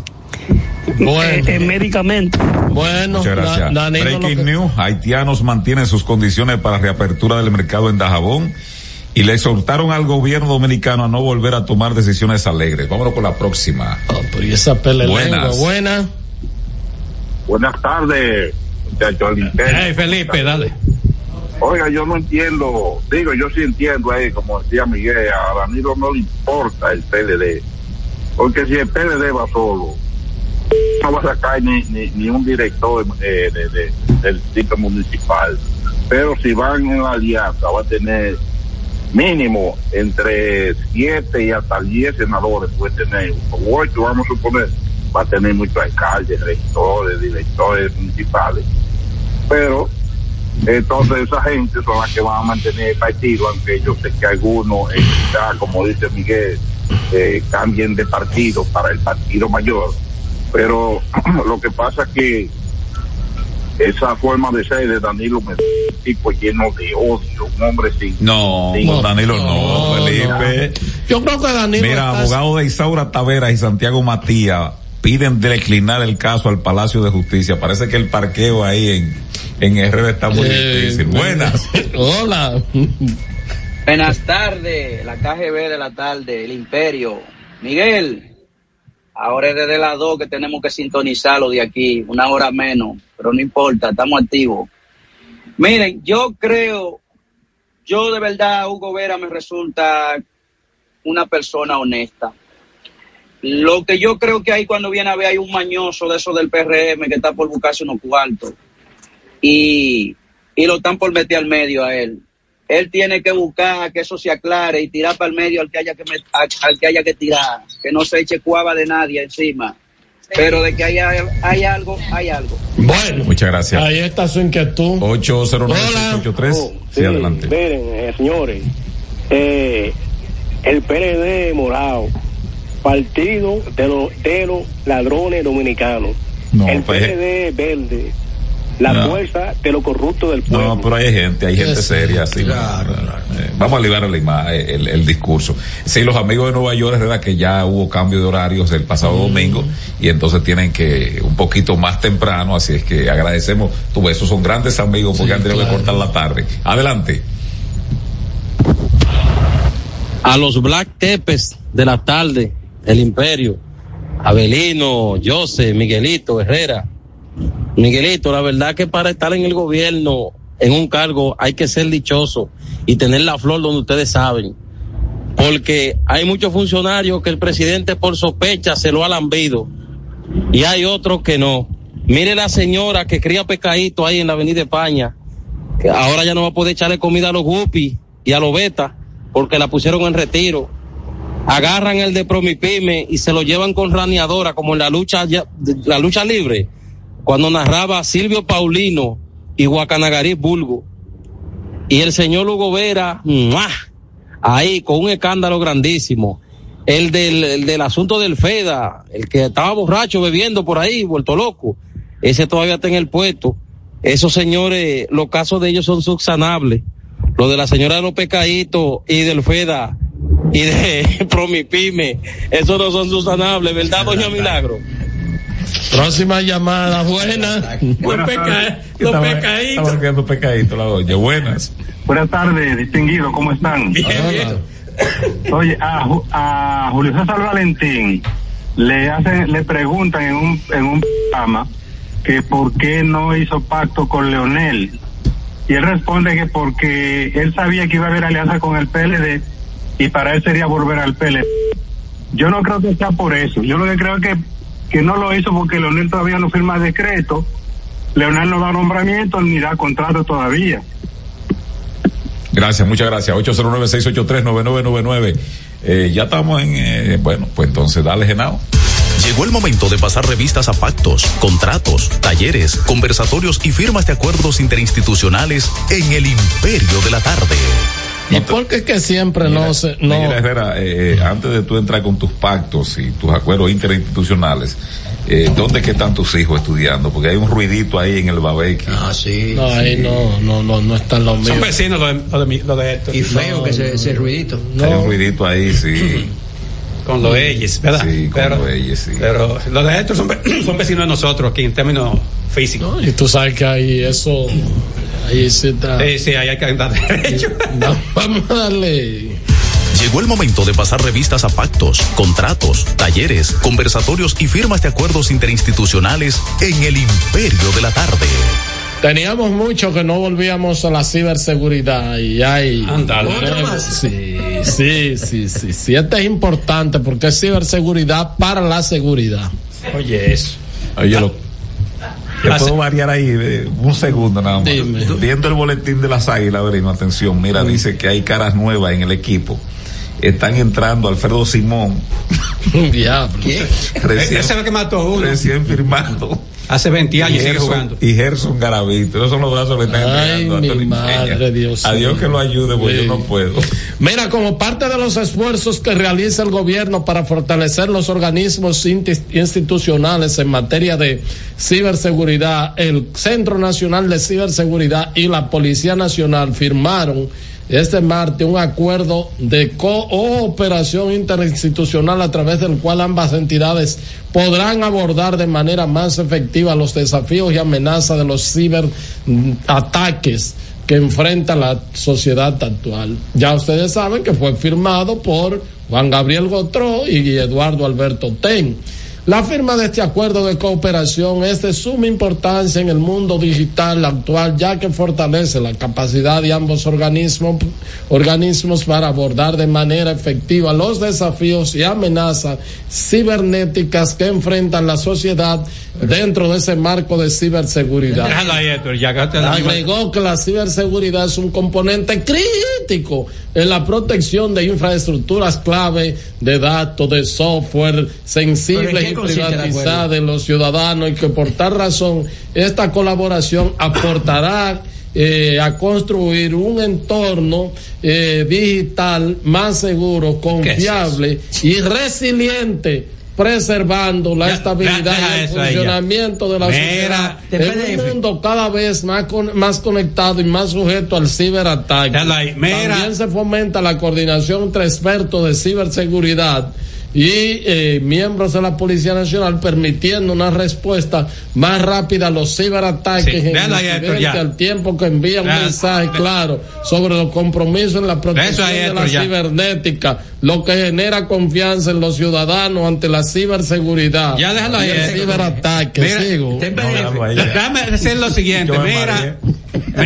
eh, eh, médicamente. Bueno, Muchas gracias. Da- Danilo Breaking lo que- news. Haitianos mantienen sus condiciones para reapertura del mercado en Dajabón y le exhortaron al gobierno dominicano a no volver a tomar decisiones alegres. Vámonos con la próxima. y esa pelea Buenas. buena. Buenas tardes, muchachos. del Imperio. Hey, Felipe, dale. Oiga, yo no entiendo, digo, yo sí entiendo ahí, como decía Miguel, a Danilo no le importa el PLD, porque si el PLD va solo, no va a sacar ni, ni, ni un director eh, de, de- del distrito municipal, pero si van en la alianza va a tener mínimo entre 7 y hasta 10 senadores, puede tener, o 8 vamos a suponer, va a tener muchos alcaldes, regidores, directores municipales, pero entonces esa gente son las que van a mantener el partido, aunque yo sé que algunos, eh, ya, como dice Miguel, eh, cambien de partido para el partido mayor. Pero *clears throat* lo que pasa es que esa forma de ser de Danilo me tipo lleno de odio, un hombre sin... No, sin- no, Danilo no, Felipe. Yo creo que Danilo Mira, está- abogado de Isaura Taveras y Santiago Matías piden declinar el caso al Palacio de Justicia. Parece que el parqueo ahí en, en Herrera está muy Eh, difícil. Buenas. *laughs* Hola. Buenas tardes, la KGB de la tarde, el Imperio. Miguel, ahora es desde las 2 que tenemos que sintonizarlo de aquí, una hora menos, pero no importa, estamos activos. Miren, yo creo, yo de verdad, Hugo Vera me resulta una persona honesta. Lo que yo creo que hay cuando viene a ver hay un mañoso de eso del PRM que está por buscarse unos cuartos y, y lo están por meter al medio a él. Él tiene que buscar que eso se aclare y tirar para el medio al que haya que, met- al, al que, haya que tirar, que no se eche cuava de nadie encima. Pero de que hay, hay algo, hay algo. Bueno, Muchas gracias. ahí está su inquietud. 809-683. Sí, adelante. Miren, eh, señores, eh, el PLD morado, partido de los, de los ladrones dominicanos. No, el pues, PLD verde, la No. fuerza de los corruptos del pueblo. No, pero hay gente, hay gente Sí, seria, así. Eh, vamos a liberar el, ima- el, el discurso. Sí, los amigos de Nueva York, es verdad que ya hubo cambio de horarios el pasado domingo y entonces tienen que un poquito más temprano, así es que agradecemos. Tú esos son grandes amigos porque han tenido que cortar la tarde. Adelante. a los Black Tepes de la tarde, el Imperio, Abelino, Jose, Miguelito, Herrera. Miguelito, la verdad que para estar en el gobierno, en un cargo, hay que ser dichoso y tener la flor donde ustedes saben. Porque hay muchos funcionarios que el presidente por sospecha se lo ha lambido y hay otros que no. Mire la señora que cría pescadito ahí en la Avenida España, que ahora ya no va a poder echarle comida a los guppies y a los betas porque la pusieron en retiro. Agarran el de Promipyme y se lo llevan con raneadora como en la lucha la lucha libre cuando narraba Silvio Paulino y Guacanagarí Bulgo. Y el señor Hugo Vera, ahí con un escándalo grandísimo. El del, el del asunto del FEDA, el que estaba borracho bebiendo por ahí, vuelto loco, ese todavía está en el puesto. Esos señores, los casos de ellos son subsanables. Lo de la señora de los pecaditos y del FEDA y de *laughs* Promipyme, esos no son subsanables, ¿verdad, doña Milagro? Próxima llamada, buena. Buenas los los pecaditos. Pecadito la doña. Buenas. Buenas tardes, distinguido, ¿cómo están? Oye, a, a Julio César Valentín le hacen, le preguntan en un, en un programa que por qué no hizo pacto con Leonel. Y él responde que porque él sabía que iba a haber alianza con el PLD y para él sería volver al PLD. Yo no creo que sea por eso. Yo lo que creo es que, que no lo hizo porque Leonel todavía no firma decreto. Leonel no da nombramiento ni da contrato todavía. Gracias, muchas gracias. 809-683-9999. Eh, ya estamos en, eh, bueno, pues entonces dale, Genao. Llegó el momento de pasar revistas a pactos, contratos, talleres, conversatorios y firmas de acuerdos interinstitucionales en el imperio de la tarde. ¿Y por qué es que siempre no se, no, Mira, Herrera, eh, antes de tú entrar con tus pactos y tus acuerdos interinstitucionales, eh, ¿dónde que están tus hijos estudiando? Porque hay un ruidito ahí en el Babeque. Ah, sí. no, ahí no, no, no, no están los míos. Son vecinos los de, los de, mi- los de Héctor. Y feo que ese, ese ruidito. Hay un ruidito ahí, sí. *clears throat* Con los Eyes, ¿verdad? Sí, con pero, los Eyes, sí. Pero los de Héctor son, *clears throat* son vecinos de nosotros aquí en términos físicos. Y tú sabes que ahí eso, Ahí sí está. Sí, sí, ahí hay que andar derecho. *laughs* vamos a darle. Llegó el momento de pasar revistas a pactos, contratos, talleres, conversatorios y firmas de acuerdos interinstitucionales en el imperio de la tarde. Teníamos mucho que no volvíamos a la ciberseguridad y hay. Ándale. Sí, sí, sí, sí, sí. Este es importante porque es ciberseguridad para la seguridad. Oye, eso. Oye, lo, puedo variar ahí de un segundo nada más. Dime. Viendo el boletín de las águilas, Avelino, atención, mira, dice que hay caras nuevas en el equipo. Están entrando Alfredo Simón. *laughs* Diablo. Recién, Ese es el que mató uno. recién firmado. Hace 20 años y sigue Gerson, jugando. y Gerson Garavito. Esos son los brazos que le están Ay, entregando a mi madre. Dios A Dios que lo ayude, porque Sí. yo no puedo. Mira, como parte de los esfuerzos que realiza el gobierno para fortalecer los organismos institucionales en materia de ciberseguridad, el Centro Nacional de Ciberseguridad y la Policía Nacional firmaron este martes un acuerdo de cooperación interinstitucional a través del cual ambas entidades podrán abordar de manera más efectiva los desafíos y amenazas de los ciberataques que enfrenta la sociedad actual. Ya ustedes saben que fue firmado por Juan Gabriel Gotró y Eduardo Alberto Ten. La firma de este acuerdo de cooperación es de suma importancia en el mundo digital actual, ya que fortalece la capacidad de ambos organismos, organismos para abordar de manera efectiva los desafíos y amenazas cibernéticas que enfrentan la sociedad dentro de ese marco de ciberseguridad. Agregó que la ciberseguridad es un componente crítico en la protección de infraestructuras clave de datos, de software sensibles ¿Pero en qué y privatizadas de los ciudadanos y que por tal razón esta colaboración aportará eh, a construir un entorno eh, digital más seguro, confiable y resiliente preservando la Ya, estabilidad y el funcionamiento de la Mira, sociedad. de en un mundo cada vez más con- más conectado y más sujeto al ciberataque. También se fomenta la coordinación entre expertos de ciberseguridad y eh, miembros de la Policía Nacional permitiendo una respuesta más rápida a los ciberataques Sí, en ya. al tiempo que envía un mensaje claro sobre los compromisos en la protección ahí, de la cibernética, lo que genera confianza en los ciudadanos ante la ciberseguridad. Ya déjalo ahí, el Héctor. ciberataque, Mira, sigo. No, PDF. déjalo ahí. Déjame decir lo siguiente, mira,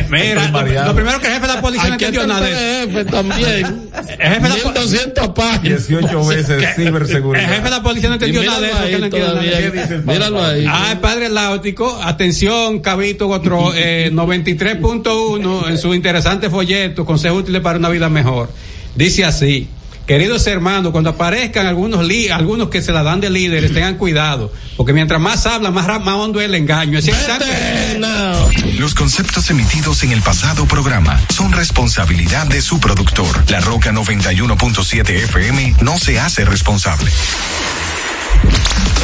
mira, lo, primero que el jefe de la policía no entendió el nada de eso. PDF también. El jefe de la po- 1200 páginas. 18 veces El ciberseguridad. jefe de la policía no entendió nada de míralo eso, que ahí no el Míralo ahí. Ah, el padre Láutico, atención, Cabito Gotro, *laughs* eh, 93.1 en su interesante folleto, Consejo Útiles para una Vida Mejor. Dice así, queridos hermanos, cuando aparezcan algunos li- algunos que se la dan de líderes, tengan cuidado, porque mientras más hablan, más, más hondo es el engaño. Es exacto- Los conceptos emitidos en el pasado programa son responsabilidad de su productor. La Roca 91.7 FM no se hace responsable.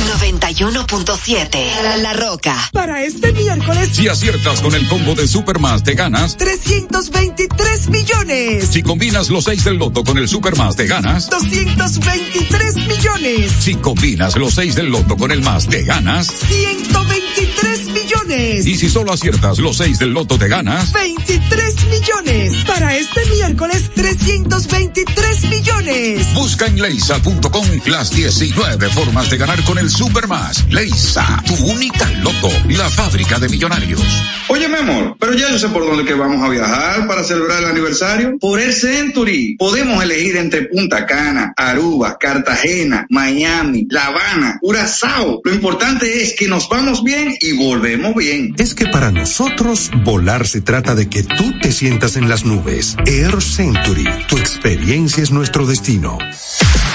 91.7 La, La Roca. Para este miércoles, Si aciertas con el combo de Supermas, te ganas. 323 millones. Si combinas los 6 del loto con el Supermas, te ganas. 223 millones. Si combinas los 6 del loto con el más, te ganas. 123 millones. Y si solo aciertas los 6 del loto, te ganas. 23 millones. Para este miércoles, 323 millones. Busca en leisa.com las 19 formas de ganar con el Supermas. Leisa, tu única loto, la fábrica de millonarios. Oye, mi amor, pero ya yo sé por dónde que vamos a viajar para celebrar el aniversario. Por el Century. Podemos elegir entre Punta Cana, Aruba, Cartagena, Miami, La Habana, Curazao. Lo importante es que nos vamos bien y volvemos bien. Es que para nosotros volar se trata de que tú te sientas en las nubes. Air Century, tu experiencia es nuestro destino.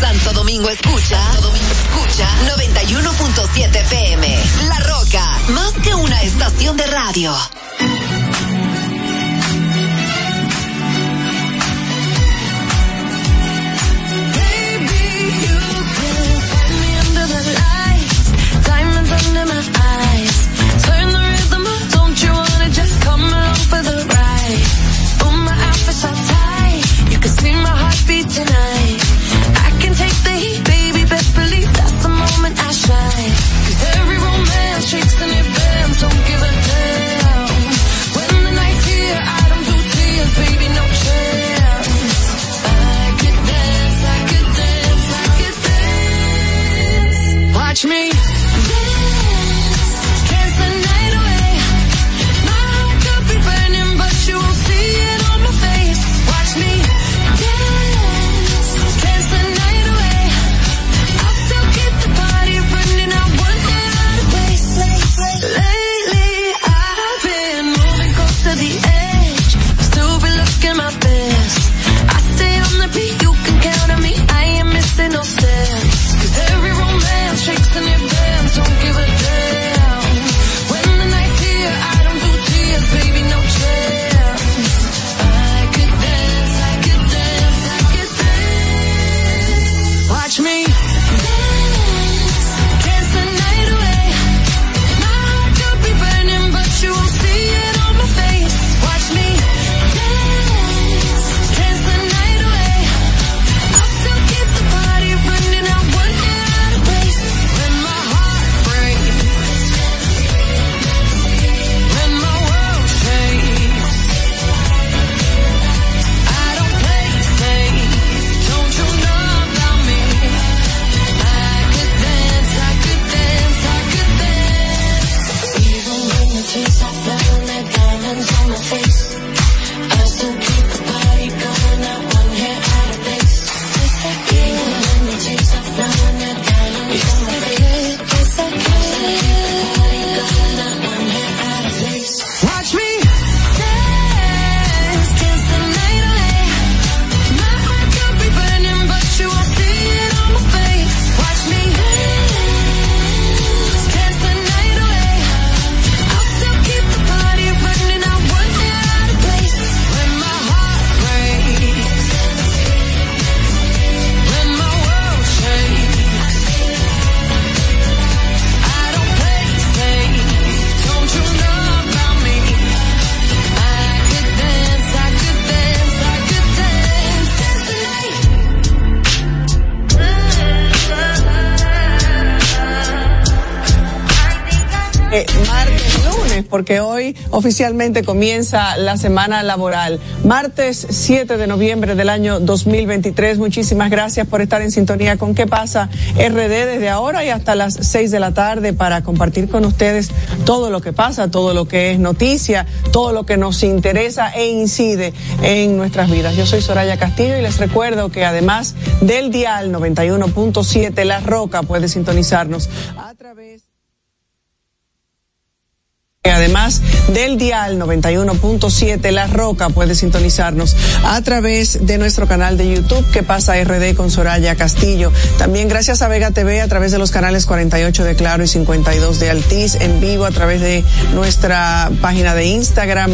Santo Domingo escucha, Santo Domingo escucha 91.7 PM. La Roca, más que una estación de radio. Me. Oficialmente comienza la semana laboral. Martes 7 de noviembre del año 2023. Muchísimas gracias por estar en sintonía con qué pasa RD desde ahora y hasta las 6 de la tarde para compartir con ustedes todo lo que pasa, todo lo que es noticia, todo lo que nos interesa e incide en nuestras vidas. Yo soy Soraya Castillo y les recuerdo que además del dial 91.7 La Roca puede sintonizarnos a través Además del dial 91.7 La Roca puede sintonizarnos a través de nuestro canal de YouTube que pasa RD con Soraya Castillo. También gracias a Vega TV a través de los canales 48 de Claro y 52 de Altiz en vivo a través de nuestra página de Instagram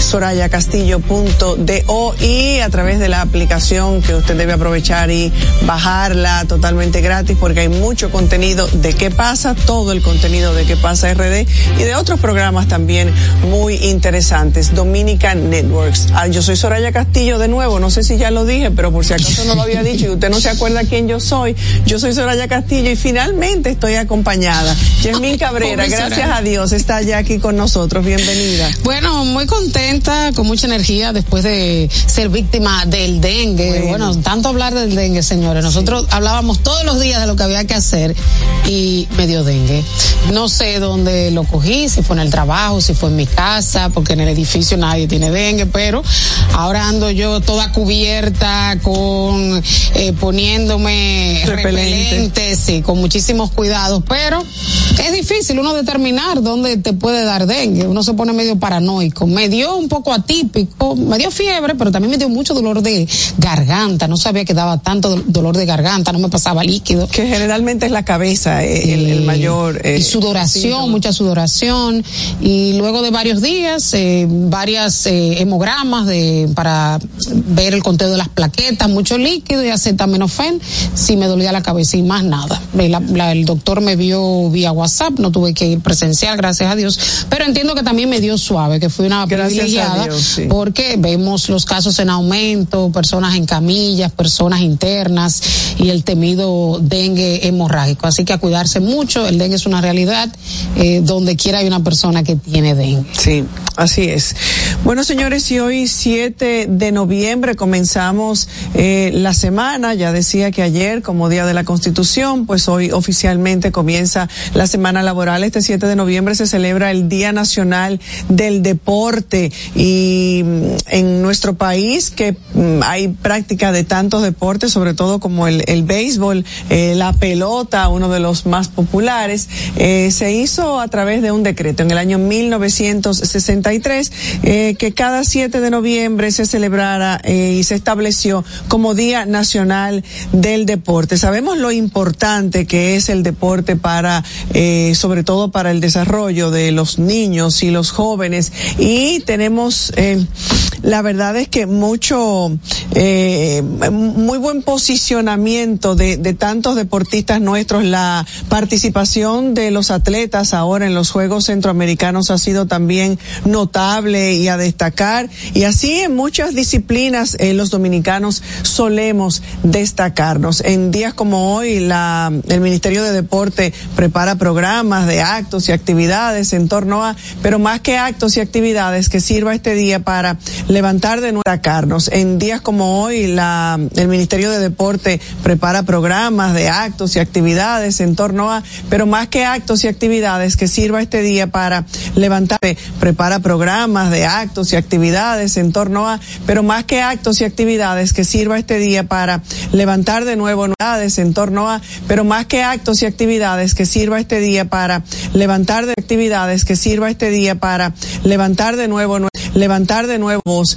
sorayacastillo.do y a través de la aplicación que usted debe aprovechar y bajarla totalmente gratis porque hay mucho contenido de qué pasa, todo el contenido de qué pasa RD y de otros programas también muy interesantes. Dominican Networks. Ah, yo soy Soraya Castillo de nuevo, no sé si ya lo dije, pero por si acaso no lo había dicho y usted no se acuerda quién yo soy. Yo soy Soraya Castillo y finalmente estoy acompañada. Yasmín Cabrera, gracias a Dios, está ya aquí con nosotros. Bienvenida. Bueno, muy contenta, con mucha energía después de ser víctima del dengue. Bueno, tanto hablar del dengue, señores. Nosotros hablábamos todos los días de lo que había que hacer y me dio dengue. No sé dónde lo cogí, si fue en el trabajo trabajo, si fue en mi casa, porque en el edificio nadie tiene dengue, pero ahora ando yo toda cubierta con eh, poniéndome repelente, sí, con muchísimos cuidados, pero es difícil uno determinar dónde te puede dar dengue, uno se pone medio paranoico. Me dio un poco atípico, me dio fiebre, pero también me dio mucho dolor de garganta, no sabía que daba tanto do- dolor de garganta, no me pasaba líquido. Que generalmente es la cabeza eh, el, el mayor. eh, y sudoración, síntoma. mucha sudoración y luego de varios días, eh, varias eh, hemogramas de para ver el conteo de las plaquetas, mucho líquido y acetaminofén, sí me dolía la cabeza y más nada. Ve, la- la- el doctor me vio vía WhatsApp, no tuve que ir presencial, gracias a Dios, pero entiendo que también me dio suave, que fui una Gracias a privilegiada Dios, sí. porque vemos los casos en aumento, personas en camillas, personas internas y el temido dengue hemorrágico. Así que a cuidarse mucho, el dengue es una realidad, eh, donde quiera hay una persona que tiene dengue. Sí, así es. Bueno, señores, y hoy 7 de noviembre comenzamos eh, la semana. Ya decía que ayer, como Día de la Constitución, pues hoy oficialmente comienza la semana laboral. Este 7 de noviembre se celebra el Día Nacional del Deporte y mm, en nuestro país que mm, hay práctica de tantos deportes, sobre todo como el, béisbol, eh, la pelota, uno de los más populares, eh, se hizo a través de un decreto en el año 1963 eh, que cada 7 de noviembre se celebrara eh, y se estableció como Día Nacional del Deporte. Sabemos lo importante que es el deporte para, eh, sobre todo para el desarrollo de los niños y los jóvenes y tenemos, la verdad es que mucho, muy buen posicionamiento de, de tantos deportistas nuestros, la participación de los atletas ahora en los Juegos Centroamericanos ha sido también notable y a destacar. Y así en muchas disciplinas eh, los dominicanos solemos destacarnos. En días como hoy, la, el Ministerio de Deporte prepara programas de actos y actividades en torno a, pero más que actos y actividades, que sirva este día para levantar de nuevo destacarnos. En días como hoy, la, el Ministerio de Deporte prepara programas de actos y actividades en torno a, pero más que actos y actividades, que sirva este día para levantar, prepara programas de actos y actividades en torno a, pero más que actos y actividades, que sirva este día para levantar de nuevo novedades en torno a, pero más que actos y actividades, que sirva este día para levantar de actividades, que sirva este día para levantar de nuevo, nue- levantar de nuevo voz